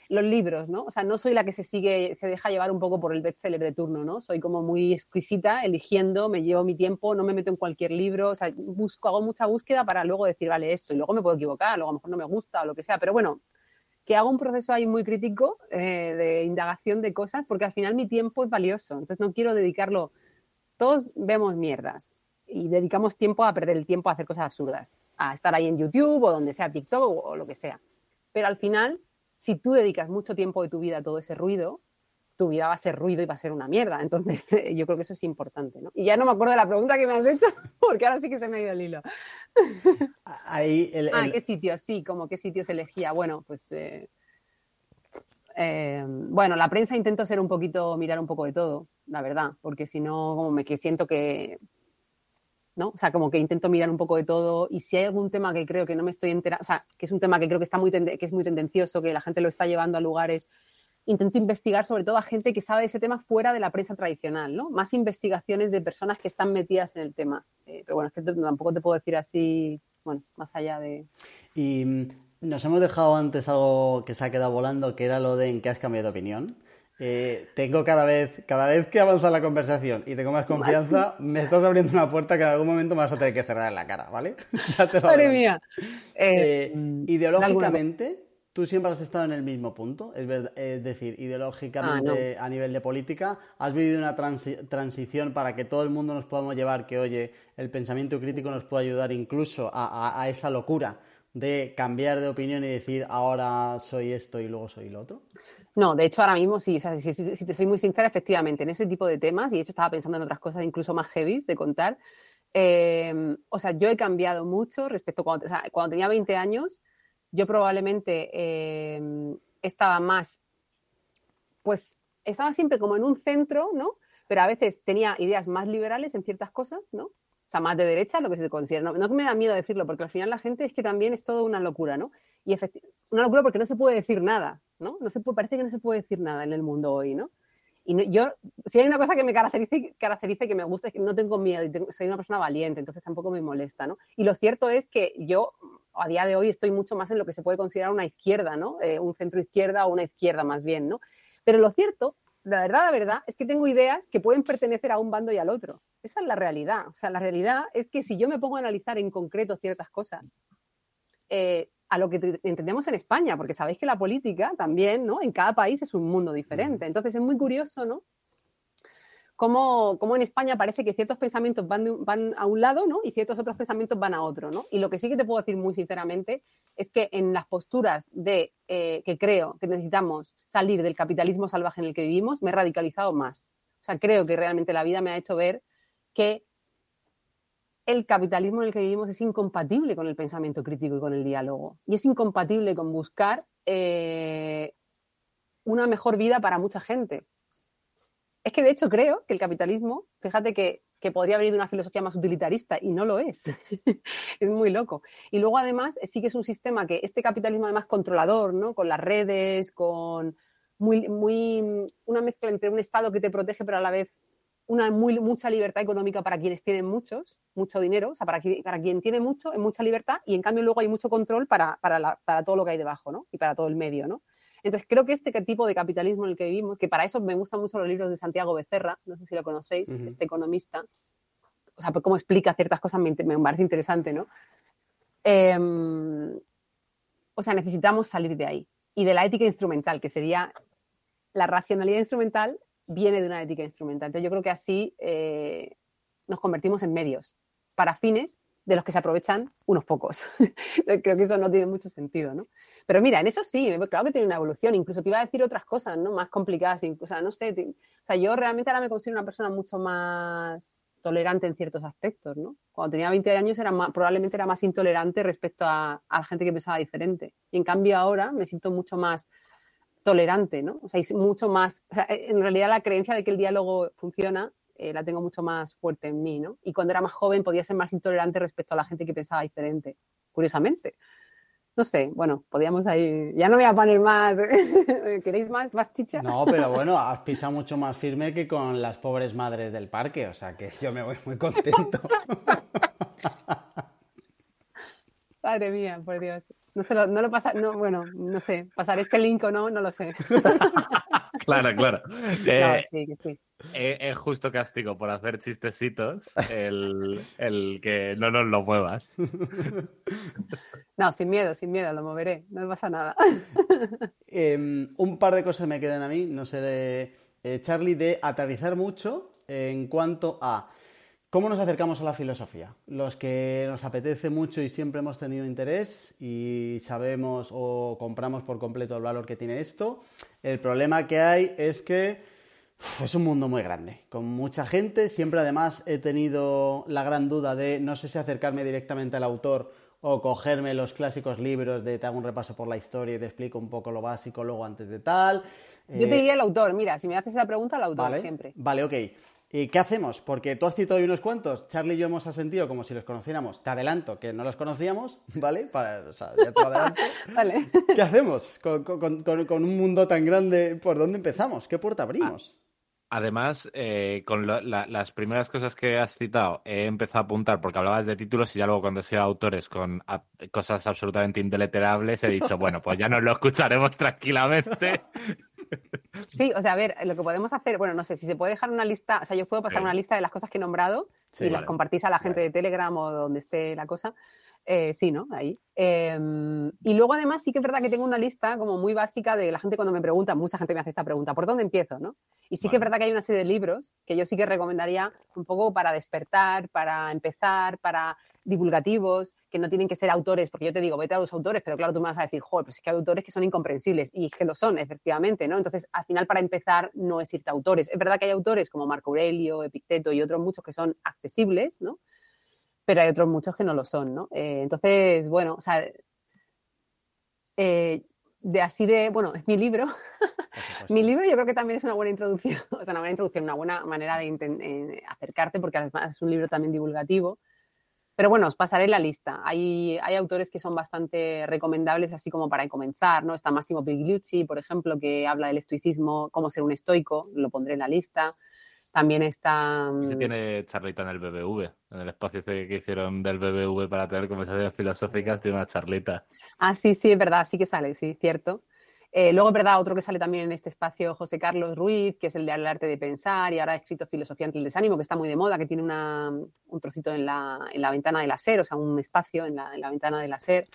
los libros, ¿no? O sea, no soy la que se sigue, se deja llevar un poco por el bestseller de turno, ¿no? Soy como muy exquisita, eligiendo, me llevo mi tiempo, no me meto en cualquier libro, o sea, busco, hago mucha búsqueda para luego decir, vale, esto, y luego me puedo equivocar, luego a lo mejor no me gusta o lo que sea, pero bueno, que hago un proceso ahí muy crítico eh, de indagación de cosas, porque al final mi tiempo es valioso, entonces no quiero dedicarlo todos vemos mierdas y dedicamos tiempo a perder el tiempo a hacer cosas absurdas, a estar ahí en YouTube o donde sea, TikTok o, lo que sea. Pero al final, si tú dedicas mucho tiempo de tu vida a todo ese ruido, tu vida va a ser ruido y va a ser una mierda. Entonces, yo creo que eso es importante. ¿no? Y ya no me acuerdo de la pregunta que me has hecho, porque ahora sí que se me ha ido el hilo. Ahí Ah, ¿qué sitios? Sí, como qué sitios elegía. Bueno, pues eh, eh, bueno, la prensa intento ser un poquito, mirar un poco de todo, la verdad, porque si no, como me que siento que, ¿no? O sea, como que intento mirar un poco de todo y si hay algún tema que creo que no me estoy enterando, o sea, que es un tema que creo que, está muy que es muy tendencioso, que la gente lo está llevando a lugares, intento investigar sobre todo a gente que sabe de ese tema fuera de la prensa tradicional, ¿no? Más investigaciones de personas que están metidas en el tema. Eh, pero bueno, es que tampoco te puedo decir así, bueno, más allá de... Y nos hemos dejado antes algo que se ha quedado volando, que era lo de en qué has cambiado de opinión. Eh, tengo cada vez, cada vez que avanza la conversación y tengo más confianza, me estás abriendo una puerta que en algún momento me vas a tener que cerrar en la cara, ¿vale? ya te lo Madre mía. Eh, eh, ideológicamente, tú siempre has estado en el mismo punto, es, es decir, ideológicamente Ah, a nivel de política, has vivido una transi- transición para que todo el mundo nos podamos llevar que, oye, el pensamiento crítico nos puede ayudar incluso a, a- a esa locura de cambiar de opinión y decir ahora soy esto y luego soy lo otro. No, de hecho ahora mismo sí, o sea, si, te soy muy sincera, efectivamente, en ese tipo de temas, y de hecho estaba pensando en otras cosas incluso más heavy de contar, eh, o sea, yo he cambiado mucho respecto a cuando, tenía 20 años, yo probablemente eh, estaba más, pues estaba siempre como en un centro, ¿no? Pero a veces tenía ideas más liberales en ciertas cosas, ¿no? O sea, más de derecha, lo que se considera. No, no me da miedo decirlo, porque al final la gente es que también es todo una locura, ¿no? Y una locura porque no se puede decir nada, ¿no? no se puede, parece que no se puede decir nada en el mundo hoy, ¿no? Y yo, si hay una cosa que me caracterice, caracterice que me gusta, es que no tengo miedo y soy una persona valiente, entonces tampoco me molesta, ¿no? Y lo cierto es que yo a día de hoy estoy mucho más en lo que se puede considerar una izquierda, ¿no? Eh, un centro izquierda o una izquierda más bien, ¿no? Pero lo cierto, la verdad, la verdad, es que tengo ideas que pueden pertenecer a un bando y al otro. Esa es la realidad. O sea, la realidad es que si yo me pongo a analizar en concreto ciertas cosas, eh, a lo que te- entendemos en España, porque sabéis que la política también, ¿no? En cada país es un mundo diferente. Entonces es muy curioso, ¿no? Cómo, cómo en España parece que ciertos pensamientos van, de van a un lado, ¿no? Y ciertos otros pensamientos van a otro, ¿no? Y lo que sí que te puedo decir muy sinceramente es que en las posturas de eh, que creo que necesitamos salir del capitalismo salvaje en el que vivimos, me he radicalizado más. O sea, creo que realmente la vida me ha hecho ver que el capitalismo en el que vivimos es incompatible con el pensamiento crítico y con el diálogo. Y es incompatible con buscar eh, una mejor vida para mucha gente. Es que de hecho creo que el capitalismo, fíjate que, que podría venir de una filosofía más utilitarista y no lo es. es muy loco. Y luego además sí que es un sistema que este capitalismo además controlador, ¿no? Con las redes, con muy, muy una mezcla entre un Estado que te protege pero a la vez una muy, mucha libertad económica para quienes tienen muchos, mucho dinero, o sea, para, qui- para quien tiene mucho, es mucha libertad y en cambio luego hay mucho control para, para, la- para todo lo que hay debajo, ¿no? Y para todo el medio, ¿no? Entonces creo que este tipo de capitalismo en el que vivimos, que para eso me gustan mucho los libros de Santiago Becerra, no sé si lo conocéis, Ujú. este economista, o sea, pues cómo explica ciertas cosas me, me parece interesante, ¿no? Em, o sea, necesitamos salir de ahí. Y de la ética instrumental, que sería la racionalidad instrumental, viene de una ética instrumental. Entonces yo creo que así eh, nos convertimos en medios para fines de los que se aprovechan unos pocos. creo que eso no tiene mucho sentido, ¿no? Pero mira, en eso sí, claro que tiene una evolución. Incluso te iba a decir otras cosas, ¿no? Más complicadas. O sea, no sé. o sea, yo realmente ahora me considero una persona mucho más tolerante en ciertos aspectos, ¿no? Cuando tenía 20 años era probablemente era más intolerante respecto a, a la gente que pensaba diferente. Y en cambio ahora me siento mucho más tolerante, ¿no? O sea, es mucho más, o sea, en realidad la creencia de que el diálogo funciona eh, la tengo mucho más fuerte en mí, ¿no? Y cuando era más joven podía ser más intolerante respecto a la gente que pensaba diferente, curiosamente. No sé, bueno, podíamos ahí, ya no voy a poner más, ¿queréis más, más chicha? No, pero bueno, has pisado mucho más firme que con las pobres madres del parque, o sea que yo me voy muy contento. Madre mía, por Dios. No, se lo, no lo pasa, no, bueno, no sé, pasar este link o no, no lo sé. Claro, claro. No, Eh, sí, sí. eh, es justo castigo por hacer chistecitos el, el que no nos lo muevas. No, sin miedo, sin miedo, lo moveré, no me pasa nada. Em, un par de cosas me quedan a mí, no sé, de eh, Charlie, de aterrizar mucho en cuanto a cómo nos acercamos a la filosofía. Los que nos apetece mucho y siempre hemos tenido interés y sabemos o compramos por completo el valor que tiene esto. El problema que hay es que es un mundo muy grande, con mucha gente. Siempre además he tenido la gran duda de no sé si acercarme directamente al autor o cogerme los clásicos libros de te hago un repaso por la historia y te explico un poco lo básico luego antes de tal. Yo te Eh, diría el autor, mira, si me haces esa pregunta, el autor Vale, siempre. vale, ok. ¿Y qué hacemos? Porque tú has citado hoy unos cuantos. Charlie y yo hemos asentido como si los conociéramos. Te adelanto que no los conocíamos, ¿vale? Para- o sea, ya te lo adelanto. Vale. ¿Qué hacemos con, con- con- con un mundo tan grande? ¿Por dónde empezamos? ¿Qué puerta abrimos? Además, eh, con lo- la- las primeras cosas que has citado, he empezado a apuntar porque hablabas de títulos y ya luego cuando he sido autores con a- cosas absolutamente indeleterables, he dicho, bueno, pues ya nos lo escucharemos tranquilamente. Sí, o sea, a ver, lo que podemos hacer, bueno, no sé, si se puede dejar una lista, o sea, yo puedo pasar una lista de las cosas que he nombrado Sí, y las compartís a la gente Vale. de Telegram o donde esté la cosa. Eh, sí, ¿no? Ahí. Em, y luego además sí que es verdad que tengo una lista como muy básica de la gente cuando me pregunta, mucha gente me hace esta pregunta, ¿por dónde empiezo? ¿no? Y sí que es verdad que hay una serie de libros que yo sí que recomendaría un poco para despertar, para empezar, para divulgativos, que no tienen que ser autores, porque yo te digo, vete a los autores, pero claro, tú me vas a decir, joder, pues es que hay autores que son incomprensibles, y es que lo son, efectivamente, ¿no? Entonces, al final, para empezar, no es irte a autores. Es verdad que hay autores como Marco Aurelio, Epicteto y otros muchos que son accesibles, ¿no? Pero hay otros muchos que no lo son, ¿no? Eh, entonces, bueno, o sea, eh, de así de, bueno, es mi libro. mi libro yo creo que también es una buena introducción, o sea, una buena introducción, una buena manera de eh, acercarte, porque además es un libro también divulgativo. Pero bueno, os pasaré la lista. Hay, hay autores que son bastante recomendables, así como para comenzar, ¿no? Está Massimo Pigliucci, por ejemplo, que habla del estoicismo, cómo ser un estoico, lo pondré en la lista. También está... Se mm, tiene charlita en el BBV, en el espacio que hicieron del BBV para tener conversaciones filosóficas, tiene una charlita. Ah, sí, sí, es verdad, sí que sale, sí, cierto. Eh, luego, verdad, otro que sale también en este espacio, José Carlos Ruiz, que es el de arte de pensar y ahora ha escrito Filosofía ante el desánimo, que está muy de moda, que tiene un trocito en la, ventana del SER, o sea, un espacio en la, ventana del SER.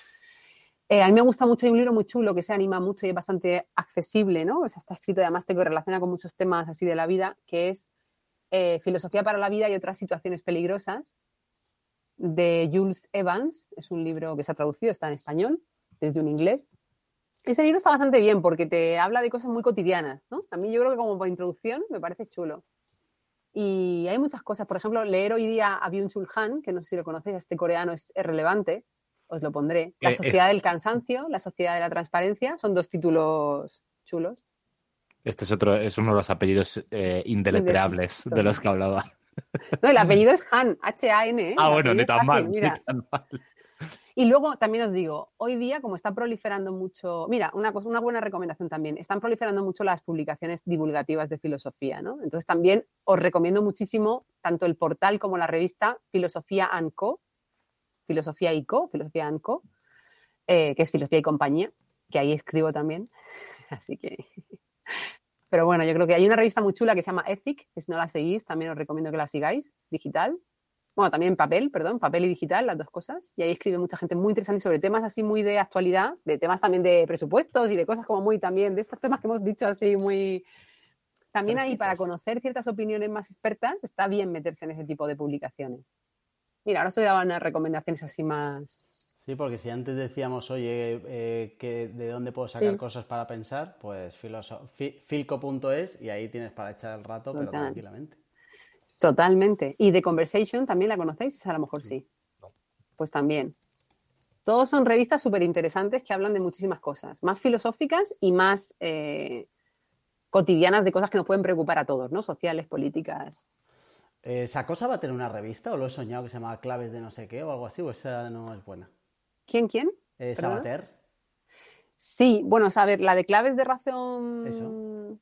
Eh, a mí me gusta mucho, hay un libro muy chulo que se anima mucho y es bastante accesible, ¿no? O sea, está escrito y además te relaciona con muchos temas así de la vida, que es eh, Filosofía para la vida y otras situaciones peligrosas, de Jules Evans. Es un libro que se ha traducido, está en español, desde un inglés. Ese libro está bastante bien porque te habla de cosas muy cotidianas, ¿no? A mí yo creo que como por introducción me parece chulo. Y hay muchas cosas. Por ejemplo, leer hoy día a Byung-Chul Han, que no sé si lo conocéis, este coreano es, relevante, os lo pondré. La eh, sociedad del cansancio, la sociedad de la transparencia, son dos títulos chulos. Este es otro, es uno de los apellidos eh, de los que hablaba. No, el apellido es Han, H-A-N. ¿eh? Ah, bueno, ni tan, mal, ni tan mal. Y luego también os digo, hoy día como está proliferando mucho, mira, una, cosa, una buena recomendación también, están proliferando mucho las publicaciones divulgativas de filosofía, ¿no? Entonces también os recomiendo muchísimo tanto el portal como la revista Filosofía Co, Filosofía y Co, Filosofía Co, eh, que es Filosofía y Compañía, que ahí escribo también. Así que... Pero bueno, yo creo que hay una revista muy chula que se llama Ethic, que si no la seguís, también os recomiendo que la sigáis, digital, bueno, también papel, perdón, papel y digital, las dos cosas. Y ahí escribe mucha gente muy interesante sobre temas así muy de actualidad, de temas también de presupuestos y de cosas como muy también, de estos temas que hemos dicho así muy... También ahí para conocer ciertas opiniones más expertas está bien meterse en ese tipo de publicaciones. Mira, ahora os daba unas recomendaciones así más... Sí, porque si antes decíamos, oye, eh, que de dónde puedo sacar cosas para pensar, pues filco.es y ahí tienes para echar el rato, pero tranquilamente. Totalmente. ¿Y The Conversation también la conocéis? A lo mejor sí. Pues también. Todos son revistas súper interesantes que hablan de muchísimas cosas, más filosóficas y más eh, cotidianas de cosas que nos pueden preocupar a todos, ¿no? Sociales, políticas. Eh, ¿Sacosa va a tener una revista o lo he soñado que se llama Claves de no sé qué o algo así o esa no es buena? ¿Quién, quién? Eh, Sabater. Sí, bueno, a ver, la de Claves de Razón... Eso.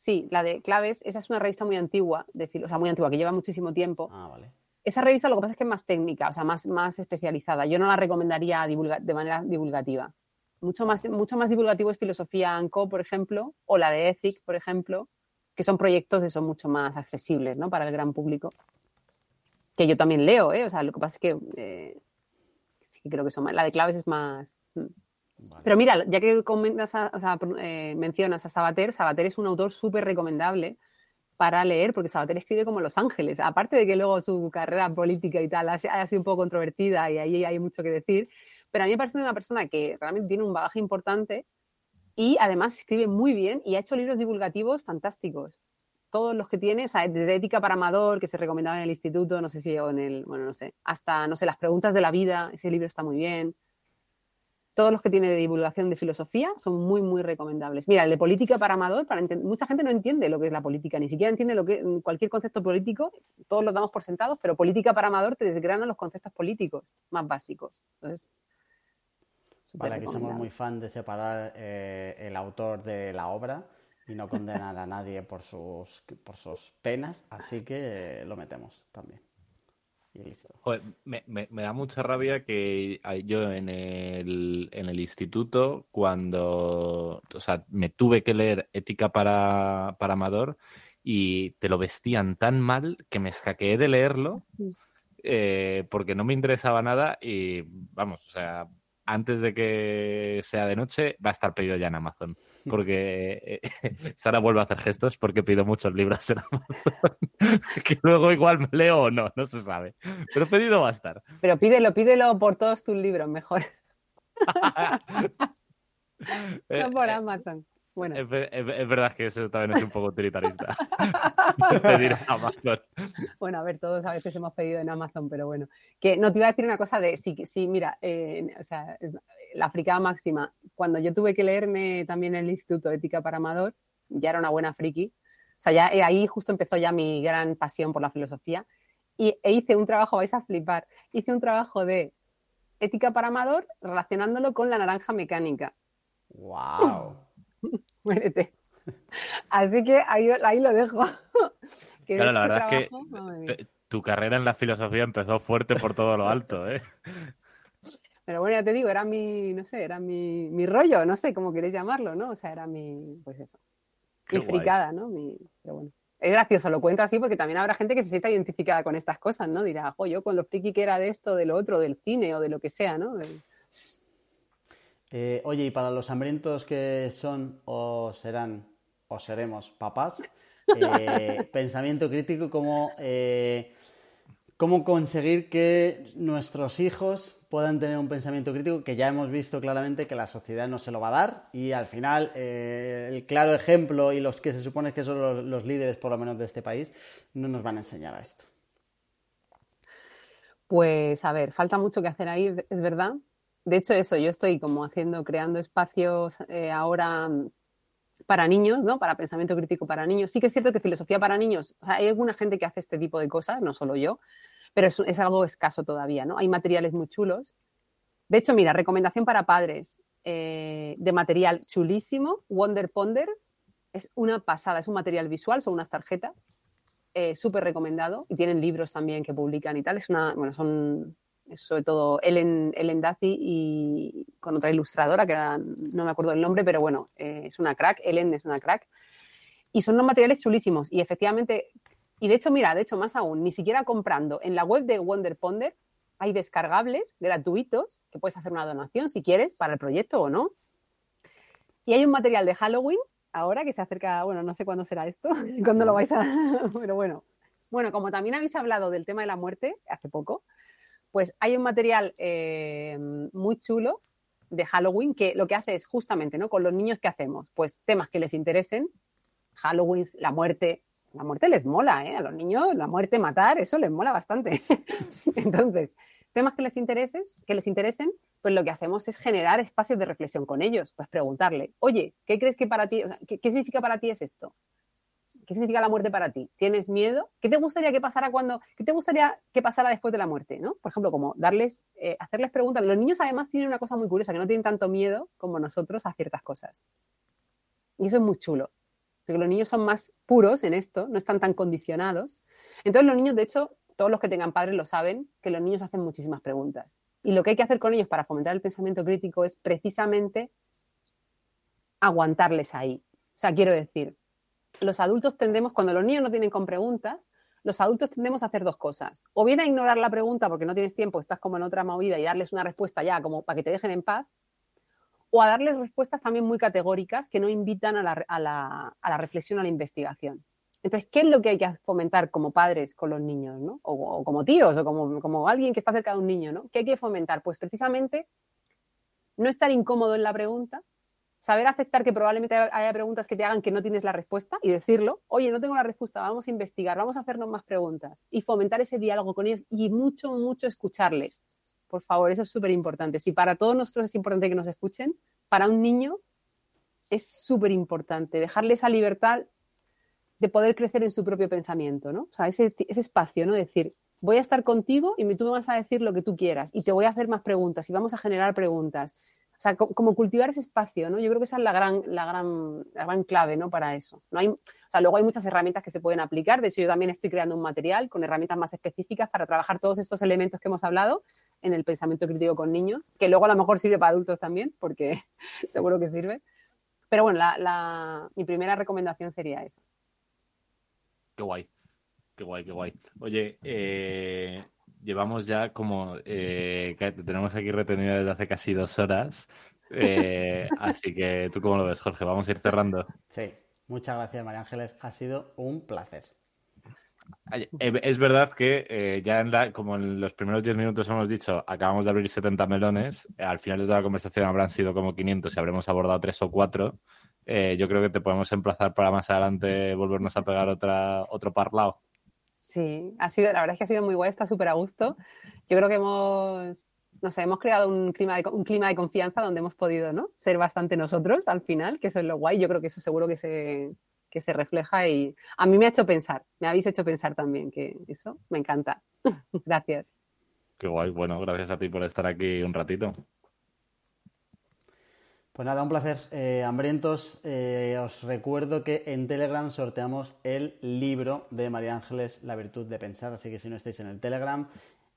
Sí, la de Claves, esa es una revista muy antigua, de, o sea, muy antigua, que lleva muchísimo tiempo. Ah, vale. Esa revista lo que pasa es que es más técnica, o sea, más, más especializada. Yo no la recomendaría de manera divulgativa. Mucho más, mucho más divulgativo es Filosofía ANCO, por ejemplo, o la de Ethic, por ejemplo, que son proyectos que son mucho más accesibles ¿no? para el gran público. Que yo también leo, ¿eh? O sea, lo que pasa es que eh, sí creo que son más. La de Claves es más. Pero mira, ya que eh, mencionas a Sabater, Sabater es un autor súper recomendable para leer, porque Sabater escribe como Los Ángeles. Aparte de que luego su carrera política y tal ha, sido un poco controvertida y ahí hay mucho que decir, pero a mí me parece una persona que realmente tiene un bagaje importante y además escribe muy bien y ha hecho libros divulgativos fantásticos. Todos los que tiene, o sea, desde Ética para Amador, que se recomendaba en el instituto, no sé si o en el, bueno, no sé, hasta, no sé, Las Preguntas de la Vida, ese libro está muy bien todos los que tiene de divulgación de filosofía son muy, muy recomendables. Mira, el de política para amador, para mucha gente no entiende lo que es la política, ni siquiera entiende lo que cualquier concepto político, todos lo damos por sentados, pero política para amador te desgrana los conceptos políticos más básicos. Entonces, Para que somos muy fan de separar eh, el autor de la obra y no condenar a nadie por sus, por sus penas, así que lo metemos también me, da mucha rabia que yo en el, en el instituto, cuando, o sea, me tuve que leer Ética para, para Amador y te lo vestían tan mal que me escaqueé de leerlo eh, porque no me interesaba nada y vamos, o sea, antes de que sea de noche va a estar pedido ya en Amazon. Porque eh, Sara vuelve a hacer gestos porque pido muchos libros en Amazon. que luego igual me leo o no, no se sabe. Pero pedido va a estar. Pero pídelo, pídelo por todos tus libros, mejor. no por Amazon. Bueno. Es, verdad que eso también es un poco utilitarista. Pedir Amazon. Bueno, a ver, todos a veces hemos pedido en Amazon, pero bueno. Que no te iba a decir una cosa de, sí, sí mira, eh, o sea, la africana máxima, cuando yo tuve que leerme también el Instituto Ética para Amador, ya era una buena friki. O sea, ya eh, ahí justo empezó ya mi gran pasión por la filosofía. Y e hice un trabajo, vais a flipar, hice un trabajo de ética para Amador relacionándolo con la naranja mecánica. ¡Wow! muérete. Así que ahí, ahí lo dejo. claro, la verdad es que tu carrera en la filosofía empezó fuerte por todo lo alto, ¿eh? Pero bueno, ya te digo, era mi, no sé, era mi, mi rollo, no sé cómo queréis llamarlo, ¿no? O sea, era mi, pues eso, mi fricada, ¿no? Mi, pero bueno. Es gracioso, lo cuento así porque también habrá gente que se sienta identificada con estas cosas, ¿no? Dirá, jo, yo con lo friki que era de esto, de lo otro, del cine o de lo que sea, ¿no? Eh, oye, y para los hambrientos que son o serán o seremos papás, eh, pensamiento crítico, ¿cómo, eh, cómo conseguir que nuestros hijos puedan tener un pensamiento crítico que ya hemos visto claramente que la sociedad no se lo va a dar y al final el claro ejemplo y los que se supone que son los, los líderes por lo menos de este país no nos van a enseñar a esto. Pues a ver, falta mucho que hacer ahí, es verdad, de hecho, eso, yo estoy como haciendo, creando espacios eh, ahora mm, para niños, ¿no? Para pensamiento crítico para niños. Sí que es cierto que filosofía para niños, o sea, hay alguna gente que hace este tipo de cosas, no solo yo, pero es, algo escaso todavía, ¿no? Hay materiales muy chulos. De hecho, mira, recomendación para padres eh, de material chulísimo, Wonder Ponder, es una pasada, es un material visual, son unas tarjetas, eh, súper recomendado, y tienen libros también que publican y tal, es una, bueno, son sobre todo Ellen, Ellen Dazi y con otra ilustradora, que no me acuerdo el nombre, pero bueno, eh, es una crack, Ellen es una crack. Y son unos materiales chulísimos y efectivamente, y de hecho, mira, de hecho, más aún, ni siquiera comprando en la web de Wonder Ponder hay descargables gratuitos que puedes hacer una donación si quieres para el proyecto o no. Y hay un material de Halloween ahora que se acerca, bueno, no sé cuándo será esto, cuándo lo vais a... pero bueno. Bueno, como también habéis hablado del tema de la muerte hace poco, pues hay un material eh, muy chulo de Halloween que lo que hace es justamente, ¿no? Con los niños, ¿qué hacemos? Pues temas que les interesen, Halloween, la muerte. La muerte les mola, ¿eh? A los niños la muerte, matar, eso les mola bastante. Entonces, temas que les, interesen, que les interesen, pues lo que hacemos es generar espacios de reflexión con ellos. Pues preguntarle, oye, ¿qué crees que para ti, ¿qué, ¿qué significa para ti es esto? ¿Qué significa la muerte para ti? ¿Tienes miedo? ¿Qué te gustaría que pasara cuando, qué te gustaría que pasara después de la muerte? ¿no? Por ejemplo, como darles, eh, hacerles preguntas. Los niños además tienen una cosa muy curiosa, que no tienen tanto miedo como nosotros a ciertas cosas. Y eso es muy chulo. Porque los niños son más puros en esto, no están tan condicionados. Entonces los niños, de hecho, todos los que tengan padres lo saben, que los niños hacen muchísimas preguntas. Y lo que hay que hacer con ellos para fomentar el pensamiento crítico es precisamente aguantarles ahí. O sea, quiero decir, los adultos tendemos, cuando los niños no vienen con preguntas, los adultos tendemos a hacer dos cosas. O bien a ignorar la pregunta porque no tienes tiempo, estás como en otra movida y darles una respuesta ya como para que te dejen en paz. O a darles respuestas también muy categóricas que no invitan a la, a la, reflexión, a la investigación. Entonces, ¿qué es lo que hay que fomentar como padres con los niños, ¿no? o, como tíos, o como, como, alguien que está cerca de un niño, ¿no? ¿Qué hay que fomentar? Pues precisamente no estar incómodo en la pregunta, saber aceptar que probablemente haya preguntas que te hagan que no tienes la respuesta y decirlo, oye, no tengo la respuesta, vamos a investigar, vamos a hacernos más preguntas y fomentar ese diálogo con ellos y mucho, mucho escucharles. Por favor, eso es súper importante. Si para todos nosotros es importante que nos escuchen, para un niño es súper importante dejarle esa libertad de poder crecer en su propio pensamiento, ¿no? O sea, ese, ese espacio, ¿no? Decir, voy a estar contigo y tú me vas a decir lo que tú quieras y te voy a hacer más preguntas y vamos a generar preguntas o sea, como cultivar ese espacio, ¿no? Yo creo que esa es la gran, la gran, la gran clave, ¿no? Para eso. O sea, luego hay muchas herramientas que se pueden aplicar. De hecho, yo también estoy creando un material con herramientas más específicas para trabajar todos estos elementos que hemos hablado en el pensamiento crítico con niños, que luego a lo mejor sirve para adultos también, porque seguro que sirve. Pero bueno, la, mi primera recomendación sería esa. Qué guay, qué guay, qué guay. Oye, eh, llevamos ya como eh, tenemos aquí retenido desde hace casi dos horas. Eh, así que tú cómo lo ves, Jorge, vamos a ir cerrando. Sí, muchas gracias, María Ángeles. Ha sido un placer. Eh, Es verdad que eh, ya en la, como en los primeros 10 minutos hemos dicho, acabamos de abrir 70 melones, al final de toda la conversación habrán sido como 500 y habremos abordado 3 o 4. Eh, yo creo que te podemos emplazar para más adelante volvernos a pegar otra, otro parlado. Sí, ha sido, la verdad es que ha sido muy guay, está súper a gusto. Yo creo que hemos, no sé, hemos creado un clima, de, un clima de confianza donde hemos podido ¿no? ser bastante nosotros al final, que eso es lo guay. Yo creo que eso seguro que se, que se refleja y a mí me ha hecho pensar, me habéis hecho pensar también, que eso me encanta. Gracias. Qué guay, bueno, gracias a ti por estar aquí un ratito. Pues nada, un placer. Eh, hambrientos, eh, os recuerdo que en Telegram sorteamos el libro de María Ángeles, La virtud de pensar, así que si no estáis en el Telegram,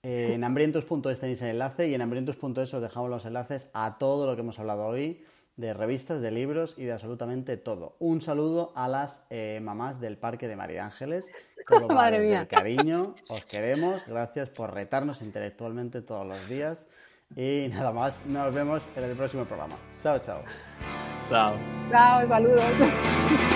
eh, en hambrientos.es tenéis el enlace y en hambrientos.es os dejamos los enlaces a todo lo que hemos hablado hoy, de revistas, de libros y de absolutamente todo. Un saludo a las eh, mamás del Parque de María Ángeles, todo Madre mía. el cariño, os queremos, gracias por retarnos intelectualmente todos los días y nada más, nos vemos en el próximo programa. Chao, chao. Chao. Chao, saludos.